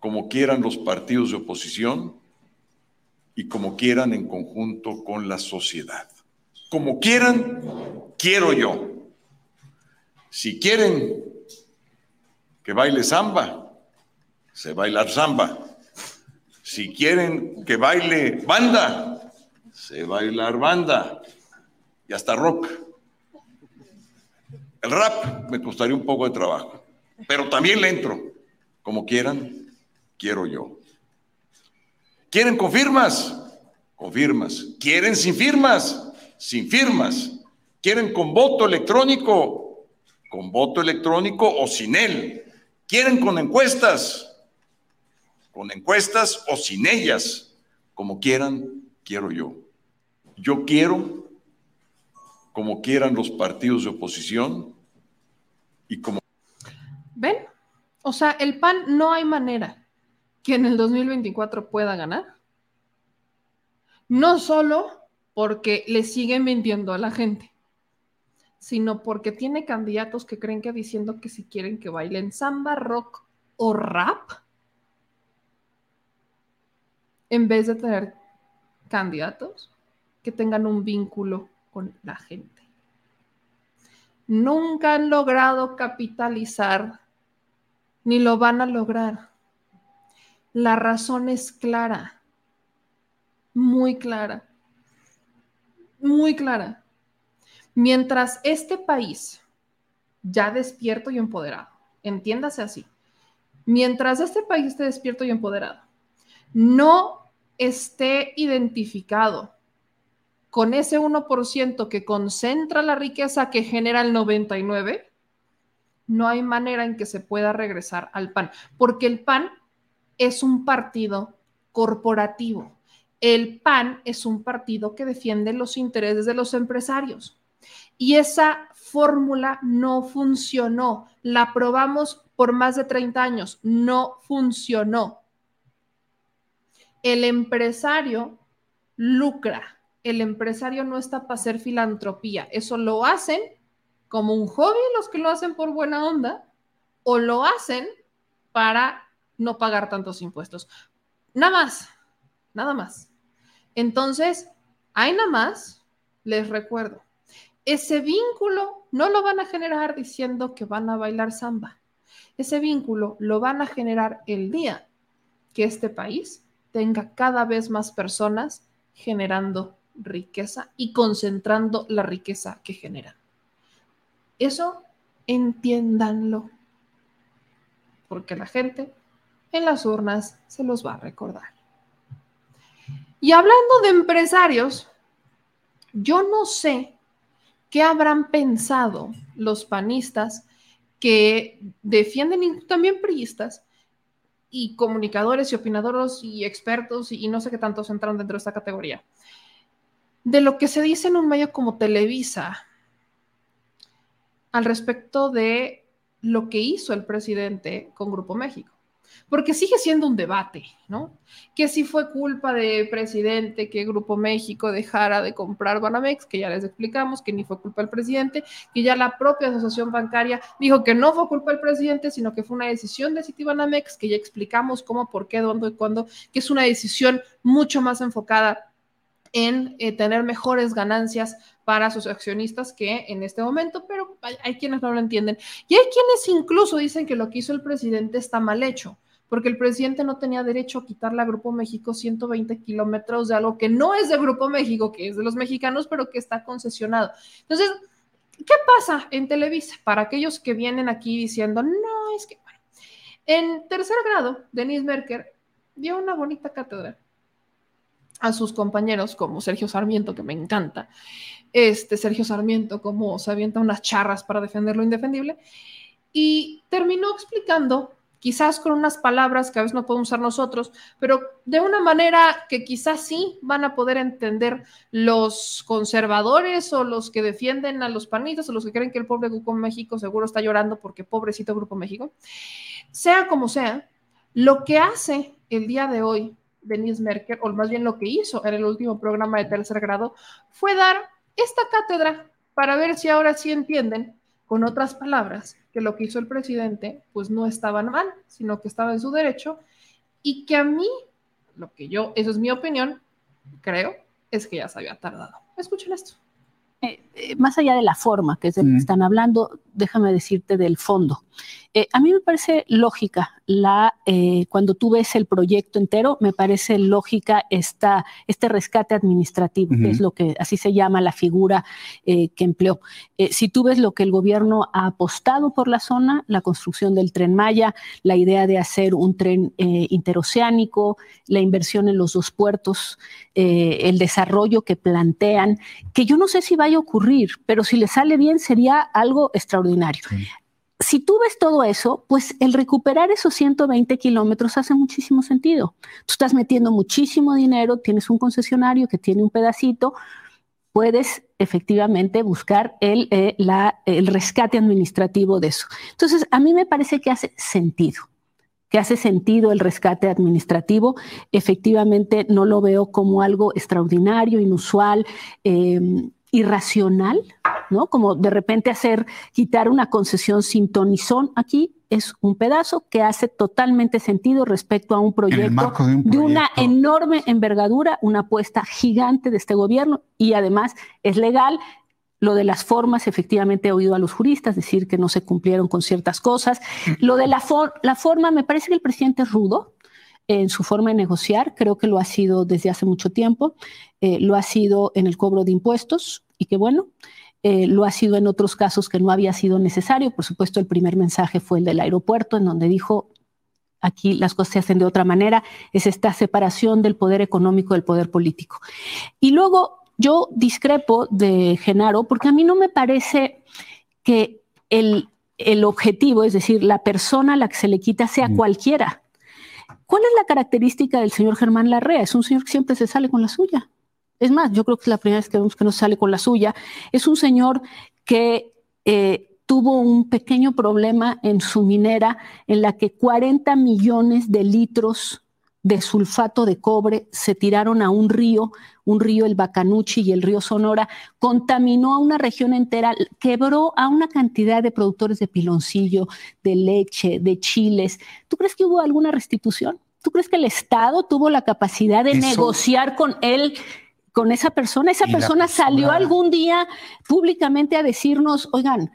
como quieran los partidos de oposición y como quieran en conjunto con la sociedad como quieran, quiero yo. Si quieren que baile samba, se bailar samba. Si quieren que baile banda, se bailar banda. Y hasta rock. El rap me costaría un poco de trabajo, pero también le entro. Como quieran, quiero yo. ¿Quieren con firmas? Firmas. ¿Quieren sin firmas? Sin firmas. ¿Quieren con voto electrónico? Con voto electrónico o sin él. ¿Quieren con encuestas? Con encuestas o sin ellas. Como quieran, quiero yo. Yo quiero, como quieran los partidos de oposición y como... ¿Ven? O sea, el PAN no hay manera que en el 2024 pueda ganar. No solo porque le siguen mintiendo a la gente, sino porque tiene candidatos que creen que diciendo que si quieren que bailen samba, rock o rap, en vez de tener candidatos que tengan un vínculo con la gente. Nunca han logrado capitalizar, ni lo van a lograr. La razón es clara, muy clara muy clara. Mientras este país, ya despierto y empoderado, entiéndase así, mientras este país esté despierto y empoderado, no esté identificado con ese 1% que concentra la riqueza que genera el 99%, no hay manera en que se pueda regresar al PAN, porque el PAN es un partido corporativo el PAN es un partido que defiende los intereses de los empresarios. Y esa fórmula no funcionó. La probamos por más de 30 años. No funcionó. El empresario lucra. El empresario no está para hacer filantropía. Eso lo hacen como un hobby los que lo hacen por buena onda o lo hacen para no pagar tantos impuestos. Nada más, nada más. Entonces, ahí nada más les recuerdo, ese vínculo no lo van a generar diciendo que van a bailar samba. Ese vínculo lo van a generar el día que este país tenga cada vez más personas generando riqueza y concentrando la riqueza que generan. Eso entiéndanlo, porque la gente en las urnas se los va a recordar. Y hablando de empresarios, yo no sé qué habrán pensado los panistas que defienden también priistas y comunicadores y opinadores y expertos y, no sé qué tantos entran dentro de esta categoría. De lo que se dice en un medio como Televisa al respecto de lo que hizo el presidente con Grupo México porque sigue siendo un debate, ¿no? Que si fue culpa del presidente que Grupo México dejara de comprar Banamex, que ya les explicamos que ni fue culpa del presidente, que ya la propia asociación bancaria dijo que no fue culpa del presidente, sino que fue una decisión de Citibanamex, que ya explicamos cómo, por qué, dónde y cuándo, que es una decisión mucho más enfocada en eh, tener mejores ganancias para sus accionistas que en este momento, pero hay, quienes no lo entienden. Y hay quienes incluso dicen que lo que hizo el presidente está mal hecho porque el presidente no tenía derecho a quitarle a Grupo México 120 kilómetros de algo que no es de Grupo México, que es de los mexicanos, pero que está concesionado. Entonces, ¿qué pasa en Televisa? Para aquellos que vienen aquí diciendo, no, es que, en tercer grado, Denise Merker dio una bonita cátedra a sus compañeros, como Sergio Sarmiento, que me encanta, este Sergio Sarmiento, como se avienta unas charras para defender lo indefendible, y terminó explicando quizás con unas palabras que a veces no podemos usar nosotros, pero de una manera que quizás sí van a poder entender los conservadores o los que defienden a los panitas o los que creen que el pobre Grupo México seguro está llorando porque pobrecito Grupo México. Sea como sea, lo que hace el día de hoy Denise Merkel, o más bien lo que hizo en el último programa de tercer grado, fue dar esta cátedra para ver si ahora sí entienden, con otras palabras, que lo que hizo el presidente pues no estaba mal, sino que estaba en su derecho y que a mí, lo que yo, eso es mi opinión, creo, es que ya se había tardado. Escuchen esto. Eh, eh, más allá de la forma que, es de que están hablando, déjame decirte del fondo. Eh, a mí me parece lógica la, cuando tú ves el proyecto entero, me parece lógica esta, este rescate administrativo, que es lo que así se llama la figura que empleó. si tú ves lo que el gobierno ha apostado por la zona, la construcción del tren Maya, la idea de hacer un tren interoceánico, la inversión en los dos puertos, el desarrollo que plantean, que yo no sé si vaya a ocurrir, pero si le sale bien sería algo extraordinario. Si tú ves todo eso, pues el recuperar esos 120 kilómetros hace muchísimo sentido. Tú estás metiendo muchísimo dinero, tienes un concesionario que tiene un pedacito, puedes efectivamente buscar el, eh, el rescate administrativo de eso. Entonces, a mí me parece que hace sentido que hace sentido el rescate administrativo. Efectivamente, no lo veo como algo extraordinario, inusual. Eh, irracional, ¿no? Como de repente hacer, quitar una concesión sin tonizón aquí es un pedazo que hace totalmente sentido respecto a un proyecto, de, una enorme envergadura, una apuesta gigante de este gobierno y además es legal. Lo de las formas, efectivamente he oído a los juristas decir que no se cumplieron con ciertas cosas. Lo de la, la forma, me parece que el presidente es rudo, en su forma de negociar, creo que lo ha sido desde hace mucho tiempo, eh, lo ha sido en el cobro de impuestos y que bueno, eh, lo ha sido en otros casos que no había sido necesario. Por supuesto, el primer mensaje fue el del aeropuerto, en donde dijo, aquí las cosas se hacen de otra manera, es esta separación del poder económico del poder político. Y luego yo discrepo de Genaro, porque a mí no me parece que el, el objetivo, es decir, la persona a la que se le quita sea cualquiera. ¿Cuál es la característica del señor Germán Larrea? Es un señor que siempre se sale con la suya. Es más, yo creo que es la primera vez que vemos que no sale con la suya. Es un señor que eh, tuvo un pequeño problema en su minera en la que 40 millones de litros de sulfato de cobre se tiraron a un río, un río el Bacanuchi y el río Sonora, contaminó a una región entera, quebró a una cantidad de productores de piloncillo, de leche, de chiles. ¿Tú crees que hubo alguna restitución? ¿Tú crees que el Estado tuvo la capacidad de negociar con él, con esa persona? Esa persona salió algún día públicamente a decirnos, oigan,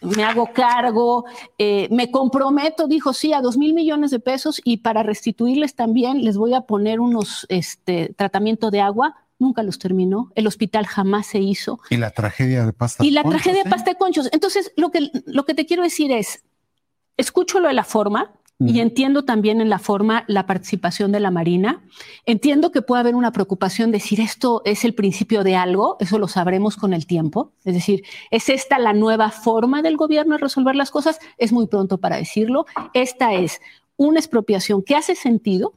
me hago cargo, eh, me comprometo, dijo, sí, a dos mil millones de pesos y para restituirles también les voy a poner unos este, tratamiento de agua. Nunca los terminó. El hospital jamás se hizo. Y la tragedia de pasta. Y la tragedia de pasta de conchos. Entonces, lo que, lo que te quiero decir es, escucho lo de la forma, y entiendo también en la forma la participación de la Marina. Entiendo que puede haber una preocupación de decir esto es el principio de algo, eso lo sabremos con el tiempo. Es decir, ¿es esta la nueva forma del gobierno de resolver las cosas? Es muy pronto para decirlo. Esta es una expropiación que hace sentido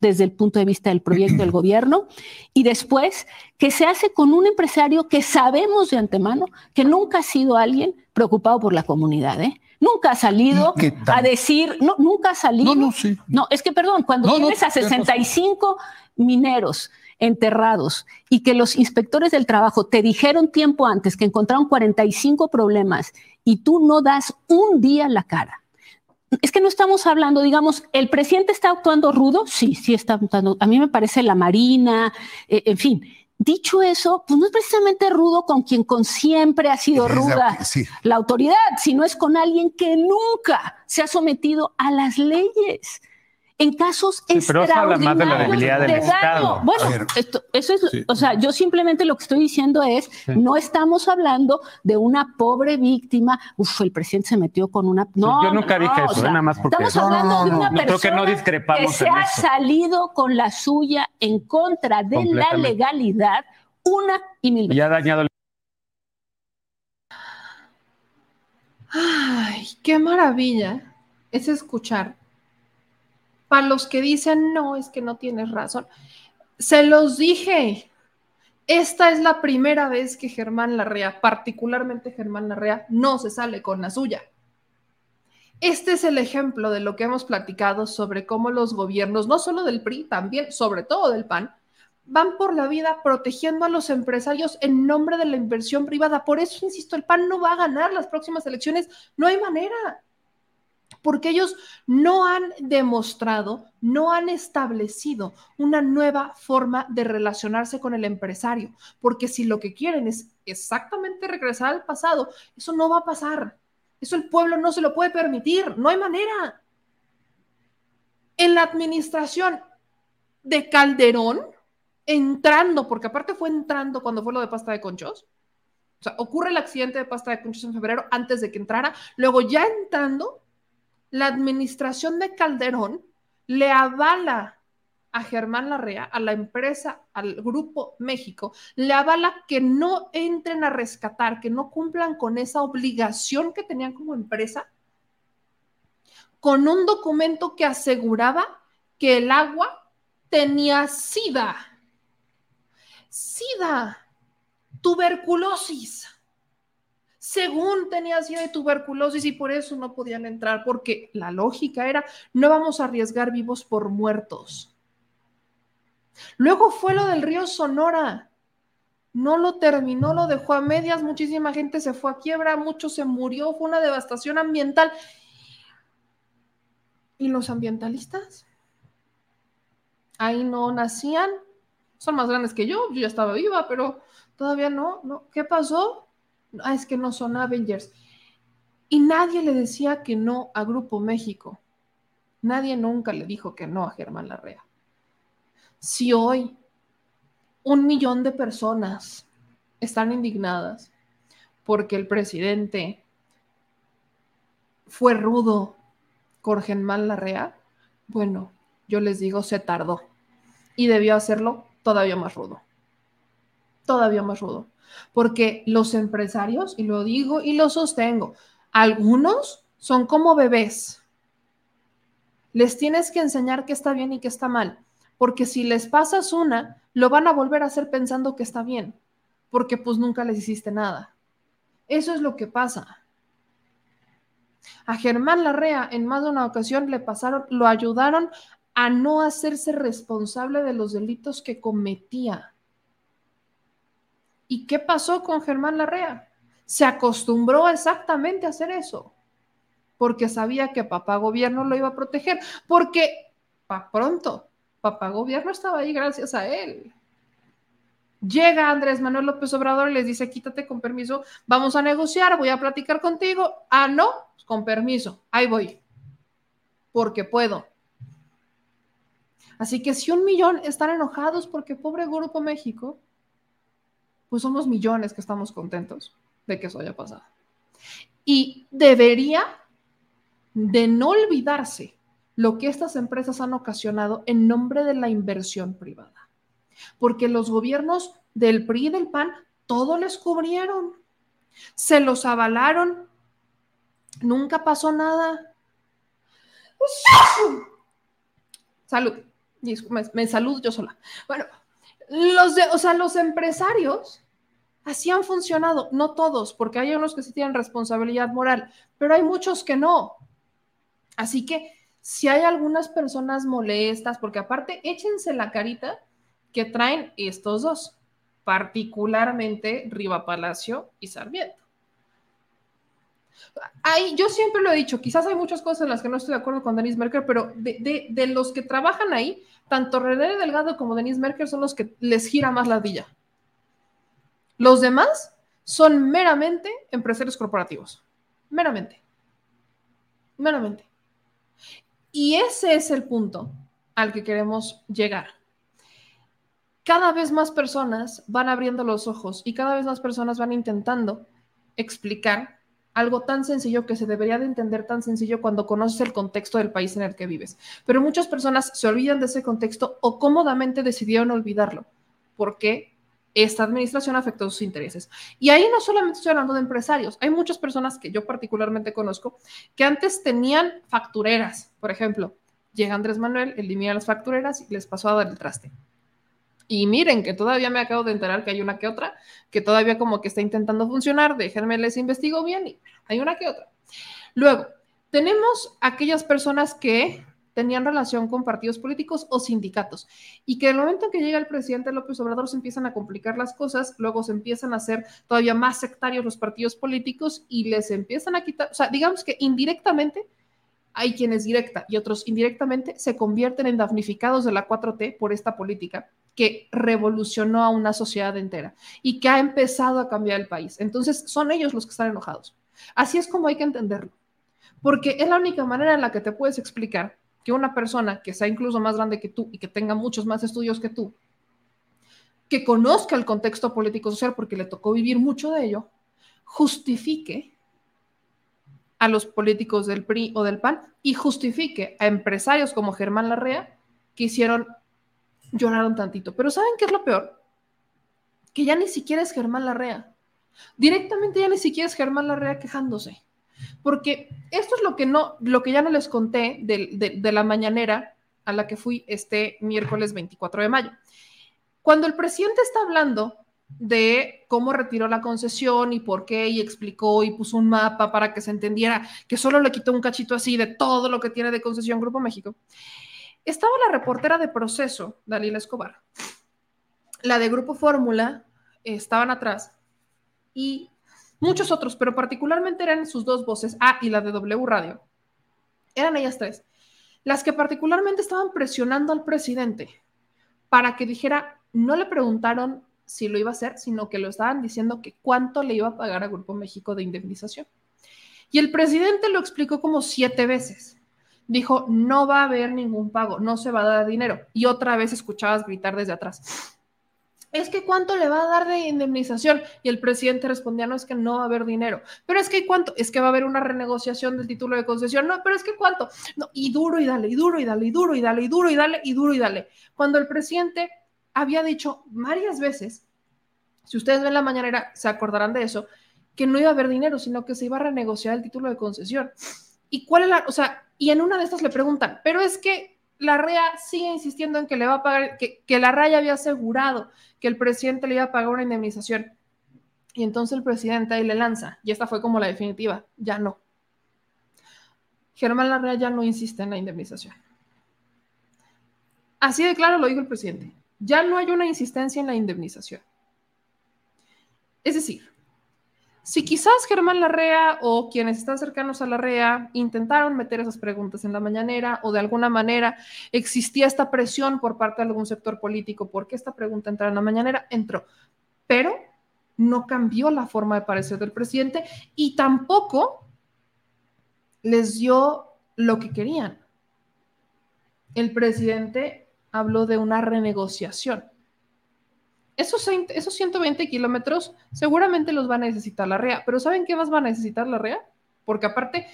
desde el punto de vista del proyecto del <clears throat> gobierno y después que se hace con un empresario que sabemos de antemano que nunca ha sido alguien preocupado por la comunidad. ¿eh? Nunca ha salido a decir, no, nunca ha salido. No, no, sí. No, es que perdón, cuando No, tienes a tienes razón. 65 mineros enterrados y que los inspectores del trabajo te dijeron tiempo antes que encontraron 45 problemas y tú no das un día la cara. Es que no estamos hablando, digamos, el presidente está actuando rudo, sí, sí está actuando. A mí me parece la Marina, eh, en fin. Dicho eso, pues no es precisamente rudo con quien con siempre ha sido la- ruda sí. la autoridad, sino es con alguien que nunca se ha sometido a las leyes. En casos Sí, pero eso habla más de la extraordinarios debilidad del de daño. Estado. Bueno, esto- eso es, Sí. o sea, yo simplemente lo que estoy diciendo es, no estamos hablando de una pobre víctima. Uf, el presidente se metió con una. No, yo nunca no, dije o eso, sea, ¿eh? nada más porque- Estamos No, no, hablando no, de una No, creo que persona no que discrepamos se en ha eso. salido con la suya en contra de la legalidad una y mil veces. Y ha dañado el Ay, qué maravilla es escuchar. Para los que dicen, no, es que no tienes razón. Se los dije. Esta es la primera vez que Germán Larrea, particularmente Germán Larrea, no se sale con la suya. Este es el ejemplo de lo que hemos platicado sobre cómo los gobiernos, no solo del PRI, también, sobre todo del PAN, van por la vida protegiendo a los empresarios en nombre de la inversión privada. Por eso, insisto, el PAN no va a ganar las próximas elecciones. No hay manera. Porque ellos no han demostrado, no han establecido una nueva forma de relacionarse con el empresario. Porque si lo que quieren es exactamente regresar al pasado, eso no va a pasar. Eso el pueblo no se lo puede permitir. No hay manera. En la administración de Calderón, entrando, porque aparte fue entrando cuando fue lo de pasta de conchos. O sea, ocurre el accidente de pasta de conchos en febrero antes de que entrara. Luego, ya entrando, la administración de Calderón le avala a Germán Larrea, a la empresa, al Grupo México, le avala que no entren a rescatar, que no cumplan con esa obligación que tenían como empresa, con un documento que aseguraba que el agua tenía sida. SIDA, tuberculosis. Según tenía SIDA y tuberculosis y por eso no podían entrar, porque la lógica era, no vamos a arriesgar vivos por muertos. Luego fue lo del río Sonora. No lo terminó, lo dejó a medias, muchísima gente se fue a quiebra, mucho se murió, fue una devastación ambiental. ¿Y los ambientalistas? Ahí no nacían, son más grandes que yo, yo ya estaba viva, pero todavía no, no. ¿Qué pasó? Ah, es que no son Avengers. Y nadie le decía que no a Grupo México. Nadie nunca le dijo que no a Germán Larrea. Si hoy un millón de personas están indignadas porque el presidente fue rudo con Germán Larrea, bueno, yo les digo, se tardó y debió hacerlo todavía más rudo. Todavía más rudo. Porque los empresarios, y lo digo y lo sostengo, algunos son como bebés. Les tienes que enseñar que está bien y que está mal. Porque si les pasas una, lo van a volver a hacer pensando que está bien. Porque pues nunca les hiciste nada. Eso es lo que pasa. A Germán Larrea en más de una ocasión le pasaron, lo ayudaron a no hacerse responsable de los delitos que cometía. ¿Y qué pasó con Germán Larrea? Se acostumbró exactamente a hacer eso, porque sabía que papá gobierno lo iba a proteger, porque pa pronto, papá gobierno estaba ahí gracias a él. Llega Andrés Manuel López Obrador y les dice, quítate con permiso, vamos a negociar, voy a platicar contigo. Ah, no, con permiso, ahí voy, porque puedo. Así que si un millón están enojados porque pobre Grupo México, pues somos millones que estamos contentos de que eso haya pasado. Y debería de no olvidarse lo que estas empresas han ocasionado en nombre de la inversión privada. Porque los gobiernos del PRI y del PAN todo les cubrieron, se los avalaron, nunca pasó nada. Salud. Me, me salud yo sola. Bueno, los de, o sea, los empresarios Así han funcionado, no todos, porque hay unos que sí tienen responsabilidad moral, pero hay muchos que no. Así que si hay algunas personas molestas, porque aparte échense la carita que traen estos dos, particularmente Riva Palacio y Sarmiento. Ahí, yo siempre lo he dicho, quizás hay muchas cosas en las que no estoy de acuerdo con Denise Merker, pero de, de los que trabajan ahí, tanto René Delgado como Denise Merker son los que les gira más la villa. Los demás son meramente empresarios corporativos. Meramente. Meramente. Y ese es el punto al que queremos llegar. Cada vez más personas van abriendo los ojos y cada vez más personas van intentando explicar algo tan sencillo que se debería de entender tan sencillo cuando conoces el contexto del país en el que vives. Pero muchas personas se olvidan de ese contexto o cómodamente decidieron olvidarlo porque esta administración afectó sus intereses. Y ahí no solamente estoy hablando de empresarios, hay muchas personas que yo particularmente conozco que antes tenían factureras, por ejemplo. Llega Andrés Manuel, elimina las factureras y les pasó a dar el traste. Y miren que todavía me acabo de enterar que hay una que otra que todavía como que está intentando funcionar. Déjenme les investigo bien y hay una que otra. Luego, tenemos aquellas personas que tenían relación con partidos políticos o sindicatos y que en el momento en que llega el presidente López Obrador se empiezan a complicar las cosas, luego se empiezan a hacer todavía más sectarios los partidos políticos y les empiezan a quitar, o sea, digamos que indirectamente hay quienes directa y otros indirectamente se convierten en damnificados de la 4T por esta política que revolucionó a una sociedad entera y que ha empezado a cambiar el país. Entonces, son ellos los que están enojados. Así es como hay que entenderlo, porque es la única manera en la que te puedes explicar que una persona que sea incluso más grande que tú y que tenga muchos más estudios que tú, que conozca el contexto político social porque le tocó vivir mucho de ello, justifique a los políticos del PRI o del PAN y justifique a empresarios como Germán Larrea que hicieron lloraron tantito. Pero ¿saben qué es lo peor? Que ya ni siquiera es Germán Larrea. Directamente ya ni siquiera es Germán Larrea quejándose. Porque esto es lo que, no, lo que ya no les conté de, de la mañanera a la que fui este miércoles 24 de mayo. Cuando el presidente está hablando de cómo retiró la concesión y por qué, y explicó y puso un mapa para que se entendiera que solo le quitó un cachito así de todo lo que tiene de concesión Grupo México. Estaba la reportera de proceso, Dalila Escobar. La de Grupo Fórmula estaban atrás y muchos otros, pero particularmente eran sus dos voces, A y la de W Radio. Eran ellas tres, las que particularmente estaban presionando al presidente para que dijera, no le preguntaron si lo iba a hacer, sino que lo estaban diciendo que cuánto le iba a pagar a Grupo México de indemnización. Y el presidente lo explicó como siete veces dijo, no va a haber ningún pago, no se va a dar dinero. Y otra vez escuchabas gritar desde atrás. Es que cuánto le va a dar de indemnización y el presidente respondía, no es que no va a haber dinero, pero es que cuánto, es que va a haber una renegociación del título de concesión, no, pero es que cuánto, no, y duro y dale, y duro y dale, y duro y dale, y duro y dale, y duro y dale. Cuando el presidente había dicho varias veces, si ustedes ven la mañanera, se acordarán de eso, que no iba a haber dinero, sino que se iba a renegociar el título de concesión. ¿Y cuál es la, o sea, y en una de estas le preguntan, pero es que la REA sigue insistiendo en que le va a pagar, que, que la REA había asegurado que el presidente le iba a pagar una indemnización. Y entonces el presidente ahí le lanza, y esta fue como la definitiva, ya no. Germán Larrea ya no insiste en la indemnización. Así de claro lo dijo el presidente, ya no hay una insistencia en la indemnización. Es decir, si quizás Germán Larrea o quienes están cercanos a Larrea intentaron meter esas preguntas en la mañanera o de alguna manera existía esta presión por parte de algún sector político porque esta pregunta entrara en la mañanera, entró. Pero no cambió la forma de parecer del presidente y tampoco les dio lo que querían. El presidente habló de una renegociación. Esos, 120 kilómetros seguramente los va a necesitar la REA, pero ¿saben qué más va a necesitar la REA? Porque aparte,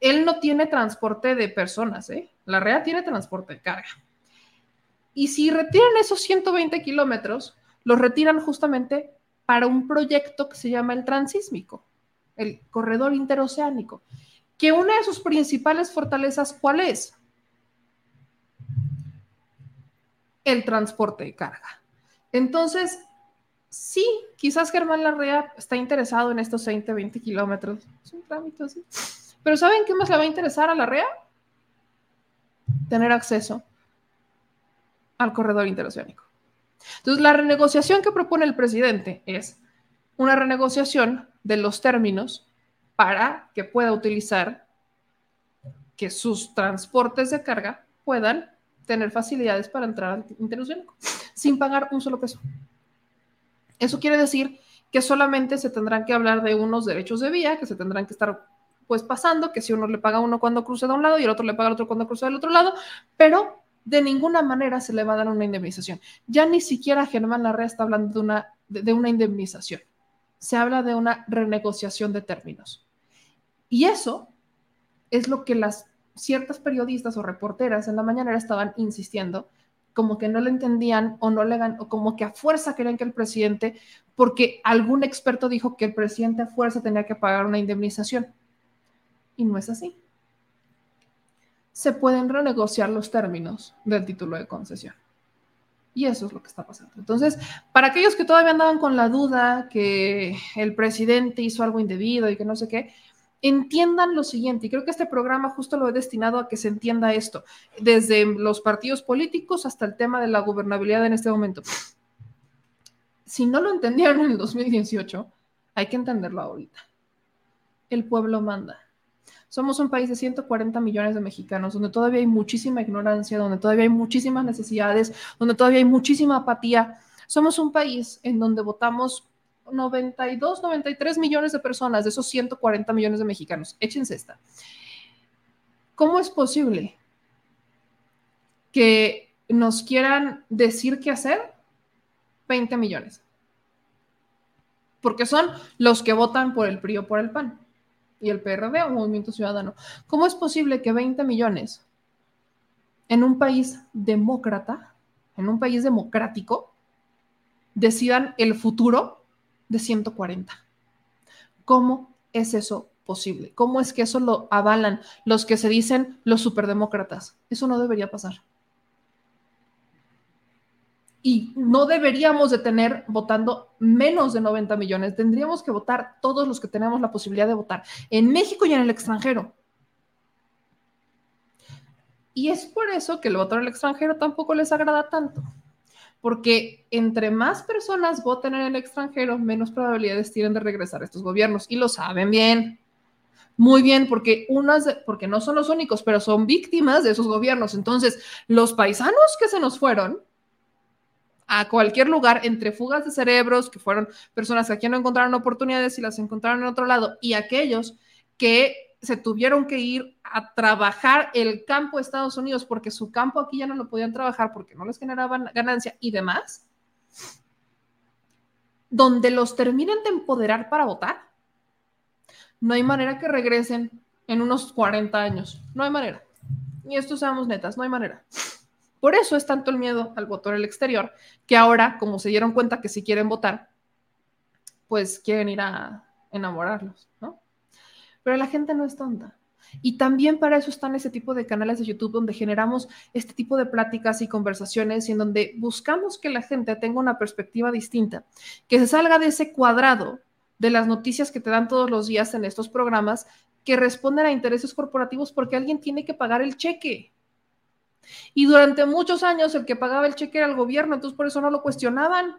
él no tiene transporte de personas, ¿eh? La REA tiene transporte de carga. Y si retiran esos 120 kilómetros, los retiran justamente para un proyecto que se llama el transísmico, el corredor interoceánico, que una de sus principales fortalezas, ¿cuál es? El transporte de carga. Entonces, sí, quizás Germán Larrea está interesado en estos 20, 20 kilómetros. Es un trámite así. Pero ¿saben qué más le va a interesar a Larrea? Tener acceso al corredor interoceánico. Entonces, la renegociación que propone el presidente es una renegociación de los términos para que pueda utilizar que sus transportes de carga puedan tener facilidades para entrar al interoceánico sin pagar un solo peso. Eso quiere decir que solamente se tendrán que hablar de unos derechos de vía que se tendrán que estar pues pasando, que si uno le paga a uno cuando cruce de un lado y el otro le paga al otro cuando cruce del otro lado, pero de ninguna manera se le va a dar una indemnización. Ya ni siquiera Germán Larrea está hablando de una, de, una indemnización. Se habla de una renegociación de términos. Y eso es lo que las ciertas periodistas o reporteras en la mañana estaban insistiendo, como que no le entendían o no le o como que a fuerza querían que el presidente, porque algún experto dijo que el presidente a fuerza tenía que pagar una indemnización. Y no es así se pueden renegociar los términos del título de concesión. Y eso es lo que está pasando. Entonces, para aquellos que todavía andaban con la duda que el presidente hizo algo indebido y que no sé qué, entiendan lo siguiente, y creo que este programa justo lo he destinado a que se entienda esto, desde los partidos políticos hasta el tema de la gobernabilidad en este momento. Si no lo entendieron en el 2018, hay que entenderlo ahorita. El pueblo manda. Somos un país de 140 millones de mexicanos, donde todavía hay muchísima ignorancia, donde todavía hay muchísimas necesidades, donde todavía hay muchísima apatía. Somos un país en donde votamos 92, 93 millones de personas, de esos 140 millones de mexicanos. Échense esta. ¿Cómo es posible que nos quieran decir qué hacer 20 millones? Porque son los que votan por el PRI o por el PAN y el PRD o Movimiento Ciudadano. ¿Cómo es posible que 20 millones en un país demócrata, en un país democrático, decidan el futuro de 140? ¿Cómo es eso posible? ¿Cómo es que eso lo avalan los que se dicen los superdemócratas? Eso no debería pasar y no deberíamos de tener votando menos de 90 millones, tendríamos que votar todos los que tenemos la posibilidad de votar, en México y en el extranjero. Y es por eso que el voto en el extranjero tampoco les agrada tanto, porque entre más personas voten en el extranjero, menos probabilidades tienen de regresar a estos gobiernos, y lo saben bien. Muy bien, porque unas, porque no son los únicos, pero son víctimas de esos gobiernos. Entonces, los paisanos que se nos fueron, a cualquier lugar entre fugas de cerebros, que fueron personas que aquí no encontraron oportunidades y las encontraron en otro lado, y aquellos que se tuvieron que ir a trabajar el campo de Estados Unidos porque su campo aquí ya no lo podían trabajar porque no les generaban ganancia y demás, donde los terminen de empoderar para votar, no hay manera que regresen en unos 40 años, no hay manera. Y esto seamos netas, no hay manera. Por eso es tanto el miedo al voto en el exterior, que ahora, como se dieron cuenta que si quieren votar, pues quieren ir a enamorarlos, ¿no? Pero la gente no es tonta. Y también para eso están ese tipo de canales de YouTube donde generamos este tipo de pláticas y conversaciones y en donde buscamos que la gente tenga una perspectiva distinta, que se salga de ese cuadrado de las noticias que te dan todos los días en estos programas que responden a intereses corporativos porque alguien tiene que pagar el cheque. Y durante muchos años el que pagaba el cheque era el gobierno, entonces por eso no lo cuestionaban.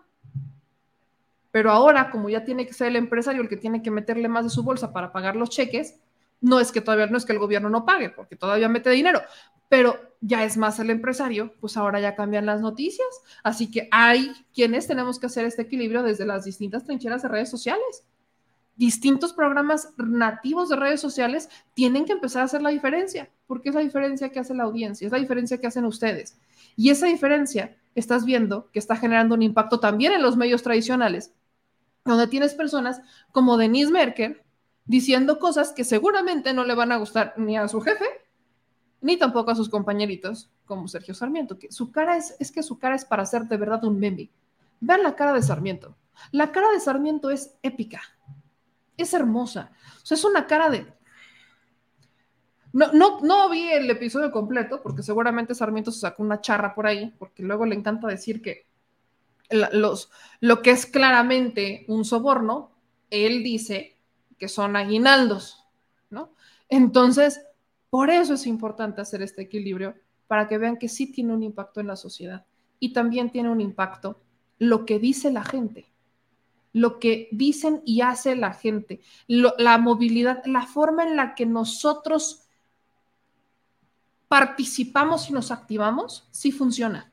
Pero ahora, como ya tiene que ser el empresario el que tiene que meterle más de su bolsa para pagar los cheques, no es que todavía no es que el gobierno no pague, porque todavía mete dinero, pero ya es más el empresario, pues ahora ya cambian las noticias. Así que hay quienes tenemos que hacer este equilibrio desde las distintas trincheras de redes sociales distintos programas nativos de redes sociales tienen que empezar a hacer la diferencia, porque es la diferencia que hace la audiencia, es la diferencia que hacen ustedes. Y esa diferencia estás viendo que está generando un impacto también en los medios tradicionales, donde tienes personas como Denise Merkel diciendo cosas que seguramente no le van a gustar ni a su jefe, ni tampoco a sus compañeritos, como Sergio Sarmiento, que su cara es, es que su cara es para hacer de verdad un meme. Vean la cara de Sarmiento. La cara de Sarmiento es épica es hermosa. O sea, es una cara de... No, no, no vi el episodio completo porque seguramente Sarmiento se sacó una charra por ahí, porque luego le encanta decir que los, lo que es claramente un soborno, él dice que son aguinaldos, ¿no? Entonces, por eso es importante hacer este equilibrio, para que vean que sí tiene un impacto en la sociedad y también tiene un impacto lo que dice la gente, lo que dicen y hace la gente, la movilidad, la forma en la que nosotros participamos y nos activamos, sí funciona.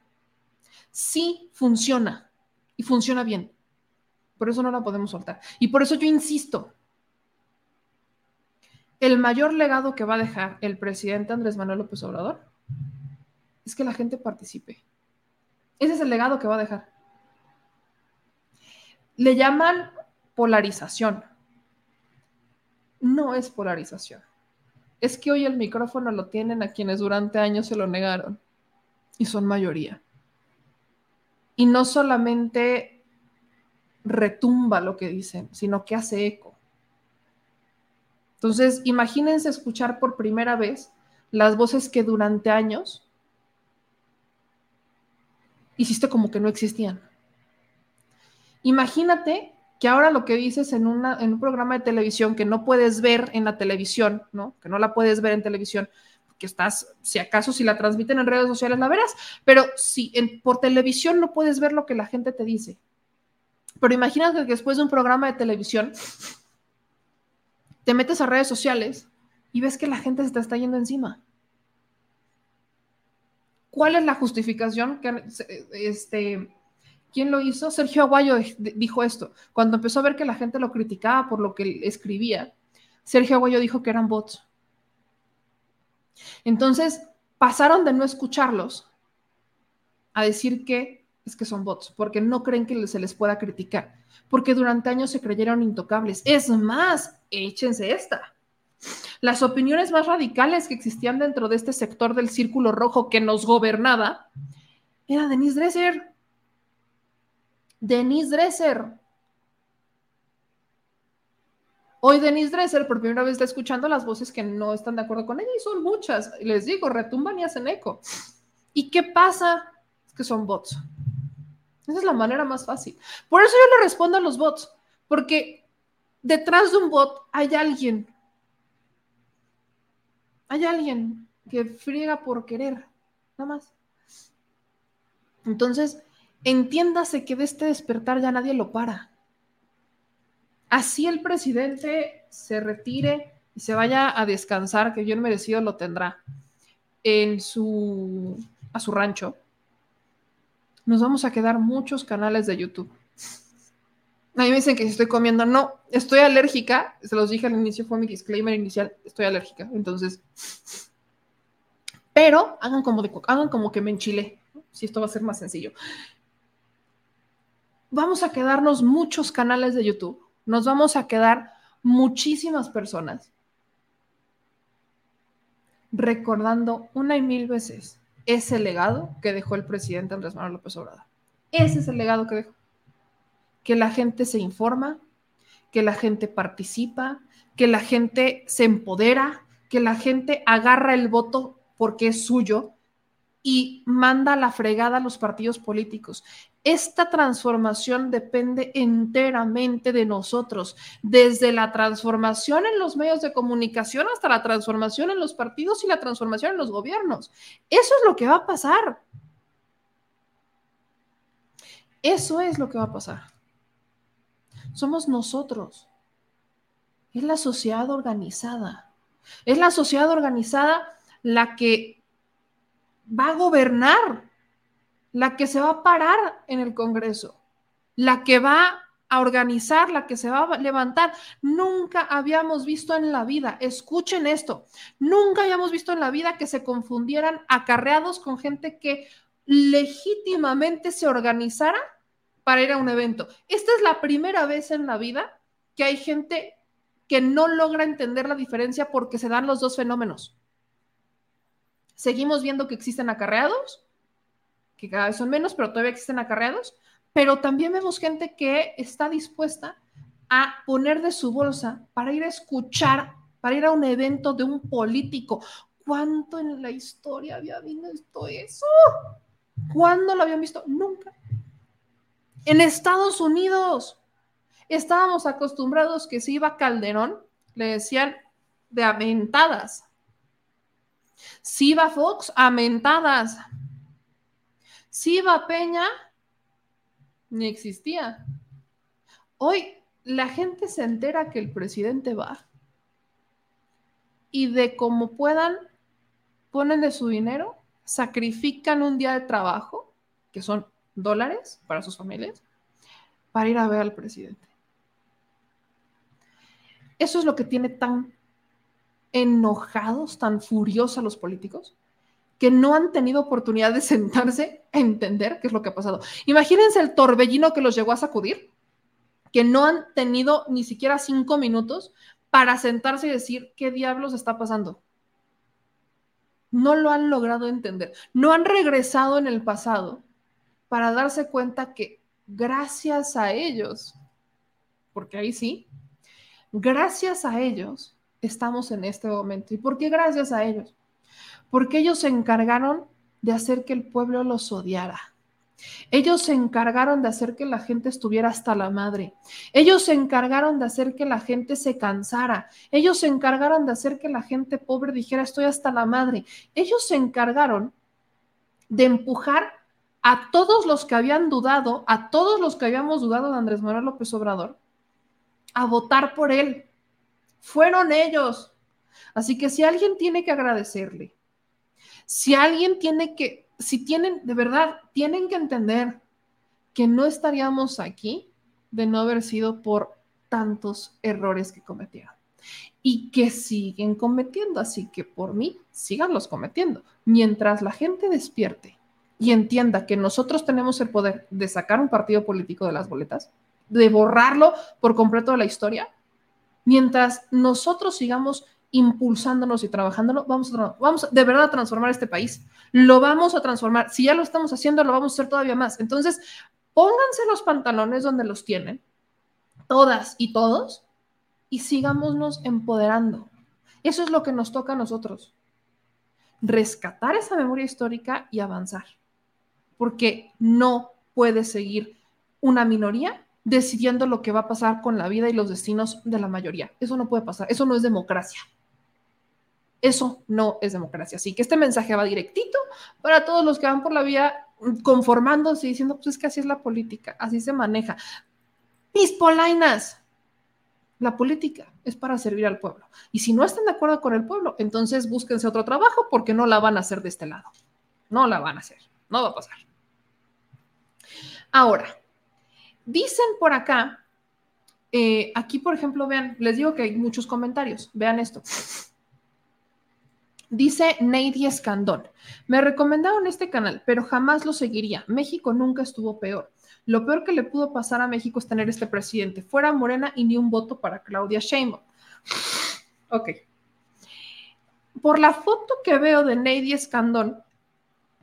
Sí funciona y funciona bien. Por eso no la podemos soltar. Y por eso yo insisto, el mayor legado que va a dejar el presidente Andrés Manuel López Obrador es que la gente participe. Ese es el legado que va a dejar. Le llaman polarización. No es polarización. Es que hoy el micrófono lo tienen a quienes durante años se lo negaron y son mayoría. Y no solamente retumba lo que dicen, sino que hace eco. Entonces, imagínense escuchar por primera vez las voces que durante años hiciste como que no existían. Imagínate que ahora lo que dices en, en un programa de televisión que no puedes ver en la televisión, ¿no? Que no la puedes ver en televisión, que estás, si acaso si la transmiten en redes sociales la verás, pero si por televisión no puedes ver lo que la gente te dice. Pero imagínate que después de un programa de televisión te metes a redes sociales y ves que la gente se te está yendo encima. ¿Cuál es la justificación que este ¿Quién lo hizo? Sergio Aguayo dijo esto. Cuando empezó a ver que la gente lo criticaba por lo que escribía, Sergio Aguayo dijo que eran bots. Entonces, pasaron de no escucharlos a decir que es que son bots, porque no creen que se les pueda criticar, porque durante años se creyeron intocables. Es más, échense esta. Las opiniones más radicales que existían dentro de este sector del círculo rojo que nos gobernaba era Denise Dresser. Denise Dresser. Hoy Denise Dresser por primera vez está escuchando las voces que no están de acuerdo con ella y son muchas. Les digo, retumban y hacen eco. ¿Y qué pasa? Es que son bots. Esa es la manera más fácil. Por eso yo le respondo a los bots, porque detrás de un bot hay alguien. Hay alguien que friega por querer, nada más. Entonces, entiéndase que de este despertar ya nadie lo para. Así el presidente se retire y se vaya a descansar, que bien merecido lo tendrá, en su, a su rancho, nos vamos a quedar muchos canales de YouTube. A mí me dicen que estoy comiendo, no, estoy alérgica, se los dije al inicio, fue mi disclaimer inicial, estoy alérgica, entonces, pero hagan como, hagan como que me enchilé, si esto va a ser más sencillo vamos a quedarnos muchos canales de YouTube, nos vamos a quedar muchísimas personas recordando una y mil veces ese legado que dejó el presidente Andrés Manuel López Obrador. Ese es el legado que dejó. Que la gente se informa, que la gente participa, que la gente se empodera, que la gente agarra el voto porque es suyo y manda la fregada a los partidos políticos. Esta transformación depende enteramente de nosotros, desde la transformación en los medios de comunicación hasta la transformación en los partidos y la transformación en los gobiernos. Eso es lo que va a pasar. Eso es lo que va a pasar. Somos nosotros. Es la sociedad organizada. Es la sociedad organizada la que va a gobernar la que se va a parar en el Congreso, la que va a organizar, la que se va a levantar. Nunca habíamos visto en la vida, escuchen esto, nunca habíamos visto en la vida que se confundieran acarreados con gente que legítimamente se organizara para ir a un evento. Esta es la primera vez en la vida que hay gente que no logra entender la diferencia porque se dan los dos fenómenos. Seguimos viendo que existen acarreados que cada vez son menos, pero todavía existen acarreados, pero también vemos gente que está dispuesta a poner de su bolsa para ir a escuchar, para ir a un evento de un político. ¿Cuánto en la historia había visto eso? ¿Cuándo lo habían visto? Nunca. En Estados Unidos estábamos acostumbrados que si iba Calderón, le decían de amentadas. Si iba Fox, amentadas. Si iba Peña, ni existía. Hoy la gente se entera que el presidente va y de cómo puedan ponen de su dinero, sacrifican un día de trabajo, que son dólares para sus familias, para ir a ver al presidente. Eso es lo que tiene tan enojados, tan furiosos a los políticos, que no han tenido oportunidad de sentarse a entender qué es lo que ha pasado. Imagínense el torbellino que los llegó a sacudir, que no han tenido ni siquiera cinco minutos para sentarse y decir qué diablos está pasando. No lo han logrado entender. No han regresado en el pasado para darse cuenta que gracias a ellos, porque ahí sí, gracias a ellos estamos en este momento. ¿Y por qué gracias a ellos? Porque ellos se encargaron de hacer que el pueblo los odiara. Ellos se encargaron de hacer que la gente estuviera hasta la madre. Ellos se encargaron de hacer que la gente se cansara. Ellos se encargaron de hacer que la gente pobre dijera estoy hasta la madre. Ellos se encargaron de empujar a todos los que habían dudado, a todos los que habíamos dudado de Andrés Manuel López Obrador, a votar por él. Fueron ellos. Así que si alguien tiene que agradecerle, si alguien tiene que si tienen, de verdad, tienen que entender que no estaríamos aquí de no haber sido por tantos errores que cometieron y que siguen cometiendo. Así que por mí, síganlos cometiendo. Mientras la gente despierte y entienda que nosotros tenemos el poder de sacar un partido político de las boletas, de borrarlo por completo de la historia, mientras nosotros sigamos impulsándonos y trabajándolo, vamos a, vamos de verdad a transformar este país. Lo vamos a transformar. Si ya lo estamos haciendo, lo vamos a hacer todavía más. Entonces, pónganse los pantalones donde los tienen, todas y todos, y sigámonos empoderando. Eso es lo que nos toca a nosotros. Rescatar esa memoria histórica y avanzar. Porque no puede seguir una minoría decidiendo lo que va a pasar con la vida y los destinos de la mayoría. Eso no puede pasar. Eso no es democracia. Eso no es democracia. Así que este mensaje va directito para todos los que van por la vía conformándose y diciendo, pues es que así es la política, así se maneja. Mis polainas, la política es para servir al pueblo. Y si no están de acuerdo con el pueblo, entonces búsquense otro trabajo porque no la van a hacer de este lado. No la van a hacer. No va a pasar. Ahora, dicen por acá, eh, aquí por ejemplo, vean, les digo que hay muchos comentarios. Vean esto. Dice Neidy Escandón, me recomendaron este canal, pero jamás lo seguiría. México nunca estuvo peor. Lo peor que le pudo pasar a México es tener este presidente. Fuera Morena y ni un voto para Claudia Sheinbaum. <laughs> Ok. Por la foto que veo de Neidy Escandón,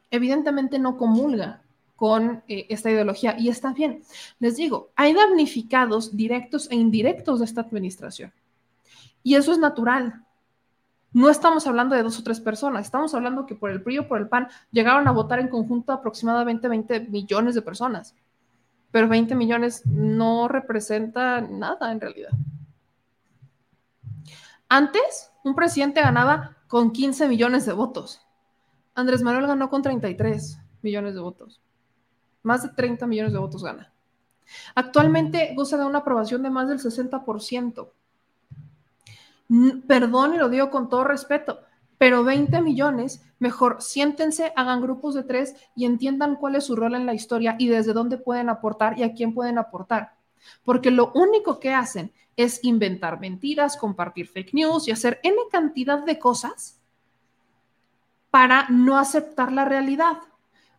evidentemente no comulga con eh, esta ideología y está bien. Les digo, hay damnificados directos e indirectos de esta administración. Y eso es natural no estamos hablando de dos o tres personas, estamos hablando que por el PRI o por el PAN llegaron a votar en conjunto aproximadamente 20 millones de personas, pero 20 millones no representa nada en realidad. Antes, un presidente ganaba con 15 millones de votos. Andrés Manuel ganó con 33 millones de votos. Más de 30 millones de votos gana. Actualmente goza de una aprobación de más del 60% perdón y lo digo con todo respeto, pero 20 millones, mejor siéntense, hagan grupos de tres y entiendan cuál es su rol en la historia y desde dónde pueden aportar y a quién pueden aportar. Porque lo único que hacen es inventar mentiras, compartir fake news y hacer N cantidad de cosas para no aceptar la realidad.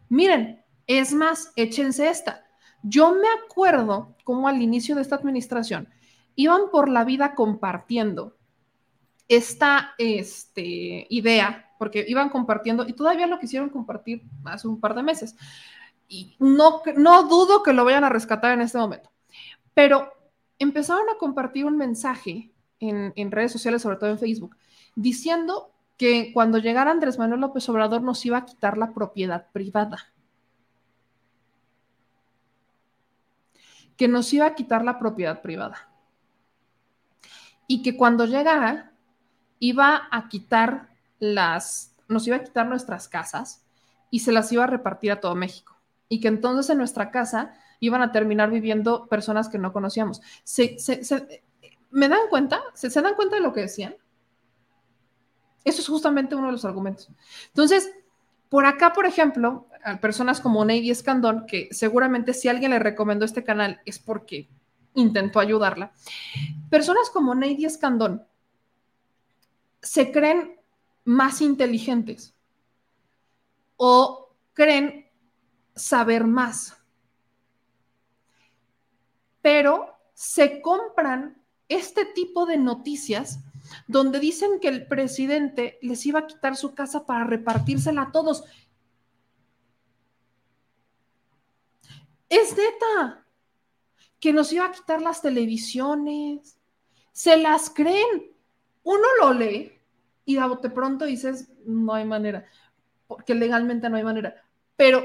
Miren, es más, échense esta. Yo me acuerdo cómo al inicio de esta administración iban por la vida compartiendo esta este, idea, porque iban compartiendo y todavía lo quisieron compartir hace un par de meses. Y no, no dudo que lo vayan a rescatar en este momento, pero empezaron a compartir un mensaje en, en redes sociales, sobre todo en Facebook, diciendo que cuando llegara Andrés Manuel López Obrador nos iba a quitar la propiedad privada. que nos iba a quitar la propiedad privada. Y que cuando llegara, iba a quitar las, nos iba a quitar nuestras casas y se las iba a repartir a todo México. Y que entonces en nuestra casa iban a terminar viviendo personas que no conocíamos. ¿Me dan cuenta? ¿Se, ¿Se dan cuenta de lo que decían? Eso es justamente uno de los argumentos. Entonces, por acá, por ejemplo, personas como Neidy Escandón, que seguramente si alguien le recomendó este canal es porque intentó ayudarla. Personas como Neidy Escandón se creen más inteligentes o creen saber más, pero se compran este tipo de noticias donde dicen que el presidente les iba a quitar su casa para repartírsela a todos. Es neta que nos iba a quitar las televisiones. Se las creen. Uno lo lee y de pronto dices, no hay manera, porque legalmente no hay manera. Pero,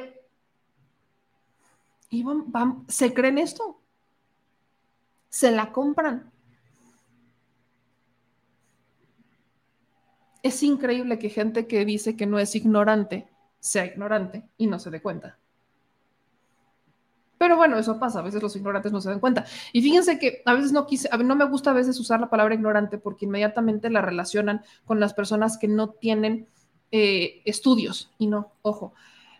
¿se creen esto? Se la compran. Es increíble que gente que dice que no es ignorante sea ignorante y no se dé cuenta. Pero bueno, eso pasa, a veces los ignorantes no se dan cuenta. Y fíjense que a veces no quise, no me gusta a veces usar la palabra ignorante porque inmediatamente la relacionan con las personas que no tienen eh, estudios. Y no, ojo,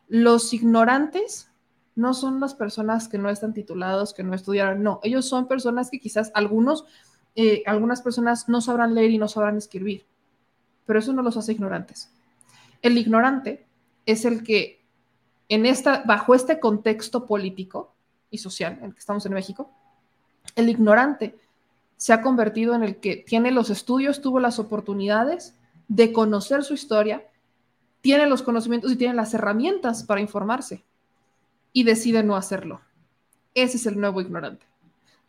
los ignorantes no son las personas que no están titulados, que no estudiaron, no, ellos son personas que quizás algunos, eh, algunas personas no sabrán leer y no sabrán escribir pero eso no los hace ignorantes. El ignorante es el que en esta, bajo este contexto político y social en el que estamos en México, el ignorante se ha convertido en el que tiene los estudios, tuvo las oportunidades de conocer su historia, tiene los conocimientos y tiene las herramientas para informarse y decide no hacerlo. Ese es el nuevo ignorante.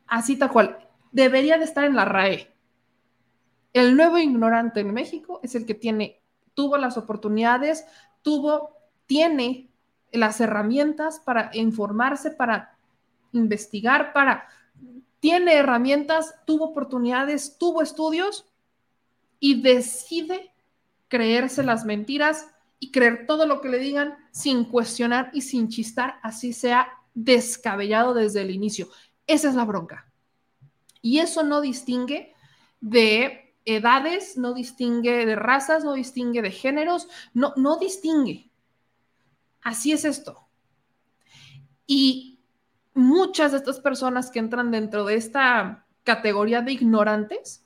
Así tal cual. Debería de estar en la RAE. El nuevo ignorante en México es el que tiene, tuvo las oportunidades, tuvo, tiene las herramientas para informarse, para investigar, para, tiene herramientas, tuvo oportunidades, tuvo estudios y decide creerse las mentiras y creer todo lo que le digan sin cuestionar y sin chistar, así sea descabellado desde el inicio. Esa es la bronca. Y eso no distingue de edades, no distingue de razas, no distingue de géneros, no, no distingue. Así es esto. Y muchas de estas personas que entran dentro de esta categoría de ignorantes,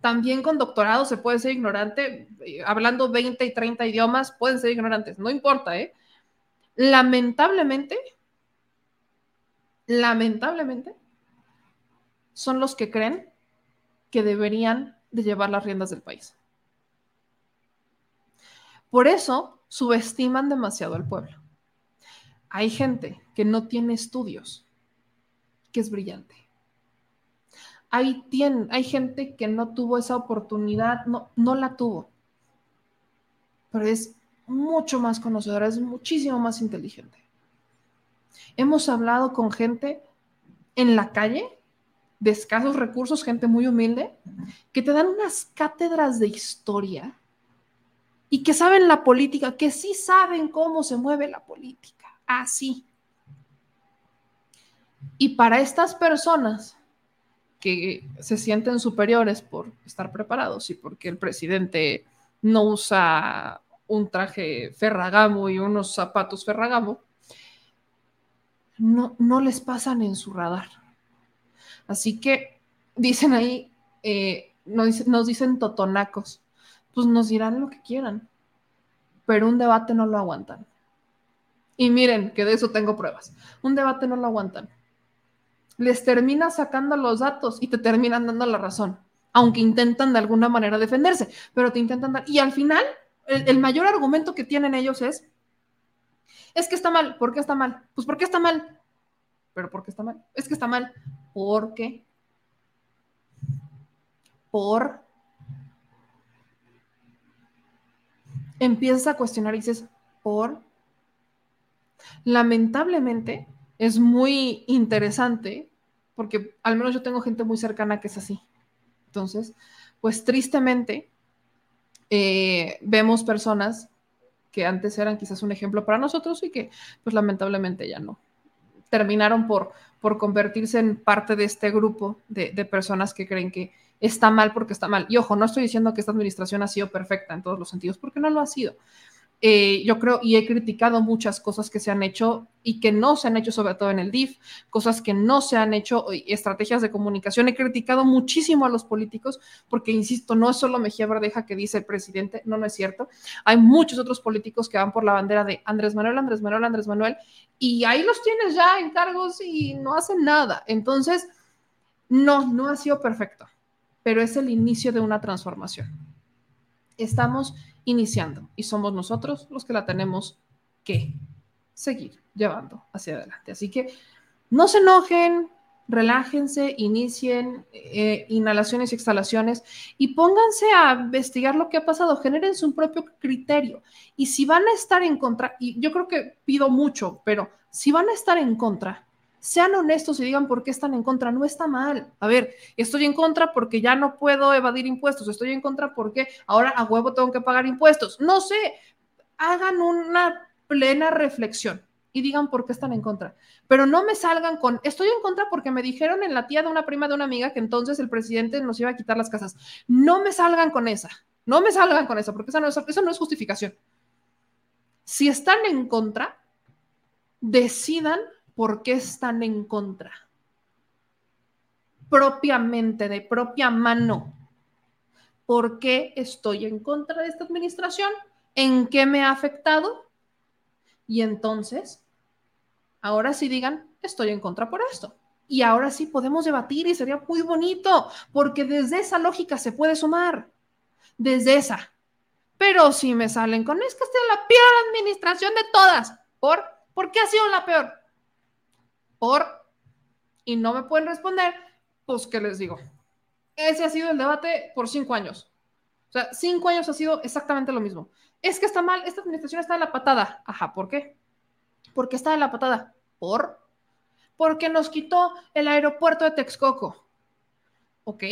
también con doctorado se puede ser ignorante, eh, hablando 20 y 30 idiomas, pueden ser ignorantes, no importa, ¿eh? Lamentablemente, lamentablemente, son los que creen que deberían de llevar las riendas del país. Por eso subestiman demasiado al pueblo. Hay gente que no tiene estudios, que es brillante. Hay, gente que no tuvo esa oportunidad, no, no la tuvo, pero es mucho más conocedora, es muchísimo más inteligente. Hemos hablado con gente en la calle de escasos recursos, gente muy humilde, que te dan unas cátedras de historia y que saben la política, que sí saben cómo se mueve la política, así. Y para estas personas que se sienten superiores por estar preparados y porque el presidente no usa un traje ferragamo y unos zapatos ferragamo, no, no les pasan en su radar Así que dicen ahí, eh, nos, dicen totonacos, pues nos dirán lo que quieran, pero un debate no lo aguantan. Y miren, que de eso tengo pruebas. Un debate no lo aguantan. Les termina sacando los datos y te terminan dando la razón, aunque intentan de alguna manera defenderse, pero te intentan dar. Y al final, el, mayor argumento que tienen ellos es, es que está mal. ¿Por qué está mal? Pues porque está mal. ¿Pero por qué está mal? Es que está mal. ¿Por qué? Por... Empiezas a cuestionar y dices, ¿por? Lamentablemente, es muy interesante porque al menos yo tengo gente muy cercana que es así. Entonces, pues tristemente, eh, vemos personas que antes eran quizás un ejemplo para nosotros y que pues lamentablemente ya no. Terminaron por, por convertirse en parte de este grupo de, de personas que creen que está mal porque está mal. Y ojo, no estoy diciendo que esta administración ha sido perfecta en todos los sentidos, porque no lo ha sido. Eh, yo creo y he criticado muchas cosas que se han hecho y que no se han hecho, sobre todo en el DIF, cosas que no se han hecho, estrategias de comunicación. He criticado muchísimo a los políticos porque, insisto, no es solo Mejía Verdeja que dice el presidente, no, no es cierto. Hay muchos otros políticos que van por la bandera de Andrés Manuel, Andrés Manuel, Andrés Manuel, y ahí los tienes ya en cargos y no hacen nada. Entonces, no, no ha sido perfecto, pero es el inicio de una transformación. Estamos iniciando y somos nosotros los que la tenemos que seguir llevando hacia adelante. Así que no se enojen, relájense, inicien eh, inhalaciones y exhalaciones y pónganse a investigar lo que ha pasado, generen su propio criterio. Y si van a estar en contra, y yo creo que pido mucho, pero si van a estar en contra, sean honestos y digan por qué están en contra. No está mal. A ver, estoy en contra porque ya no puedo evadir impuestos. Estoy en contra porque ahora a huevo tengo que pagar impuestos. No sé. Hagan una plena reflexión y digan por qué están en contra. Pero no me salgan con, estoy en contra porque me dijeron en la tía de una prima de una amiga que entonces el presidente nos iba a quitar las casas. No me salgan con esa. No me salgan con esa porque esa no es, eso no es justificación. Si están en contra, decidan por qué están en contra. Propiamente, de propia mano. ¿Por qué estoy en contra de esta administración? ¿En qué me ha afectado? Y entonces, ahora sí digan, estoy en contra por esto. Y ahora sí podemos debatir y sería muy bonito, porque desde esa lógica se puede sumar. Desde esa. Pero si me salen con, es que esta es la peor administración de todas. ¿Por? ¿Por qué ha sido la peor? Y no me pueden responder, pues, ¿qué les digo? Ese ha sido el debate por cinco años. O sea, cinco años ha sido exactamente lo mismo. Es que está mal, esta administración está en la patada. Ajá, ¿por qué? ¿Por qué está en la patada? ¿Por? Porque nos quitó el aeropuerto de Texcoco. ¿Ok?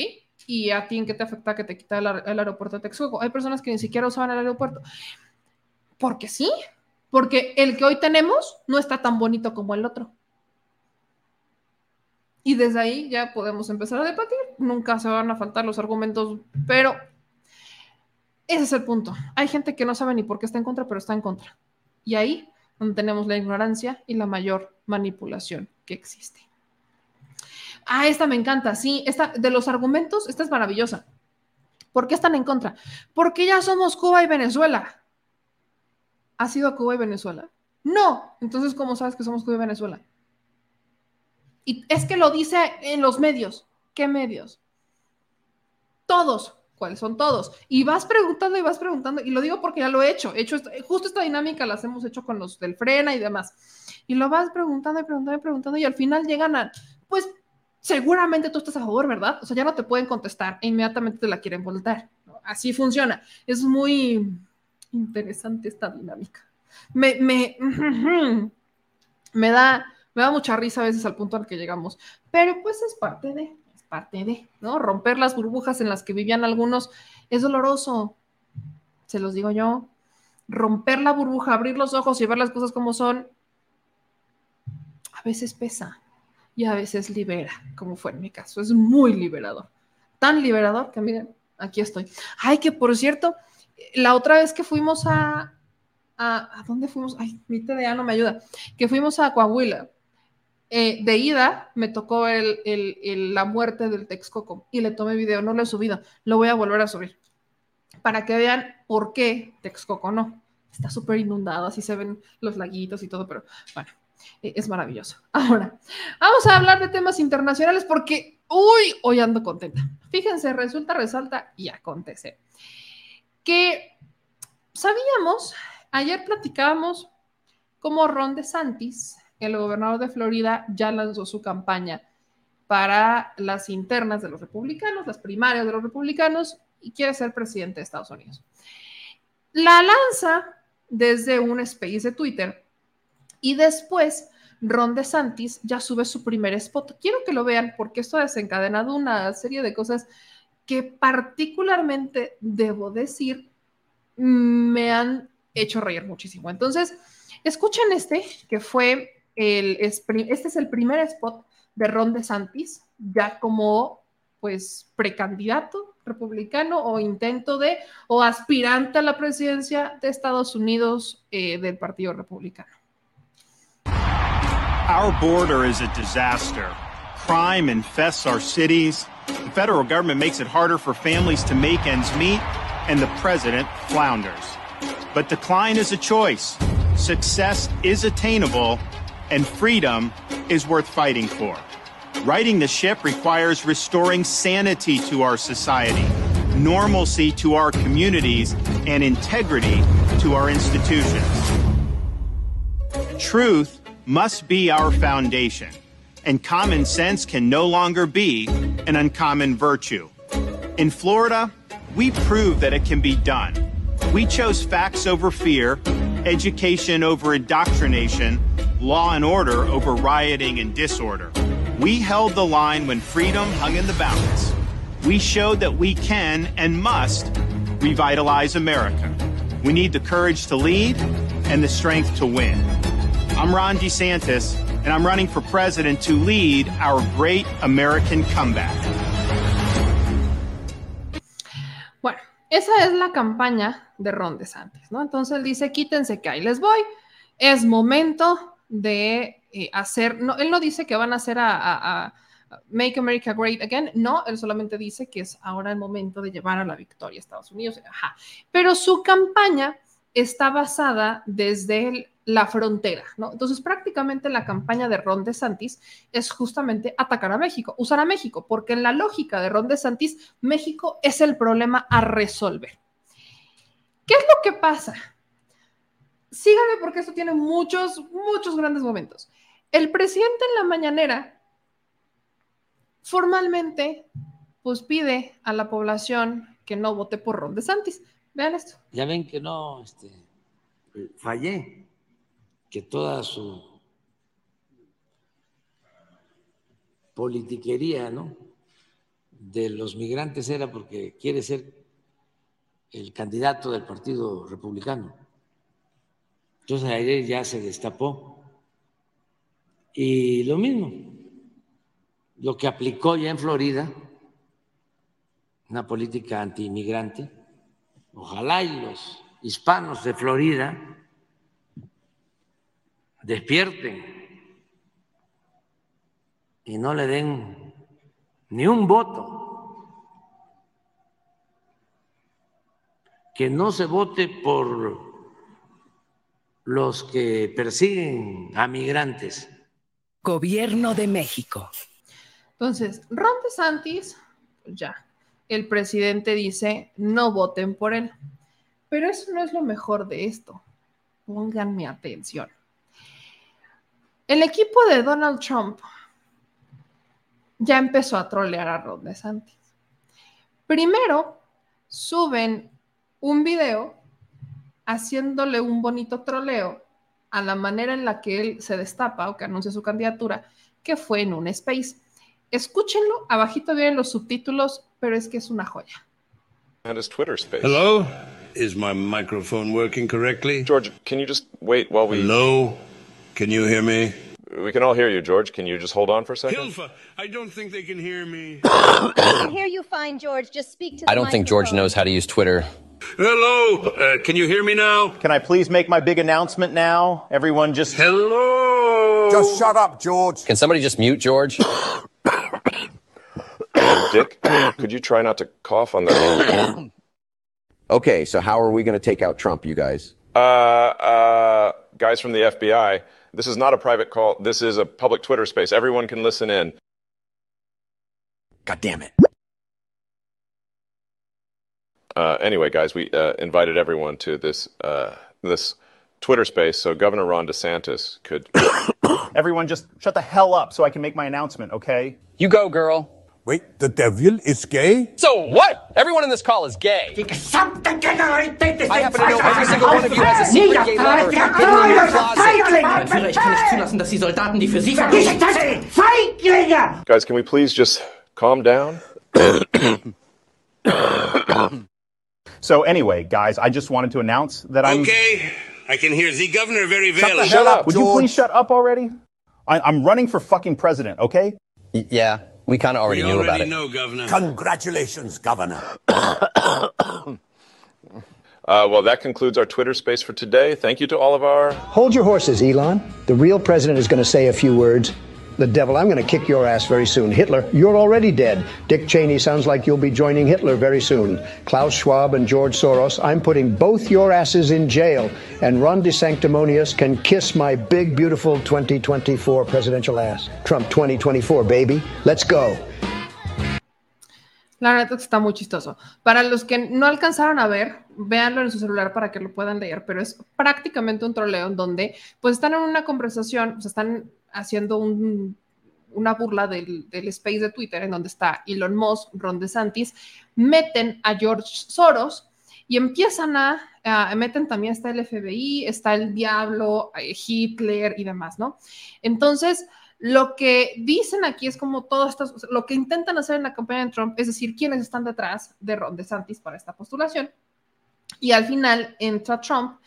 ¿Y a ti en qué te afecta que te quita el, el aeropuerto de Texcoco? Hay personas que ni siquiera usaban el aeropuerto. Porque sí, porque el que hoy tenemos no está tan bonito como el otro. Y desde ahí ya podemos empezar a debatir. Nunca se van a faltar los argumentos, pero ese es el punto. Hay gente que no sabe ni por qué está en contra, pero está en contra. Y ahí donde tenemos la ignorancia y la mayor manipulación que existe. Ah, esta me encanta, sí, esta de los argumentos, esta es maravillosa. ¿Por qué están en contra? Porque ya somos Cuba y Venezuela. ¿Ha sido Cuba y Venezuela? No. Entonces, ¿cómo sabes que somos Cuba y Venezuela? Y es que lo dice en los medios. ¿Qué medios? Todos. ¿Cuáles son todos? Y vas preguntando y vas preguntando, y lo digo porque ya lo he hecho, he hecho justo esta dinámica las hemos hecho con los del frena y demás. Y lo vas preguntando y preguntando y preguntando, y al final llegan a, pues seguramente tú estás a favor, ¿verdad? O sea, ya no te pueden contestar e inmediatamente te la quieren voltar. Así funciona. Es muy interesante esta dinámica. Me, me, <laughs> me da me da mucha risa a veces al punto al que llegamos, pero pues es parte de, es parte de, ¿no? Romper las burbujas en las que vivían algunos es doloroso, se los digo yo. Romper la burbuja, abrir los ojos y ver las cosas como son, a veces pesa y a veces libera, como fue en mi caso. Es muy liberador. Tan liberador que miren, aquí estoy. Ay, que por cierto, la otra vez que fuimos a, a, dónde fuimos? Ay, mi TDA no me ayuda. Que fuimos a Coahuila. Eh, de ida me tocó la muerte del Texcoco y le tomé video, no lo he subido, lo voy a volver a subir para que vean por qué Texcoco no. Está súper inundado, así se ven los laguitos y todo, pero bueno, eh, es maravilloso. <laughs> Ahora, vamos a hablar de temas internacionales porque, uy, hoy ando contenta. Fíjense, resulta, resalta y acontece que sabíamos, ayer platicábamos cómo Ron DeSantis el gobernador de Florida ya lanzó su campaña para las internas de los republicanos, las primarias de los republicanos, y quiere ser presidente de Estados Unidos. La lanza desde un space de Twitter y después Ron DeSantis ya sube su primer spot. Quiero que lo vean porque esto ha desencadenado una serie de cosas que particularmente, debo decir, me han hecho reír muchísimo. Entonces, escuchen este, que fue el, este es el primer spot de Ron DeSantis, ya como pues precandidato republicano o intento de, o aspirante a la presidencia de Estados Unidos eh, del Partido Republicano. Our border is a disaster. Crime infests our cities. The federal government makes it harder for families to make ends meet, and the president flounders. But decline is a choice. Success is attainable, and freedom is worth fighting for. Righting the ship requires restoring sanity to our society, normalcy to our communities, and integrity to our institutions. Truth must be our foundation, and common sense can no longer be an uncommon virtue. In Florida, we prove that it can be done. We chose facts over fear, education over indoctrination, law and order over rioting and disorder. We held the line when freedom hung in the balance. We showed that we can and must revitalize America. We need the courage to lead and the strength to win. I'm Ron DeSantis, and I'm running for president to lead our great American comeback. Esa es la campaña de Ron DeSantis, ¿no? Entonces él dice, quítense que ahí les voy, es momento de eh, hacer, no, él no dice que van a hacer a, Make America Great Again, no, él solamente dice que es ahora el momento de llevar a la victoria a Estados Unidos, ajá. Pero su campaña está basada desde la frontera, ¿no? Entonces, prácticamente la campaña de Ron DeSantis es justamente atacar a México, usar a México, porque en la lógica de Ron DeSantis, México es el problema a resolver. ¿Qué es lo que pasa? Síganme porque esto tiene muchos, muchos grandes momentos. El presidente en la mañanera formalmente pues pide a la población que no vote por Ron DeSantis. Vean esto. Ya ven que no este, fallé, que toda su politiquería, ¿no? De los migrantes era porque quiere ser el candidato del Partido Republicano. Entonces ayer ya se destapó y lo mismo, lo que aplicó ya en Florida, una política anti-inmigrante, ojalá y los hispanos de Florida despierten y no le den ni un voto. Que no se vote por los que persiguen a migrantes Gobierno de México. Entonces, Ron DeSantis, pues ya, el presidente dice, no voten por él. Pero eso no es lo mejor de esto. Pónganme atención. El equipo de Donald Trump ya empezó a trolear a Ron DeSantis. Primero, suben un video haciéndole un bonito troleo a la manera en la que él se destapa o que anuncia su candidatura, que fue en un space. Escúchenlo, abajito vienen los subtítulos, pero es que es una joya. And his Twitter space. Hello? Is my microphone working correctly? George, can you just wait while we. Hello? Can you hear me? We can all hear you, George. Can you just hold on for a second? Hilfa, I don't think they can hear me. <coughs> I can hear you fine, George. Just speak to the I don't think George knows how to use Twitter. Hello, uh, can you hear me now? Can I please make my big announcement now? Everyone just. Hello! Just shut up, George. Can somebody just mute George? <coughs> Dick, could you try not to cough on the. <coughs> okay, so how are we going to take out Trump, you guys? Uh, uh, guys from the FBI, this is not a private call. This is a public Twitter space. Everyone can listen in. God damn it. Uh, anyway, guys, we uh, invited everyone to this uh, this Twitter space so Governor Ron DeSantis could. Everyone, just shut the hell up so I can make my announcement, okay? You go, girl. Wait, the devil is gay? So what? Everyone in this call is gay. I happen to know every single one of you has a secret gay lover hidden in your closet. Führer, ich kann nicht zulassen, dass die Soldaten, die für Sie verbringen. Guys, can we please just calm down? So anyway, guys, I just wanted to announce that I'm. Okay, I can hear the governor very Shut well. the hell up! Would you please shut up already? I, I'm running for fucking president. Okay? Yeah, we kind of already We knew about already it. know, Governor. Congratulations, Governor. <coughs> Uh, well, that concludes our Twitter space for today. Thank you to all of our. Hold your horses, Elon. The real president is going to say a few words. The devil, I'm going to kick your ass very soon. Hitler, you're already dead. Dick Cheney sounds like you'll be joining Hitler very soon. Klaus Schwab and George Soros, I'm putting both your asses in jail. And Ron DeSanctimonious can kiss my big, beautiful 2024 presidential ass. Trump 2024, baby. Let's go. La neta está muy chistoso. Para los que no alcanzaron a ver, véanlo en su celular para que lo puedan leer, pero es prácticamente un troleo en donde pues están en una conversación, pues están haciendo un- una burla del, del space de Twitter en donde está Elon Musk, Ron DeSantis, meten a George Soros y empiezan a, a- meten también está el FBI, está el diablo, eh, Hitler y demás, ¿no? Entonces, lo que dicen aquí es como todo esto, lo que intentan hacer en la campaña de Trump, es decir, quiénes están detrás de Ron DeSantis para esta postulación. Y al final entra Trump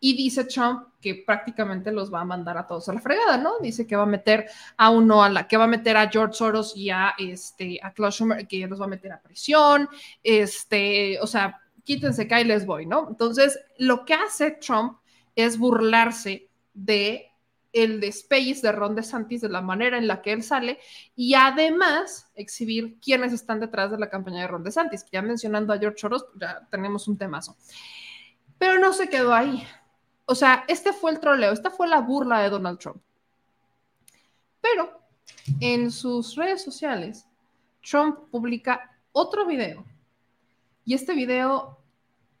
y dice Trump que prácticamente los va a mandar a todos a la fregada, ¿no? Dice que va a meter a uno a la, que va a meter a George Soros y a este a Klaus Schumer, que los va a meter a prisión, este, o sea, quítense que ahí les voy, ¿no? Entonces, lo que hace Trump es burlarse de el de Space de Ron DeSantis, de la manera en la que él sale, y además exhibir quiénes están detrás de la campaña de Ron DeSantis, que ya mencionando a George Soros, ya tenemos un temazo. Pero no se quedó ahí. O sea, este fue el troleo, esta fue la burla de Donald Trump. Pero en sus redes sociales, Trump publica otro video. Y este video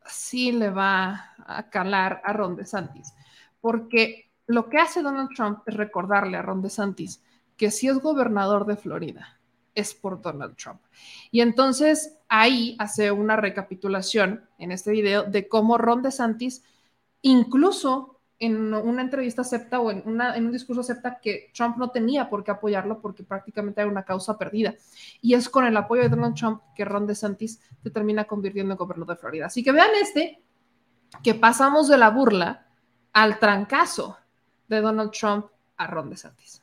sí le va a calar a Ron DeSantis, porque lo que hace Donald Trump es recordarle a Ron DeSantis que si es gobernador de Florida, es por Donald Trump. Y entonces ahí hace una recapitulación en este video de cómo Ron DeSantis, incluso en una entrevista acepta o en, un discurso acepta que Trump no tenía por qué apoyarlo porque prácticamente era una causa perdida. Y es con el apoyo de Donald Trump que Ron DeSantis se termina convirtiendo en gobernador de Florida. Así que vean este, que pasamos de la burla al trancazo de Donald Trump a Ron DeSantis.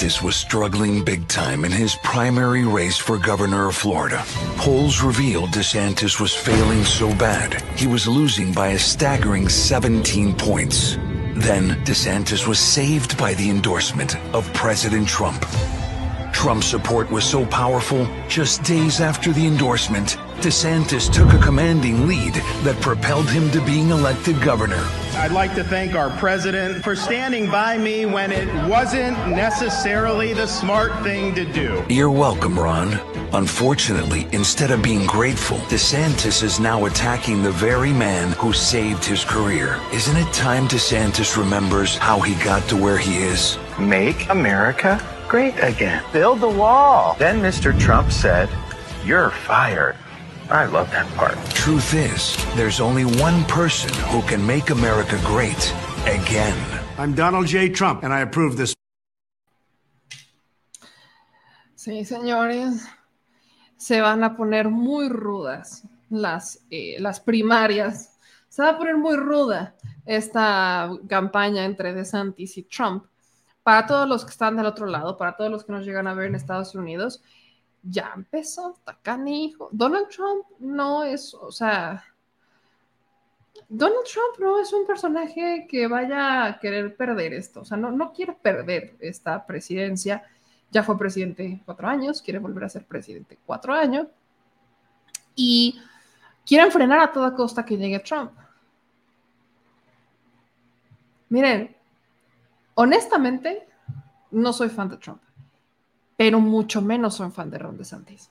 DeSantis was struggling big time in his primary race for governor of Florida. Polls revealed DeSantis was failing so bad, he was losing by a staggering 17 points. Then, DeSantis was saved by the endorsement of President Trump. Trump's support was so powerful, just days after the endorsement, DeSantis took a commanding lead that propelled him to being elected governor. I'd like to thank our president for standing by me when it wasn't necessarily the smart thing to do. You're welcome, Ron. Unfortunately, instead of being grateful, DeSantis is now attacking the very man who saved his career. Isn't it time DeSantis remembers how he got to where he is? Make America great again. Build the wall. Then Mr. Trump said, You're fired. I love that part. Truth is, there's only one person who can make America great again. I'm Donald J. Trump, and I approve this. Sí, señores, se van a poner muy rudas las, eh, las primarias. Se va a poner muy ruda esta campaña entre DeSantis y Trump. Para todos los que están del otro lado, para todos los que nos llegan a ver en Estados Unidos, ya empezó, está canijo. Donald Trump no es, o sea, Donald Trump no es un personaje que vaya a querer perder esto, o sea, no, no quiere perder esta presidencia. Ya fue presidente cuatro años, quiere volver a ser presidente cuatro años y quieren frenar a toda costa que llegue Trump. Miren, honestamente, no soy fan de Trump, pero mucho menos soy fan de Ron DeSantis.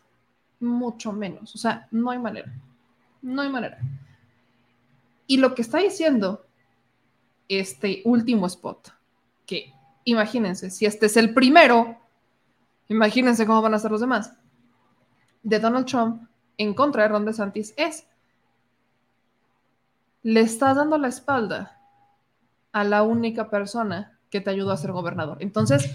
Mucho menos. O sea, no hay manera. No hay manera. Y lo que está diciendo este último spot, que imagínense, si este es el primero, imagínense cómo van a ser los demás, de Donald Trump en contra de Ron DeSantis es, le estás dando la espalda a la única persona que te ayudó a ser gobernador. Entonces,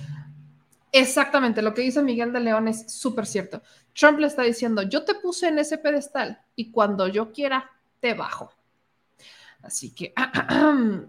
exactamente lo que dice Miguel de León es súper cierto. Trump le está diciendo, yo te puse en ese pedestal y cuando yo quiera, te bajo. Así que, <clears throat>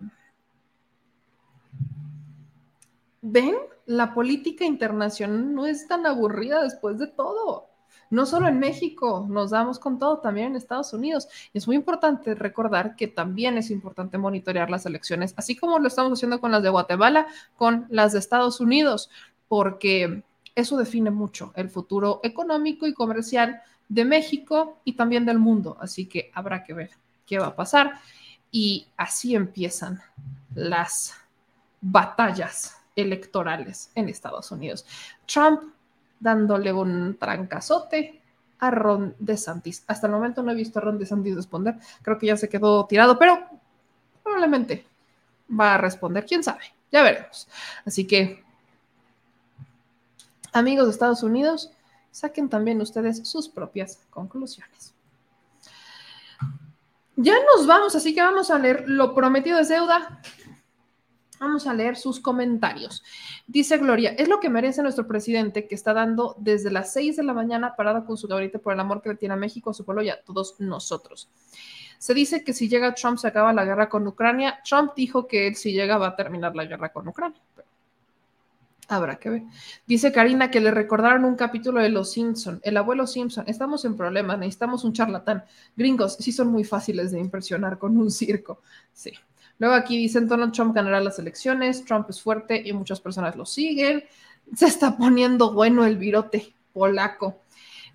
ven, la política internacional no es tan aburrida después de todo. No solo en México, nos damos con todo, también en Estados Unidos. Es muy importante recordar que también es importante monitorear las elecciones, así como lo estamos haciendo con las de Guatemala, con las de Estados Unidos, porque eso define mucho el futuro económico y comercial de México y también del mundo. Así que habrá que ver qué va a pasar. Y así empiezan las batallas electorales en Estados Unidos. Trump dándole un trancazote a Ron DeSantis. Hasta el momento no he visto a Ron DeSantis responder. Creo que ya se quedó tirado, pero probablemente va a responder. ¿Quién sabe? Ya veremos. Así que, amigos de Estados Unidos, saquen también ustedes sus propias conclusiones. Ya nos vamos, así que vamos a leer lo prometido es deuda. Vamos a leer sus comentarios. Dice Gloria, es lo que merece nuestro presidente que está dando desde las 6 de la mañana parada con su gabinete por el amor que le tiene a México, a su pueblo y a todos nosotros. Se dice que si llega Trump se acaba la guerra con Ucrania. Trump dijo que él si llega va a terminar la guerra con Ucrania. habrá que ver. Dice Karina que le recordaron un capítulo de Los Simpson. El abuelo Simpson, estamos en problemas, necesitamos un charlatán. Gringos, sí son muy fáciles de impresionar con un circo. Sí. Luego aquí dicen Donald Trump ganará las elecciones, Trump es fuerte y muchas personas lo siguen. Se está poniendo bueno el virote polaco.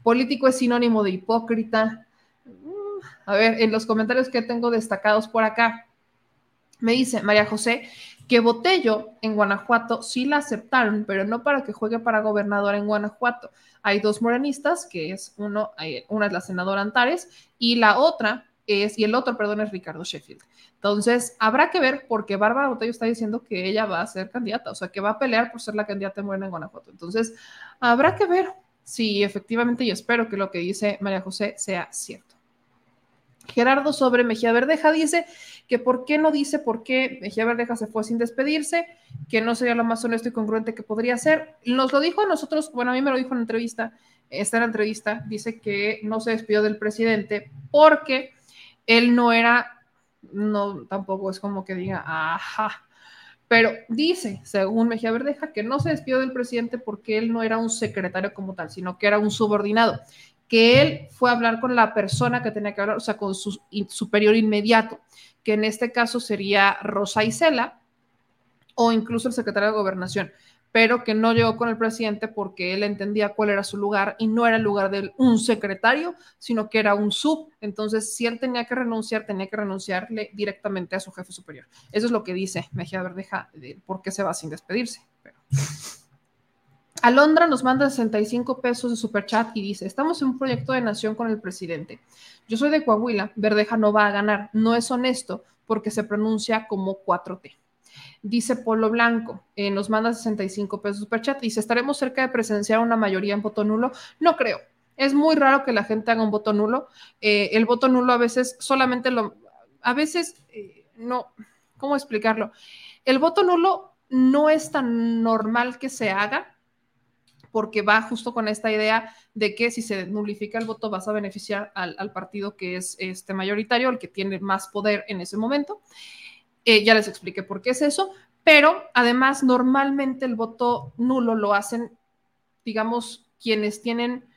Político es sinónimo de hipócrita. Mm, a ver, en los comentarios que tengo destacados por acá, me dice María José que Botello en Guanajuato sí la aceptaron, pero no para que juegue para gobernador en Guanajuato. Hay dos morenistas, que es uno, una es la senadora Antares y la otra es, y el otro, perdón, es Ricardo Sheffield. Entonces, habrá que ver porque Bárbara Botello está diciendo que ella va a ser candidata, o sea, que va a pelear por ser la candidata de Morena en Guanajuato. Entonces, habrá que ver si efectivamente, y espero que lo que dice María José sea cierto. Gerardo sobre Mejía Verdeja dice que por qué no dice por qué Mejía Verdeja se fue sin despedirse, que no sería lo más honesto y congruente que podría ser. Nos lo dijo a nosotros, bueno, a mí me lo dijo en entrevista, esta en entrevista, dice que no se despidió del presidente porque él no era, no, tampoco es como que diga, ajá, pero dice, según Mejía Verdeja, que no se despidió del presidente porque él no era un secretario como tal, sino que era un subordinado, que él fue a hablar con la persona que tenía que hablar, o sea, con su superior inmediato, que en este caso sería Rosa Isela o incluso el secretario de gobernación pero que no llegó con el presidente porque él entendía cuál era su lugar y no era el lugar de un secretario, sino que era un sub. Entonces, si él tenía que renunciar, tenía que renunciarle directamente a su jefe superior. Eso es lo que dice Mejía Verdeja, de por qué se va sin despedirse. <laughs> Alondra nos manda 65 pesos de superchat y dice, estamos en un proyecto de nación con el presidente. Yo soy de Coahuila, Verdeja no va a ganar, no es honesto porque se pronuncia como 4T. Dice Polo Blanco, eh, nos manda 65 pesos super chat. Dice, ¿estaremos cerca de presenciar una mayoría en voto nulo? No creo. Es muy raro que la gente haga un voto nulo. Eh, el voto nulo a veces solamente lo... A veces, eh, no, ¿cómo explicarlo? El voto nulo no es tan normal que se haga porque va justo con esta idea de que si se nulifica el voto vas a beneficiar al, al partido que es este mayoritario, el que tiene más poder en ese momento. Eh, ya les expliqué por qué es eso, pero además normalmente el voto nulo lo hacen, digamos, quienes tienen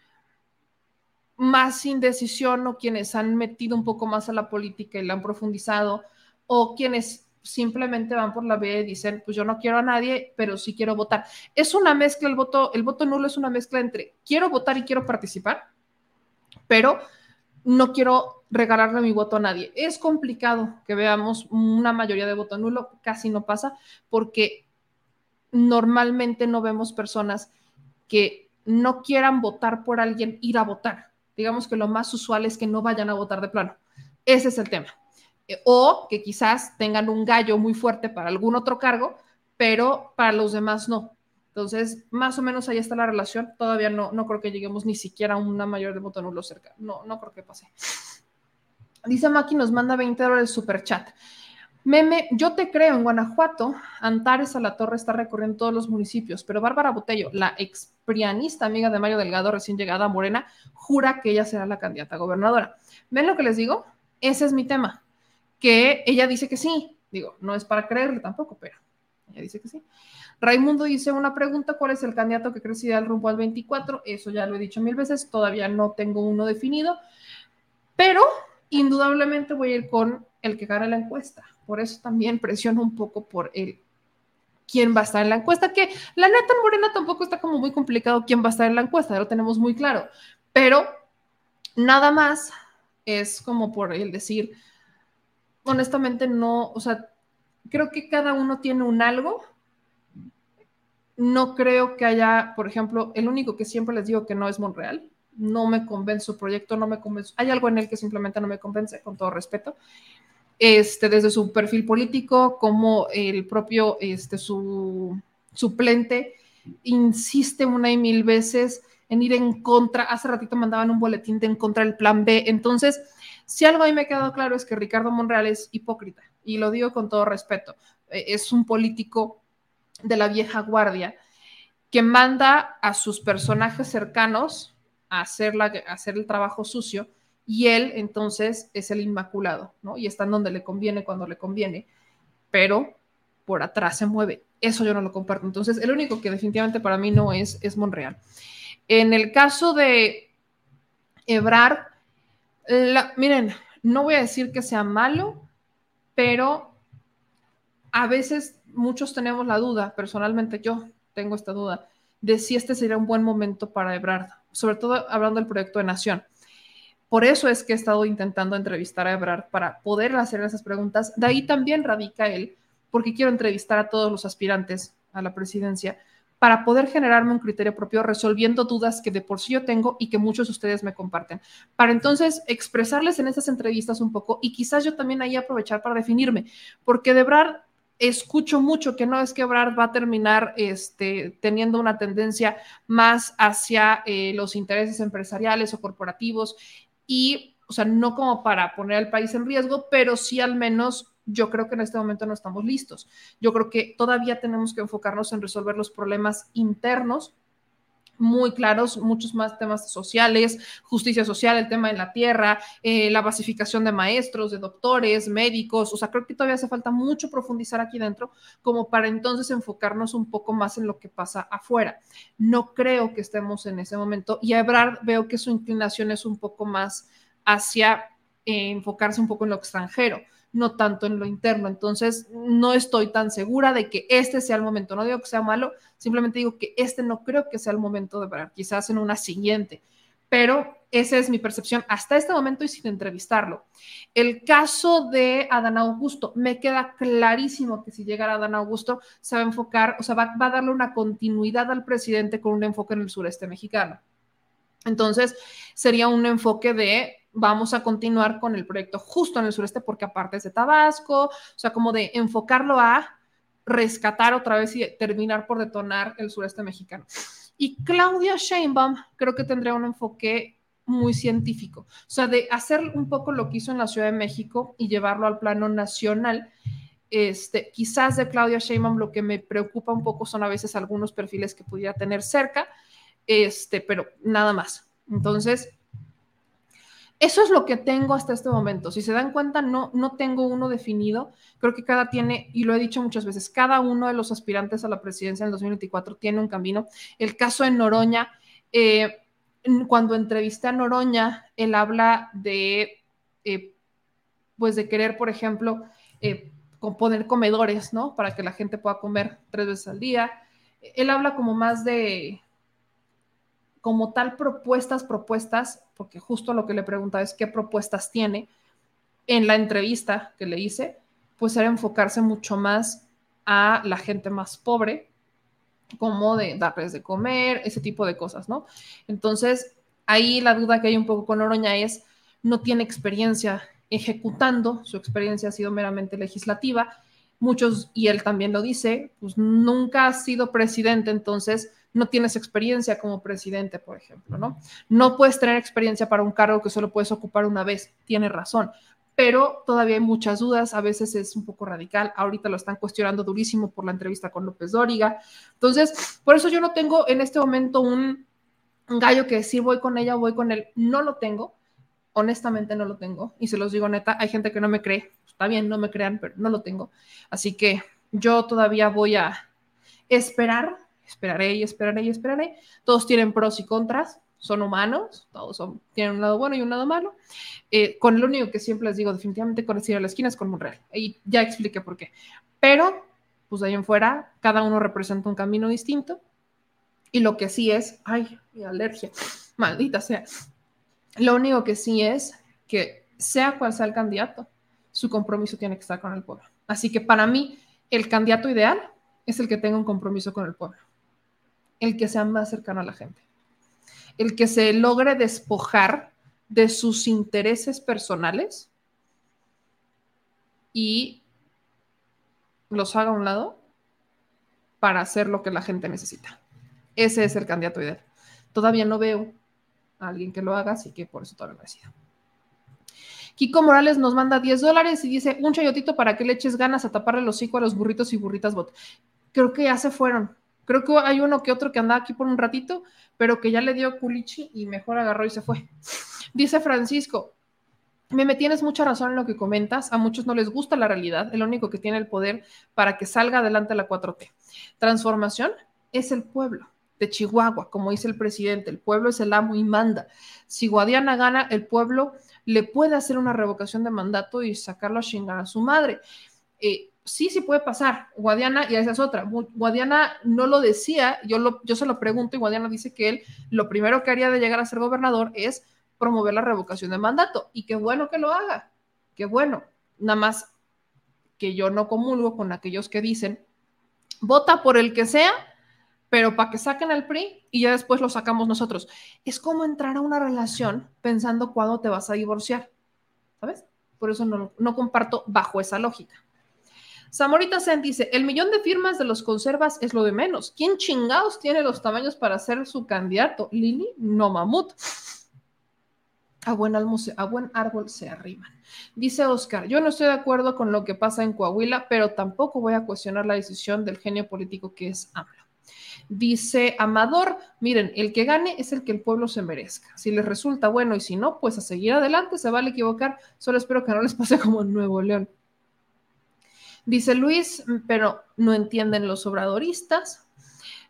más indecisión o quienes han metido un poco más a la política y la han profundizado o quienes simplemente van por la vía y dicen, pues yo no quiero a nadie, pero sí quiero votar. Es una mezcla, el voto, el voto nulo es una mezcla entre quiero votar y quiero participar, pero no quiero regalarle mi voto a nadie. Es complicado que veamos una mayoría de voto nulo, casi no pasa, porque normalmente no vemos personas que no quieran votar por alguien, ir a votar. Digamos que lo más usual es que no vayan a votar de plano. Ese es el tema. Eh, o que quizás tengan un gallo muy fuerte para algún otro cargo, pero para los demás no. Entonces, más o menos ahí está la relación. Todavía no, no creo que lleguemos ni siquiera a una mayor de voto nulo cerca. No, no creo que pase. Dice Maki, nos manda 20 dólares super chat. Meme, yo te creo, en Guanajuato, Antares a la Torre está recorriendo todos los municipios, pero Bárbara Botello, la exprianista amiga de Mario Delgado, recién llegada a Morena, jura que ella será la candidata gobernadora. ¿Ven lo que les digo? Ese es mi tema, que ella dice que sí. Digo, no es para creerle tampoco, pero ella dice que sí. Raimundo dice una pregunta, ¿cuál es el candidato que creció al rumbo al 24? Eso ya lo he dicho mil veces, todavía no tengo uno definido, pero indudablemente voy a ir con el que gana la encuesta. Por eso también presiono un poco por el quién va a estar en la encuesta, que la neta en Morena tampoco está como muy complicado quién va a estar en la encuesta, lo tenemos muy claro, pero nada más es como por el decir, honestamente no, o sea, creo que cada uno tiene un algo. No creo que haya, por ejemplo, el único que siempre les digo que no es Monreal. No me convence su proyecto, no me convence. Hay algo en él que simplemente no me convence, con todo respeto. Este, desde su perfil político, como el propio, este, su suplente, insiste una y mil veces en ir en contra. Hace ratito mandaban un boletín de en contra del plan B. Entonces, si algo a mí me ha quedado claro es que Ricardo Monreal es hipócrita, y lo digo con todo respeto. Eh, es un político de la vieja guardia que manda a sus personajes cercanos hacer, la, hacer el trabajo sucio y él entonces es el inmaculado, ¿no? Y está en donde le conviene cuando le conviene, pero por atrás se mueve. Eso yo no lo comparto. Entonces, el único que definitivamente para mí no es, es Monreal. En el caso de Ebrard, miren, no voy a decir que sea malo, pero a veces muchos tenemos la duda, personalmente yo tengo esta duda, de si este sería un buen momento para Ebrard, sobre todo hablando del proyecto de Nación. Por eso es que he estado intentando entrevistar a Ebrard para poder hacer esas preguntas. De ahí también radica él, porque quiero entrevistar a todos los aspirantes a la presidencia para poder generarme un criterio propio resolviendo dudas que de por sí yo tengo y que muchos de ustedes me comparten. Para entonces expresarles en esas entrevistas un poco y quizás yo también ahí aprovechar para definirme, porque de verdad escucho mucho que no es que Ebrard va a terminar este, teniendo una tendencia más hacia eh, los intereses empresariales o corporativos y, o sea, no como para poner al país en riesgo, pero sí al menos yo creo que en este momento no estamos listos. Yo creo que todavía tenemos que enfocarnos en resolver los problemas internos muy claros, muchos más temas sociales, justicia social, el tema de la tierra, eh, la basificación de maestros, de doctores, médicos, o sea, creo que todavía hace falta mucho profundizar aquí dentro como para entonces enfocarnos un poco más en lo que pasa afuera. No creo que estemos en ese momento y a Ebrard veo que su inclinación es un poco más hacia eh, enfocarse un poco en lo extranjero no tanto en lo interno. Entonces, no estoy tan segura de que este sea el momento. No digo que sea malo, simplemente digo que este no creo que sea el momento de parar, quizás en una siguiente. Pero esa es mi percepción hasta este momento y sin entrevistarlo. El caso de Adán Augusto, me queda clarísimo que si llegara Adán Augusto, se va a enfocar, o sea, va, va a darle una continuidad al presidente con un enfoque en el sureste mexicano. Entonces, sería un enfoque de vamos a continuar con el proyecto justo en el sureste porque aparte es de Tabasco, o sea, como de enfocarlo a rescatar otra vez y terminar por detonar el sureste mexicano. Y Claudia Sheinbaum creo que tendría un enfoque muy científico, o sea, de hacer un poco lo que hizo en la Ciudad de México y llevarlo al plano nacional. Este, quizás de Claudia Sheinbaum lo que me preocupa un poco son a veces algunos perfiles que pudiera tener cerca, este, pero nada más. Entonces, eso es lo que tengo hasta este momento. Si se dan cuenta, no, no tengo uno definido. Creo que cada tiene, y lo he dicho muchas veces, cada uno de los aspirantes a la presidencia en 2024 tiene un camino. El caso de Noroña, eh, cuando entrevisté a Noroña, él habla de, eh, pues de querer, por ejemplo, eh, poner comedores, ¿no? Para que la gente pueda comer tres veces al día. Él habla como más de, como tal propuestas, propuestas, porque justo lo que le preguntaba es qué propuestas tiene en la entrevista que le hice, pues era enfocarse mucho más a la gente más pobre, como de darles de comer, ese tipo de cosas, ¿no? Entonces, ahí la duda que hay un poco con Oroña es, no tiene experiencia ejecutando, su experiencia ha sido meramente legislativa, muchos, y él también lo dice, pues nunca has sido presidente, entonces no tienes experiencia como presidente, por ejemplo, ¿no? No puedes tener experiencia para un cargo que solo puedes ocupar una vez, tiene razón, pero todavía hay muchas dudas, a veces es un poco radical, ahorita lo están cuestionando durísimo por la entrevista con López Dóriga, entonces, por eso yo no tengo en este momento un gallo que decir voy con ella, voy con él, no lo tengo, honestamente no lo tengo, y se los digo neta, hay gente que no me cree, está bien, no me crean, pero no lo tengo, así que yo todavía voy a esperar, esperaré y esperaré y esperaré, todos tienen pros y contras, son humanos, todos son, tienen un lado bueno y un lado malo. Eh, con lo único que siempre les digo, definitivamente con el a la esquina es con Monreal. Y ya expliqué por qué. Pero, pues de ahí en fuera, cada uno representa un camino distinto. Y lo que sí es, ay, mi alergia, maldita sea. Lo único que sí es que sea cual sea el candidato, su compromiso tiene que estar con el pueblo. Así que para mí, el candidato ideal es el que tenga un compromiso con el pueblo, el que sea más cercano a la gente el que se logre despojar de sus intereses personales y los haga a un lado para hacer lo que la gente necesita. Ese es el candidato ideal. Todavía no veo a alguien que lo haga, así que por eso todavía no decido. Kiko Morales nos manda 10 dólares y dice, un chayotito para que le eches ganas a taparle los hocico a los burritos y burritas bot. Creo que ya se fueron. Creo que hay uno que otro que andaba aquí por un ratito, pero que ya le dio culichi y mejor agarró y se fue. <laughs> Dice Francisco, me tienes mucha razón en lo que comentas. A muchos no les gusta la realidad. El único que tiene el poder para que salga adelante la 4T. Transformación es el pueblo de Chihuahua, como dice el presidente. El pueblo es el amo y manda. Si Guadiana gana, el pueblo le puede hacer una revocación de mandato y sacarlo a chingar a su madre. Eh, sí, sí puede pasar. Guadiana, y esa es otra, Guadiana no lo decía, yo, lo, yo se lo pregunto y Guadiana dice que él lo primero que haría de llegar a ser gobernador es promover la revocación de mandato. Y qué bueno que lo haga, qué bueno. Nada más que yo no comulgo con aquellos que dicen, vota por el que sea, pero para que saquen al PRI y ya después lo sacamos nosotros. Es como entrar a una relación pensando cuándo te vas a divorciar, ¿sabes? Por eso no, no comparto bajo esa lógica. Zamorita Sen dice, el millón de firmas de los conservas es lo de menos. ¿Quién chingados tiene los tamaños para ser su candidato? Lili, no mamut. A buen, a buen árbol se arriman. Dice Oscar, yo no estoy de acuerdo con lo que pasa en Coahuila, pero tampoco voy a cuestionar la decisión del genio político que es AMLO. Dice Amador, miren, el que gane es el que el pueblo se merezca. Si les resulta bueno y si no, pues a seguir adelante, se vale equivocar. Solo espero que no les pase como Nuevo León. Dice Luis, pero no entienden los obradoristas.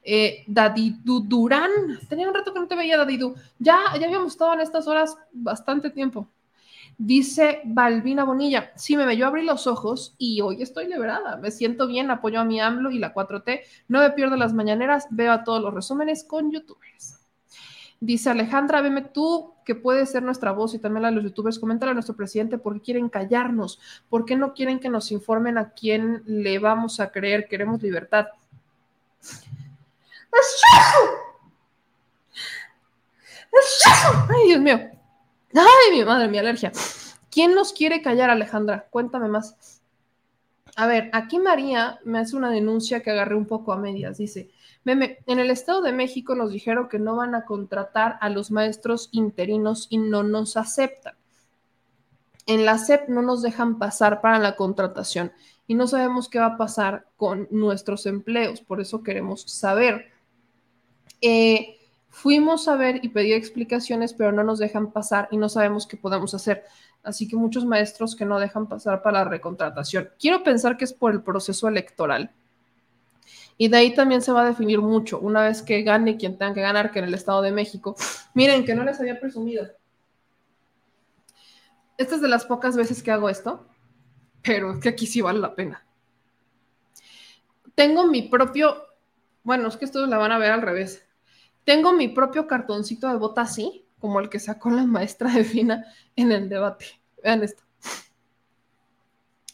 Eh, Dadidu Durán, tenía un rato que no te veía, Dadidu. Ya, ya habíamos estado en estas horas bastante tiempo. Dice Balbina Bonilla, sí me yo abrí los ojos y hoy estoy liberada, me siento bien, apoyo a mi AMLO y la 4T, no me pierdo las mañaneras, veo a todos los resúmenes con youtubers. Dice Alejandra, veme tú, que puede ser nuestra voz y también la de los youtubers, coméntale a nuestro presidente por qué quieren callarnos, por qué no quieren que nos informen a quién le vamos a creer, queremos libertad. Ay, Dios mío. Ay, mi madre, mi alergia. ¿Quién nos quiere callar, Alejandra? Cuéntame más. A ver, aquí María me hace una denuncia que agarré un poco a medias. Dice, Meme, en el Estado de México nos dijeron que no van a contratar a los maestros interinos y no nos aceptan. En la SEP no nos dejan pasar para la contratación y no sabemos qué va a pasar con nuestros empleos, por eso queremos saber. Eh, fuimos a ver y pedí explicaciones, pero no nos dejan pasar y no sabemos qué podemos hacer. Así que muchos maestros que no dejan pasar para la recontratación. Quiero pensar que es por el proceso electoral y de ahí también se va a definir mucho, una vez que gane quien tenga que ganar, que en el Estado de México. Miren, que no les había presumido. Esta es de las pocas veces que hago esto, pero es que aquí sí vale la pena. Tengo mi propio, bueno, es que esto la van a ver al revés. Tengo mi propio cartoncito de bota así, como el que sacó la maestra de Fina en el debate. Vean esto.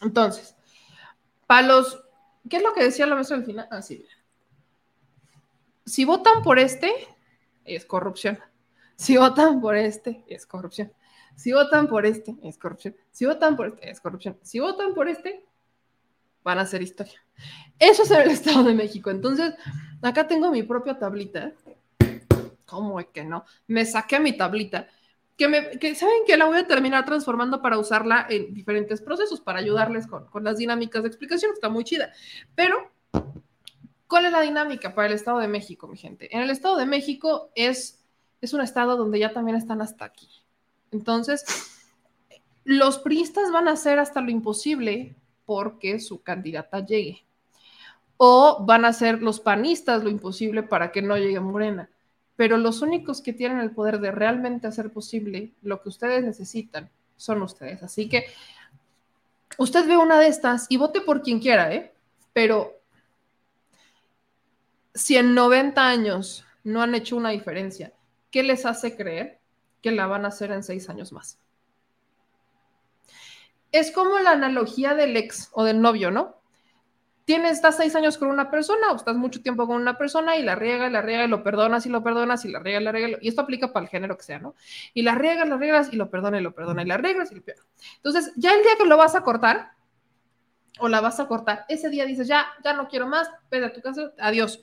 Entonces, para los ¿Qué es lo que decía la mesa al final? Ah, sí. Si votan por este, es corrupción. Si votan por este, es corrupción. Si votan por este, es corrupción. Si votan por este, es corrupción. Si votan por este, van a hacer historia. Eso es el <laughs> Estado de México. Entonces, acá tengo mi propia tablita. ¿Cómo es que no? Me saqué mi tablita. Que, me, saben que la voy a terminar transformando para usarla en diferentes procesos, para ayudarles con, con las dinámicas de explicación, está muy chida. Pero, ¿cuál es la dinámica para el Estado de México, mi gente? En el Estado de México es, es un estado donde ya también están hasta aquí. Entonces, los priistas van a hacer hasta lo imposible porque su candidata llegue. O van a hacer los panistas lo imposible para que no llegue Morena. Pero los únicos que tienen el poder de realmente hacer posible lo que ustedes necesitan son ustedes. Así que usted ve una de estas y vote por quien quiera, ¿eh? Pero si en 90 años no han hecho una diferencia, ¿qué les hace creer que la van a hacer en seis años más? es como la analogía del ex o del novio, ¿no? Tienes, estás seis años con una persona o estás mucho tiempo con una persona y la riega y la riega y lo perdonas y lo perdonas y la riega y la riega. Y esto aplica para el género que sea, ¿no? Y la riegas, la riegas y lo perdona y lo perdona y la riegas y lo perdona. Entonces, ya el día que lo vas a cortar o la vas a cortar, ese día dices, ya, ya no quiero más, vete a tu casa, adiós.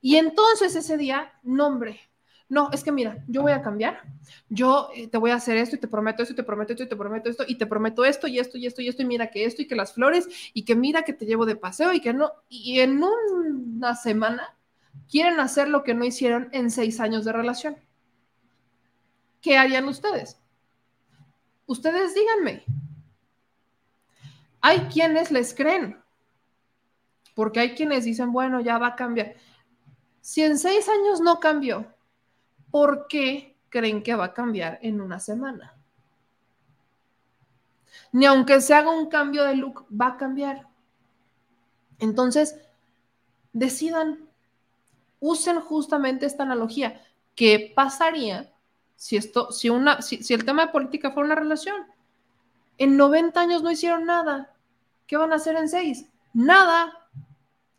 Y entonces ese día, nombre, no, es que mira, yo voy a cambiar, yo eh, te voy a hacer esto y te prometo esto y te prometo esto y te prometo esto y te prometo esto y esto y esto y esto y mira que esto y que las flores y que mira que te llevo de paseo y que no, y en una semana quieren hacer lo que no hicieron en seis años de relación. ¿Qué harían ustedes? Ustedes díganme. Hay quienes les creen, porque hay quienes dicen, bueno, ya va a cambiar. Si en seis años no cambió, ¿por qué creen que va a cambiar en una semana? Ni aunque se haga un cambio de look, va a cambiar. Entonces, decidan, usen justamente esta analogía. ¿Qué pasaría si esto, si una, si, el tema de política fuera una relación? En 90 años no hicieron nada. ¿Qué van a hacer en 6? Nada.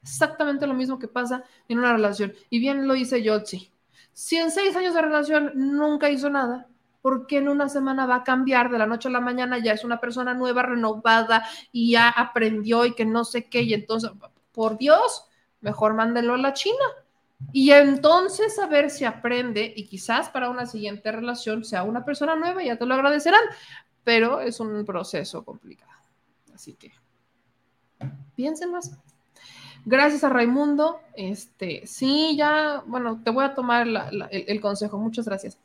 Exactamente lo mismo que pasa en una relación. Y bien lo dice Yotzi. Si en seis años de relación nunca hizo nada, ¿por qué en una semana va a cambiar de la noche a la mañana? Ya es una persona nueva, renovada y ya aprendió y que no sé qué. Y entonces, por Dios, mejor mándelo a la China. Y entonces a ver si aprende y quizás para una siguiente relación sea una persona nueva, ya te lo agradecerán, pero es un proceso complicado. Así que piensen más. Gracias a Raimundo. Este, sí, ya, bueno, te voy a tomar el, consejo. Muchas gracias.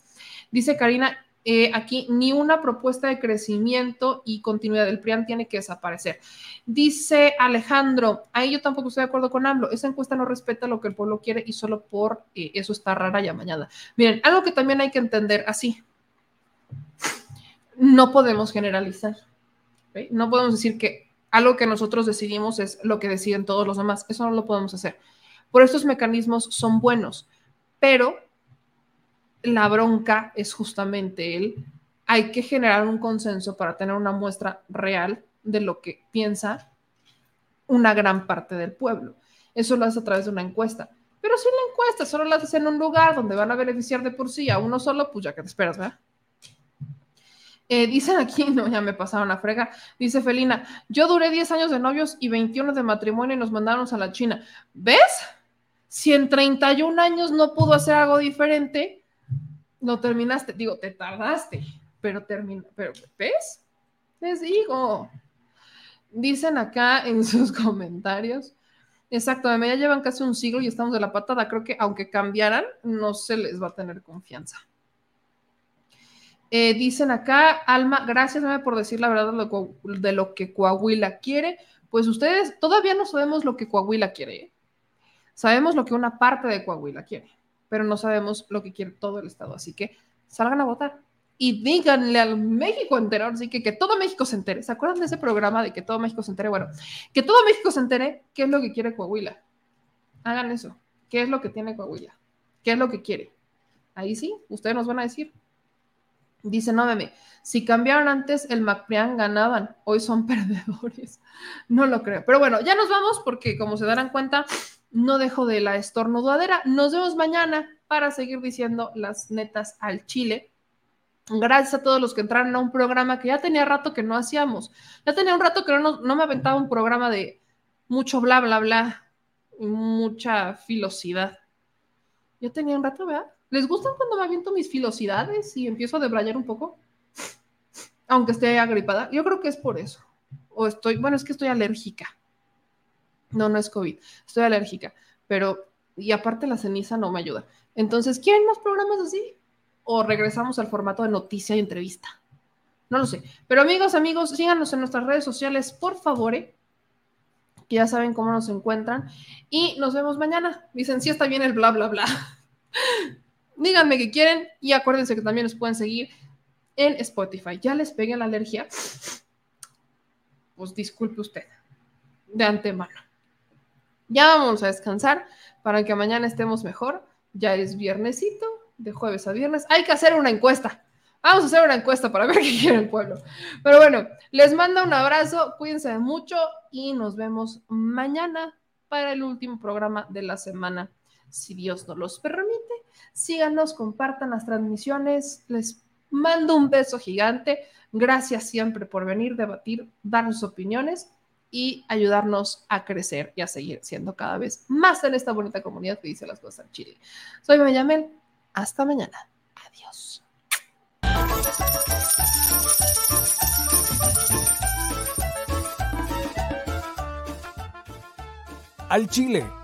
Dice Karina, eh, aquí ni una propuesta de crecimiento y continuidad del PRIAN tiene que desaparecer. Dice Alejandro, ahí yo tampoco estoy de acuerdo con AMLO, esa encuesta no respeta lo que el pueblo quiere y solo por eh, eso está rara ya mañana. Miren, algo que también hay que entender así, no podemos generalizar, no podemos decir que algo que nosotros decidimos es lo que deciden todos los demás. Eso no lo podemos hacer. Por estos mecanismos son buenos, pero la bronca es justamente el, hay que generar un consenso para tener una muestra real de lo que piensa una gran parte del pueblo. Eso lo hace a través de una encuesta. Pero si la encuesta solo la haces en un lugar donde van a beneficiar de por sí a uno solo, pues ya que te esperas, ¿verdad? Eh, dicen aquí, <laughs> no, ya me pasaron a frega. Dice Felina, yo duré 10 años de novios y 21 de matrimonio y nos mandaron a la China. ¿Ves? Si en 31 años no pudo hacer algo diferente, lo terminaste. Digo, te tardaste, pero terminó. Pero, ¿ves? Les digo. Dicen acá en <laughs> sus comentarios. Exacto, de media llevan casi un siglo y estamos de la patada. Creo que aunque cambiaran, no se les va a tener confianza. Eh, dicen acá, Alma, gracias por decir la verdad de lo, que Coahuila quiere. Pues ustedes todavía no sabemos lo que Coahuila quiere. ¿eh? Sabemos lo que una parte de Coahuila quiere, pero no sabemos lo que quiere todo el Estado. Así que salgan a votar y díganle al México entero, así que que todo México se entere. ¿Se acuerdan de ese programa de que todo México se entere? Bueno, que todo México se entere qué es lo que quiere Coahuila. Hagan eso. ¿Qué es lo que tiene Coahuila? ¿Qué es lo que quiere? Ahí sí, ustedes nos van a decir. Dice, no, meme, si cambiaron antes el MacPrian ganaban, hoy son <laughs> perdedores. No lo creo. Pero bueno, ya nos vamos porque como se darán cuenta, no dejo de la estornudadera. Nos vemos mañana para seguir diciendo las netas al chile. Gracias a todos los que entraron a un programa que ya tenía rato que no hacíamos. Ya tenía un rato que no, no me aventaba un programa de mucho bla, bla, bla, mucha filosidad. Ya tenía un rato, ¿verdad? ¿Les gustan cuando me aviento mis filosidades y empiezo a debrayar un poco? Aunque esté agripada. Yo creo que es por eso. O estoy, bueno, es que estoy alérgica. No, no es COVID. Estoy alérgica. Pero, y aparte la ceniza no me ayuda. Entonces, ¿quieren más programas así? ¿O regresamos al formato de noticia y entrevista? No lo sé. Pero amigos, amigos, síganos en nuestras redes sociales, por favor, que ya saben cómo nos encuentran. Y nos vemos mañana. Dicen, sí está bien el bla, bla, bla. <laughs> Díganme que quieren y acuérdense que también nos pueden seguir en Spotify. Ya les pegué la alergia. Pues disculpe usted de antemano. Ya vamos a descansar para que mañana estemos mejor. Ya es viernesito, de jueves a viernes. Hay que hacer una encuesta. Vamos a hacer una encuesta para ver <laughs> qué quiere el pueblo. Pero bueno, les mando un abrazo, cuídense mucho y nos vemos mañana para el último programa de la semana, si Dios nos los permite. Síganos, compartan las transmisiones. Les mando un beso gigante. Gracias siempre por venir, debatir, darnos opiniones y ayudarnos a crecer y a seguir siendo cada vez más en esta bonita comunidad que dice las cosas en Chile. Soy Benjamín. Hasta mañana. Adiós. Al Chile.